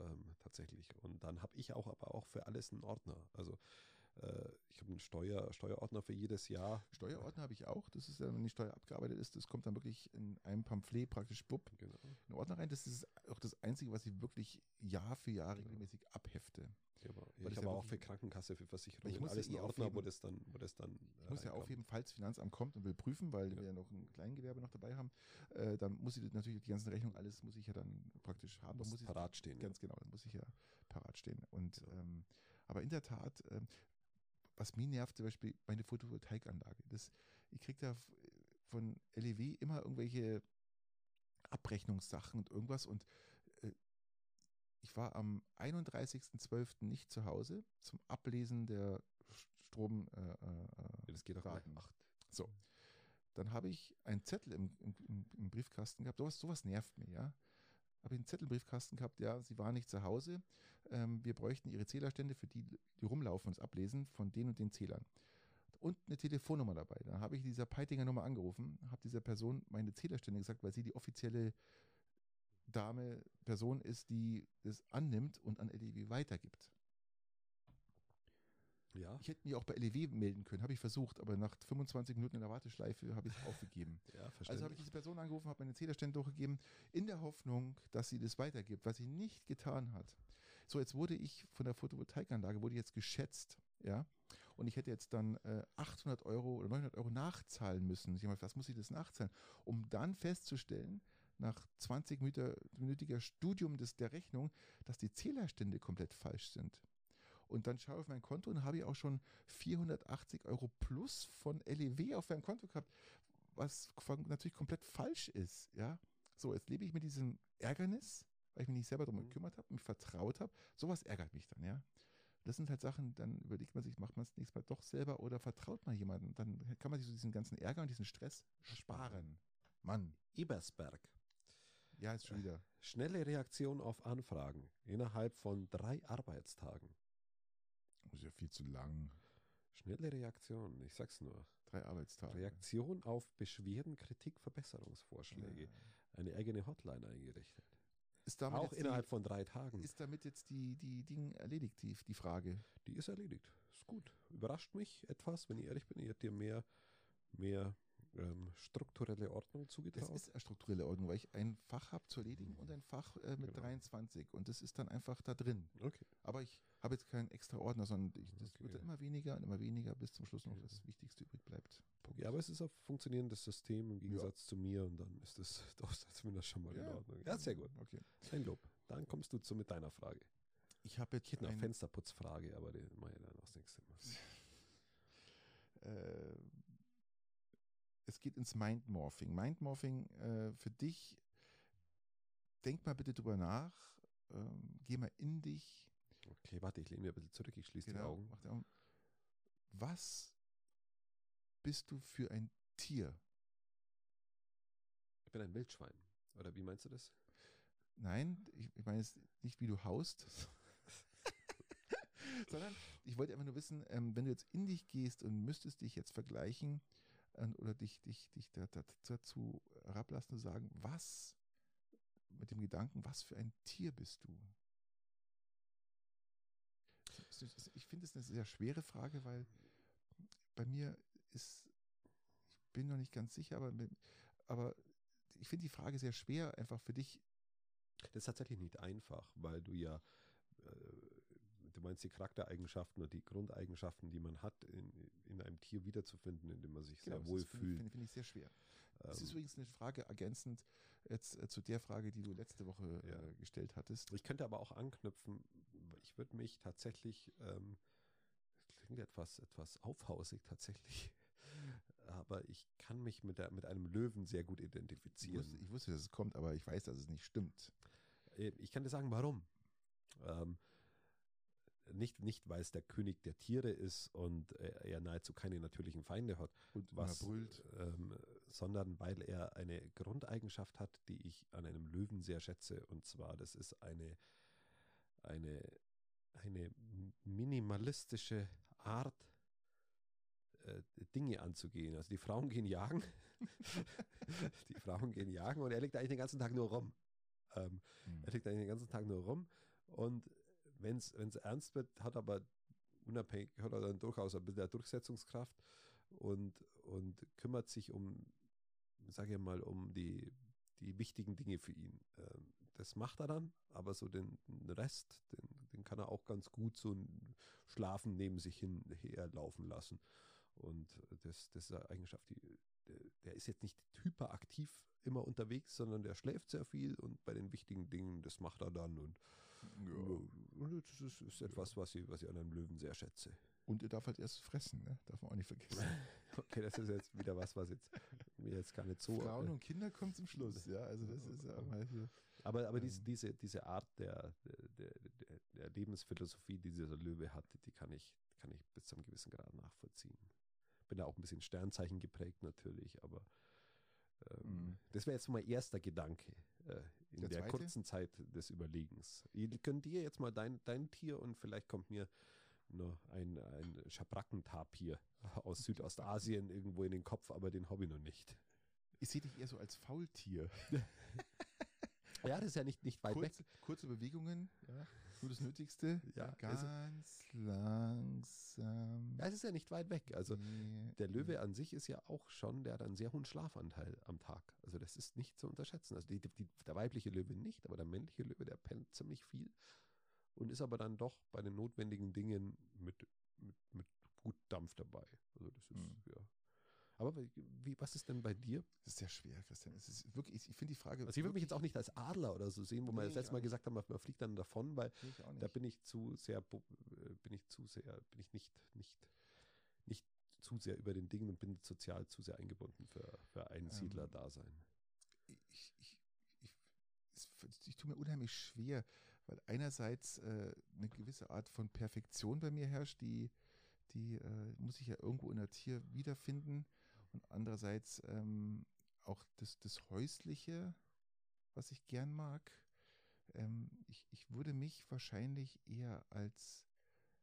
ähm, tatsächlich. Und dann habe ich auch aber auch für alles einen Ordner. Also äh, ich habe einen Steuer, Steuerordner für jedes Jahr. Steuerordner habe ich auch. Das ist ja, wenn die Steuer abgearbeitet ist, das kommt dann wirklich in einem Pamphlet praktisch bupp Genau. in den Ordner rein. Das ist auch das Einzige, was ich wirklich Jahr für Jahr Genau. regelmäßig abhefte. Weil ich habe ja auch für Krankenkasse, für Versicherungen, muss ja alles eh einen Ordner, wo aufheben. das dann, wo das dann. Ich muss ja aufheben, falls Finanzamt kommt und will prüfen, weil Ja. wir ja noch ein Kleingewerbe noch dabei haben, äh, dann muss ich natürlich die ganzen Rechnungen, alles muss ich ja dann praktisch haben. Muss muss ich parat stehen. Ganz genau, dann muss ich ja parat stehen. Und Ja. ähm, aber in der Tat, ähm, was mich nervt, zum Beispiel meine Photovoltaikanlage. Das, ich kriege da von LEW immer irgendwelche Abrechnungssachen und irgendwas und äh, ich war am 31.12. nicht zu Hause zum Ablesen der Strom. Äh, äh, das geht auch. Acht. so. Dann habe ich einen Zettel im, im, im, Briefkasten gehabt. Sowas, sowas nervt mich, ja. Habe ich einen Zettel im Briefkasten gehabt, ja, Sie waren nicht zu Hause. Ähm, wir bräuchten Ihre Zählerstände für die, die rumlaufen und ablesen von den und den Zählern. Und eine Telefonnummer dabei. Dann habe ich dieser Peitinger Nummer angerufen, habe dieser Person meine Zählerstände gesagt, weil sie die offizielle Dame, Person ist, die das annimmt und an LEW weitergibt. Ja, Ich hätte mich auch bei LEW melden können, habe ich versucht, aber nach 25 Minuten in der Warteschleife habe ich es aufgegeben. (laughs) ja, Also habe ich diese Person angerufen, habe meine Zählerstände durchgegeben, in der Hoffnung, dass sie das weitergibt, was sie nicht getan hat. So, jetzt wurde ich von der Photovoltaikanlage, wurde jetzt geschätzt, ja, und ich hätte jetzt dann äh, 800 Euro oder 900 Euro nachzahlen müssen. Ich habe was muss ich das nachzahlen? Um dann festzustellen, nach 20 Minüter- minütiger Studium des, der Rechnung, dass die Zählerstände komplett falsch sind. Und dann schaue ich auf mein Konto und habe ich auch schon 480 Euro plus von LEW auf meinem Konto gehabt was natürlich komplett falsch ist, ja. So, jetzt lebe ich mit diesem Ärgernis, weil ich mich nicht selber darum Mhm. gekümmert habe, mich vertraut habe. Sowas ärgert mich dann, ja. das sind halt Sachen, dann überlegt man sich, macht man es nächstes Mal doch selber oder vertraut man jemandem. Dann kann man sich so diesen ganzen Ärger und diesen Stress sparen. Mann, Ebersberg. ja, ist schon wieder. Schnelle Reaktion auf Anfragen innerhalb von drei Arbeitstagen. Viel zu lang. Schnelle Reaktion, ich sag's nur. Drei Arbeitstage. Reaktion auf Beschwerden, Kritik, Verbesserungsvorschläge. Ja. Eine eigene Hotline eingerichtet. Ist damit, Auch innerhalb die, von drei Tagen. ist damit jetzt die, die Ding erledigt, die, die Frage? Die ist erledigt. Ist gut. Überrascht mich etwas, wenn ich ehrlich bin. Ich hätte dir mehr, mehr ähm, strukturelle Ordnung Das zugetraut. ist eine strukturelle Ordnung, weil ich ein Fach habe zu erledigen und ein Fach äh, mit Genau. 23 und das ist dann einfach da drin. okay. Aber ich habe jetzt keinen extra Ordner, sondern ich, das Okay. wird dann immer weniger und immer weniger, bis zum Schluss noch Okay. das Wichtigste übrig bleibt. Punkt. Ja, aber es ist ein funktionierendes System im Gegensatz zu mir und dann ist das (laughs) doch zumindest schon mal in Ja. Ordnung. Ja, sehr gut. Okay. Ein Lob. Dann kommst du zu mit deiner Frage. Ich habe jetzt Ich hätte eine ein, Fensterputzfrage, aber die mache ich dann aus nächstes Mal. (laughs) äh, es geht ins Mindmorphing. Mindmorphing äh, für dich, denk mal bitte drüber nach, ähm, geh mal in dich, Okay, warte, ich lehne mir ein bisschen zurück, ich schließe die genau, Augen. mach die Augen. Was bist du für ein Tier? Ich bin ein Wildschwein. Oder wie meinst du das? Nein, ich, ich meine jetzt nicht, wie du haust, (laughs) sondern ich wollte einfach nur wissen, ähm, wenn du jetzt in dich gehst und müsstest dich jetzt vergleichen oder dich, dich, dich da, da, dazu herablassen und sagen, was mit dem Gedanken, was für ein Tier bist du? Ich finde es eine sehr schwere Frage, weil bei mir ist, ich bin noch nicht ganz sicher, aber, aber ich finde die Frage sehr schwer, einfach für dich Das ist tatsächlich nicht einfach, weil du ja, äh, du meinst die Charaktereigenschaften und die Grundeigenschaften, die man hat, in, in einem Tier wiederzufinden, in dem man sich sehr Genau, wohl das ist- finde fühlt. Finde finde ich sehr schwer. Das ist Ähm, übrigens eine Frage ergänzend jetzt äh, zu der Frage, die du letzte Woche Ja. äh, gestellt hattest. Ich könnte aber auch anknüpfen, ich würde mich tatsächlich, ähm, das klingt etwas, etwas aufhausig tatsächlich, (laughs) aber ich kann mich mit, der, mit einem Löwen sehr gut Ich identifizieren. wusste, ich wusste, dass es kommt, aber ich weiß, dass es nicht stimmt. Äh, Ich kann dir sagen, warum. Ähm, nicht, nicht, weil es der König der Tiere ist und er, nahezu keine natürlichen Feinde hat, Und was, brüllt. ähm, sondern weil er eine Grundeigenschaft hat, die ich an einem Löwen sehr schätze. Und zwar, das ist eine, eine, eine minimalistische Art, äh, Dinge anzugehen. Also die Frauen gehen jagen. (laughs) die Frauen gehen jagen und er liegt eigentlich den ganzen Tag nur rum. Ähm, Hm. er liegt eigentlich den ganzen Tag nur rum und wenn es ernst wird, hat aber unabhängig, hat er dann durchaus ein bisschen Durchsetzungskraft und, und kümmert sich um, sage ich mal, um die, die wichtigen Dinge für ihn. Ähm, das macht er dann, aber so den, Rest, den, den kann er auch ganz gut so Schlafen neben sich hin herlaufen lassen. Und das, das ist eine Eigenschaft, die, der ist jetzt nicht hyperaktiv immer unterwegs, sondern der schläft sehr viel und bei den wichtigen Dingen, das macht er dann. Und, und das ist, ist etwas, was ich, was ich an einem Löwen sehr schätze. Und er darf halt erst fressen, ne? darf man auch nicht vergessen. (laughs) Okay, das ist jetzt wieder was, was jetzt mir jetzt gar nicht so. Frauen äh, und Kinder kommen zum Schluss, ja. Also das ist ja mal hier. aber aber diese, ähm, diese, diese Art der, der, der, der- Lebensphilosophie, die dieser Löwe hat, die kann ich, kann ich bis zu einem gewissen Grad nachvollziehen. Bin da auch ein bisschen Sternzeichen geprägt natürlich, aber ähm, Mhm. das wäre jetzt mein erster Gedanke äh, in Der der, kurzen Zeit des Überlegens. Ich gönn dir jetzt mal dein, dein Tier und vielleicht kommt mir noch ein, ein Schabrackentapir aus Südostasien irgendwo in den Kopf, aber den ich noch nicht. Ich sehe dich eher so als Faultier. (laughs) Ja, das ist ja nicht, nicht weit weg. Kurze, kurze Bewegungen, ja. Nur das Nötigste. Ja, ganz langsam. Ja, es ist ja nicht weit weg. Also Nee, der Löwe an sich ist ja auch schon, der hat einen sehr hohen Schlafanteil am Tag. Also das ist nicht zu unterschätzen. Also die, die, der weibliche Löwe nicht, aber der männliche Löwe, der pennt ziemlich viel und ist aber dann doch bei den notwendigen Dingen mit, mit, mit gut Dampf dabei. Also das ist, Hm. ja. Aber wie, was ist denn bei dir? Das ist sehr schwer, Christian. Es ist wirklich, ich, ich finde die Frage. Also ich würde mich jetzt auch nicht als Adler oder so sehen, wo Nee, das ich letzte Mal gesagt haben, man fliegt dann davon, weil ich da bin ich zu sehr, äh, bin ich zu sehr, bin ich nicht, nicht, nicht zu sehr über den Dingen und bin sozial zu sehr eingebunden für, für Einsiedler-Dasein. ich, ich, ich, es- ich tue mir unheimlich schwer, weil einerseits äh, eine gewisse Art von Perfektion bei mir herrscht, die, die äh, muss ich ja irgendwo in der Tier wiederfinden und andererseits ähm, auch das, das Häusliche, was ich gern mag. Ähm, ich, ich würde mich wahrscheinlich eher als,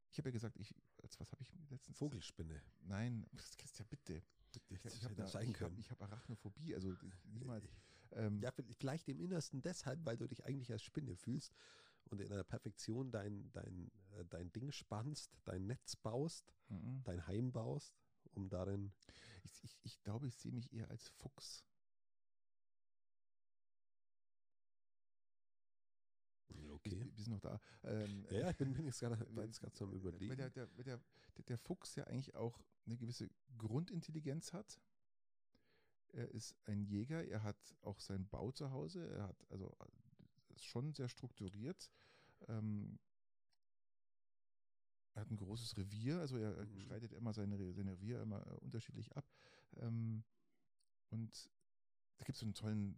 ich habe ja gesagt, ich, als was habe ich letztens? Vogelspinne. Nein, (laughs) das kannst ja bitte. Ich, ich habe hab, ich hab Arachnophobie, also niemals. Ähm, ja, vielleicht im Innersten deshalb, weil du dich eigentlich als Spinne fühlst und in einer Perfektion dein, dein, äh, dein Ding spannst, dein Netz baust, mhm. dein Heim baust, um darin. Ich, ich, ich glaube, ich sehe mich eher als Fuchs. Okay. Wir sind noch da. Ähm, ja, ich bin, bin jetzt gerade so am Überlegen. Der, der, der, der Fuchs ja eigentlich auch eine gewisse Grundintelligenz hat. Er ist ein Jäger, er hat auch seinen Bau zu Hause, er hat also ist schon sehr strukturiert. Ähm, er hat ein großes Revier, also er mhm. schreitet immer seine, seine Revier immer äh, unterschiedlich ab. Ähm, und da gibt es so einen tollen,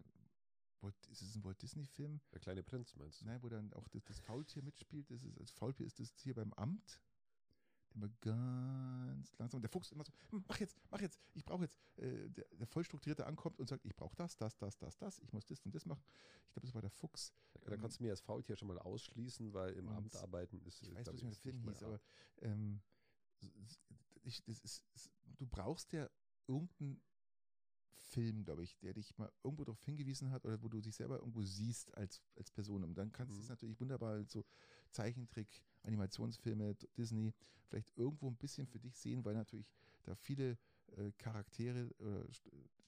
ist es ein Walt Disney-Film? Der kleine Prinz meinst du? Nein, wo dann auch das, das Faultier mitspielt. Das ist, als Faultier ist das hier beim Amt immer ganz langsam. Der Fuchs immer so, hm, mach jetzt, mach jetzt, ich brauche jetzt. Äh, der, der Vollstrukturierte ankommt und sagt, ich brauche das, das, das, das, das, ich muss das und das machen. Ich glaube, das war der Fuchs. Da ähm, kannst du mir als Faultier schon mal ausschließen, weil im Amt arbeiten ist. Ich weiß, was der Film hieß, aber ähm, ich, das ist, du brauchst ja irgendeinen Film, glaube ich, der dich mal irgendwo darauf hingewiesen hat oder wo du dich selber irgendwo siehst als, als Person. Und dann kannst du es mhm. natürlich wunderbar so Zeichentrick, Animationsfilme, Disney, vielleicht irgendwo ein bisschen für dich sehen, weil natürlich da viele äh, Charaktere äh,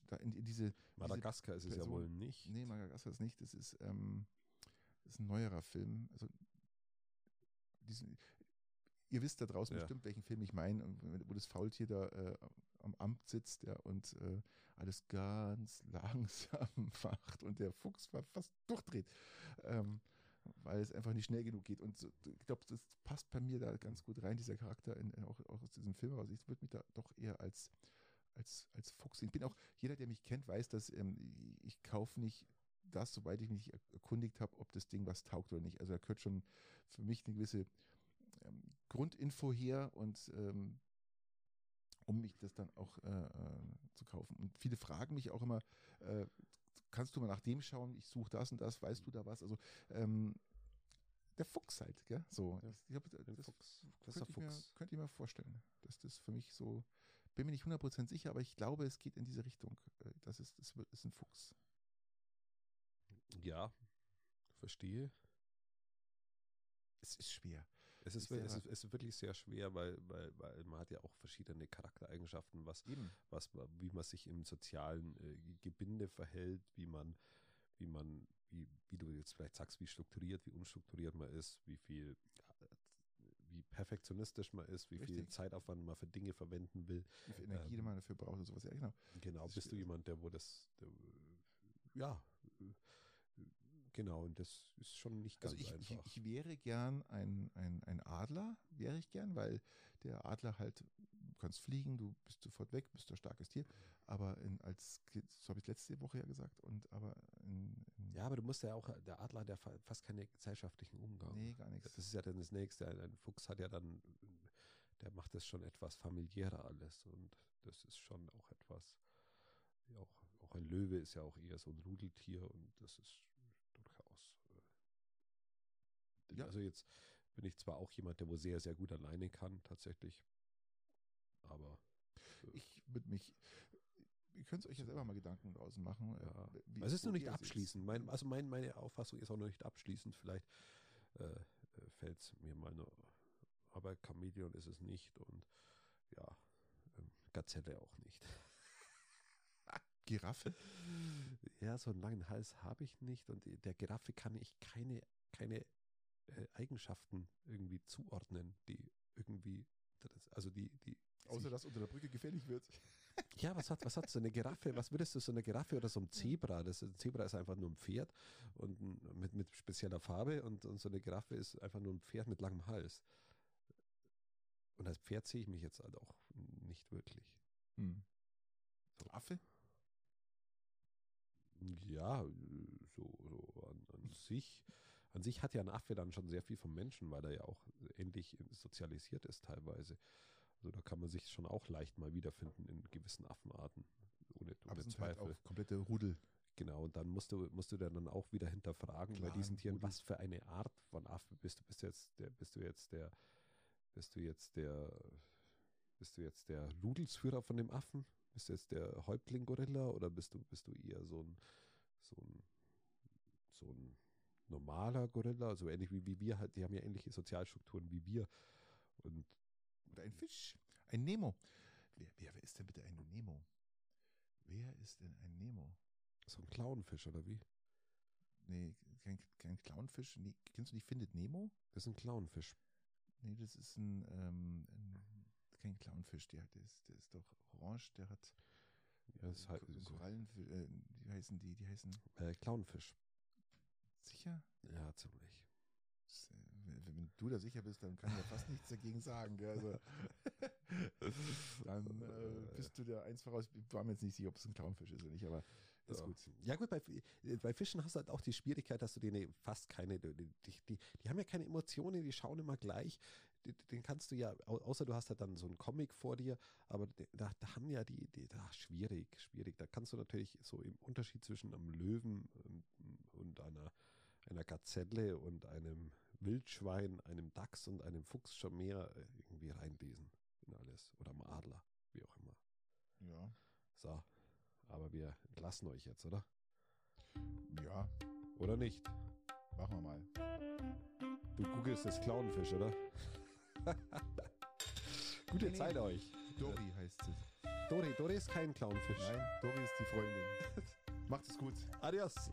da in, in diese. Madagaskar diese ist es ja wohl nicht. Nee, Madagaskar ist nicht. Das ist, ähm, das ist ein neuerer Film. Also, diesen, ihr wisst da draußen ja. bestimmt, welchen Film ich meine, wo das Faultier da äh, am Amt sitzt ja, und äh, alles ganz langsam (laughs) macht und der Fuchs fast durchdreht. Ähm, weil es einfach nicht schnell genug geht. Und so, ich glaube, das passt bei mir da ganz gut rein, dieser Charakter, in, auch, auch, aus diesem Film. Also ich würde mich da doch eher als, als, als Fuchs. Ich bin auch, jeder, der mich kennt, weiß, dass ähm, ich kaufe nicht das, soweit ich mich erkundigt habe, ob das Ding was taugt oder nicht. Also da gehört schon für mich eine gewisse ähm, Grundinfo her und ähm, um mich das dann auch äh, äh, zu kaufen. Und viele fragen mich auch immer, äh, kannst du mal nach dem schauen, ich suche das und das, weißt du da was? Also ähm, der Fuchs halt, gell? So. Ja, ich glaub, das, Fuchs. das könnte, ich mir, könnte ich mir vorstellen. Dass das für mich so, bin mir nicht 100% sicher, aber ich glaube, es geht in diese Richtung. Äh, das ist, das ist ein Fuchs. Ja, verstehe. Es ist schwer. Es ist, es, ist, es ist wirklich sehr schwer, weil, weil, weil man hat ja auch verschiedene Charaktereigenschaften, was, was wie man sich im sozialen äh, Gebinde verhält, wie man, wie man, wie, wie du jetzt vielleicht sagst, wie strukturiert, wie unstrukturiert man ist, wie viel wie perfektionistisch man ist, wie Richtig. viel Zeitaufwand man für Dinge verwenden will. Wie viel Energie ähm, man dafür braucht und sowas, ja genau. Genau, bist du jemand, der wo das, der, ja, Genau, und das ist schon nicht also ganz also ich, einfach. Ich, ich, wäre gern ein, ein, ein Adler, wäre ich gern, weil der Adler halt, du kannst fliegen, du bist sofort weg, bist ein starkes Tier, aber in, als, so habe ich letzte Woche ja gesagt, und aber in, in Ja, aber du musst ja auch, der Adler hat ja fast keinen gesellschaftlichen Umgang. Nee, gar nichts. Das ist ja dann das Nächste. Ein Fuchs hat ja dann, der macht das schon etwas familiärer alles und das ist schon auch etwas, auch, auch ein Löwe ist ja auch eher so ein Rudeltier und das ist ja. Also jetzt bin ich zwar auch jemand, der wo sehr, sehr gut alleine kann, tatsächlich. Aber. Äh, ich würde mich. Ihr könnt euch ja selber mal Gedanken draußen machen. Äh, ja. Wie, es ist noch nicht abschließend. Mein, also mein, meine Auffassung ist auch noch nicht abschließend. Vielleicht äh, äh fällt es mir mal nur. Aber Chamäleon ist es nicht und ja, ähm, Gazelle auch nicht. (laughs) Giraffe? Ja, so einen langen Hals habe ich nicht und der Giraffe kann ich keine, keine äh, Eigenschaften irgendwie zuordnen, die irgendwie, also die, die. Außer dass unter der Brücke gefährlich wird. Ja, was hat, was hat so eine Giraffe? Was würdest du so eine Giraffe oder so ein Zebra? Das ein Zebra ist einfach nur ein Pferd und mit, mit spezieller Farbe und, und so eine Giraffe ist einfach nur ein Pferd mit langem Hals. Und als Pferd sehe ich mich jetzt halt auch nicht wirklich. Hm. So. Affe? Ja, so, so an, an sich an sich hat ja ein Affe dann schon sehr viel vom Menschen, weil er ja auch ähnlich sozialisiert ist teilweise. Also da kann man sich schon auch leicht mal wiederfinden in gewissen Affenarten. Ohne, Aber ohne es sind halt Zweifel. auch komplette Rudel. Genau, und dann musst du, musst du dann auch wieder hinterfragen bei Klar, diesen Tieren, Rudel. was für eine Art von Affe bist du? Bist du jetzt der, bist du jetzt der, bist du jetzt der, bist du jetzt der Rudelsführer von dem Affen? Bist du jetzt der Häuptling-Gorilla oder bist du, bist du eher so ein, so ein, so ein normaler Gorilla, so ähnlich wie, wie wir halt, die haben ja ähnliche Sozialstrukturen wie wir. Und Oder ein Fisch. Ein Nemo. Wer, wer, wer ist denn bitte ein Nemo? Wer ist denn ein Nemo? so ein Clownfisch, oder wie? Nee, kein, kein Clownfisch. Nee, kennst du nicht Findet Nemo? Das ist ein Clownfisch. Nee, das ist ein, ähm, ein kein Clownfisch, der, der, ist, der ist doch orange, der hat Ja, das ist halt, Ko- Korallen, äh, wie heißen die? Die heißen äh, Clownfisch. sicher? Ja, ziemlich. Äh, Wenn du da sicher bist, dann kann ich ja fast (laughs) nichts dagegen sagen. Gell? Also, (laughs) dann äh, bist du der eins voraus. Ich war mir jetzt nicht sicher, ob es ein Clownfisch ist oder nicht, aber ist ja. gut. Ja gut, bei, äh, bei Fischen hast du halt auch die Schwierigkeit, dass du denen fast keine, die, die, die, die haben ja keine Emotionen, die schauen immer gleich. Den kannst du ja, au- außer du hast halt dann so einen Comic vor dir, aber da, da haben ja die, die ach, schwierig, schwierig. Da kannst du natürlich so im Unterschied zwischen einem Löwen und, und einer, einer Gazelle und einem Wildschwein, einem Dachs und einem Fuchs schon mehr äh, irgendwie reinlesen in alles. Oder am Adler, wie auch immer. Ja. So, aber wir entlassen euch jetzt, oder? Ja, Oder nicht? machen wir mal. Du googelst das Clownfisch, oder? (laughs) Gute Nee, nee. Zeit euch. Dori heißt sie. Dori, Dori ist kein Clownfisch. Nein, Dori ist die Freundin. (laughs) Macht es gut. Adios.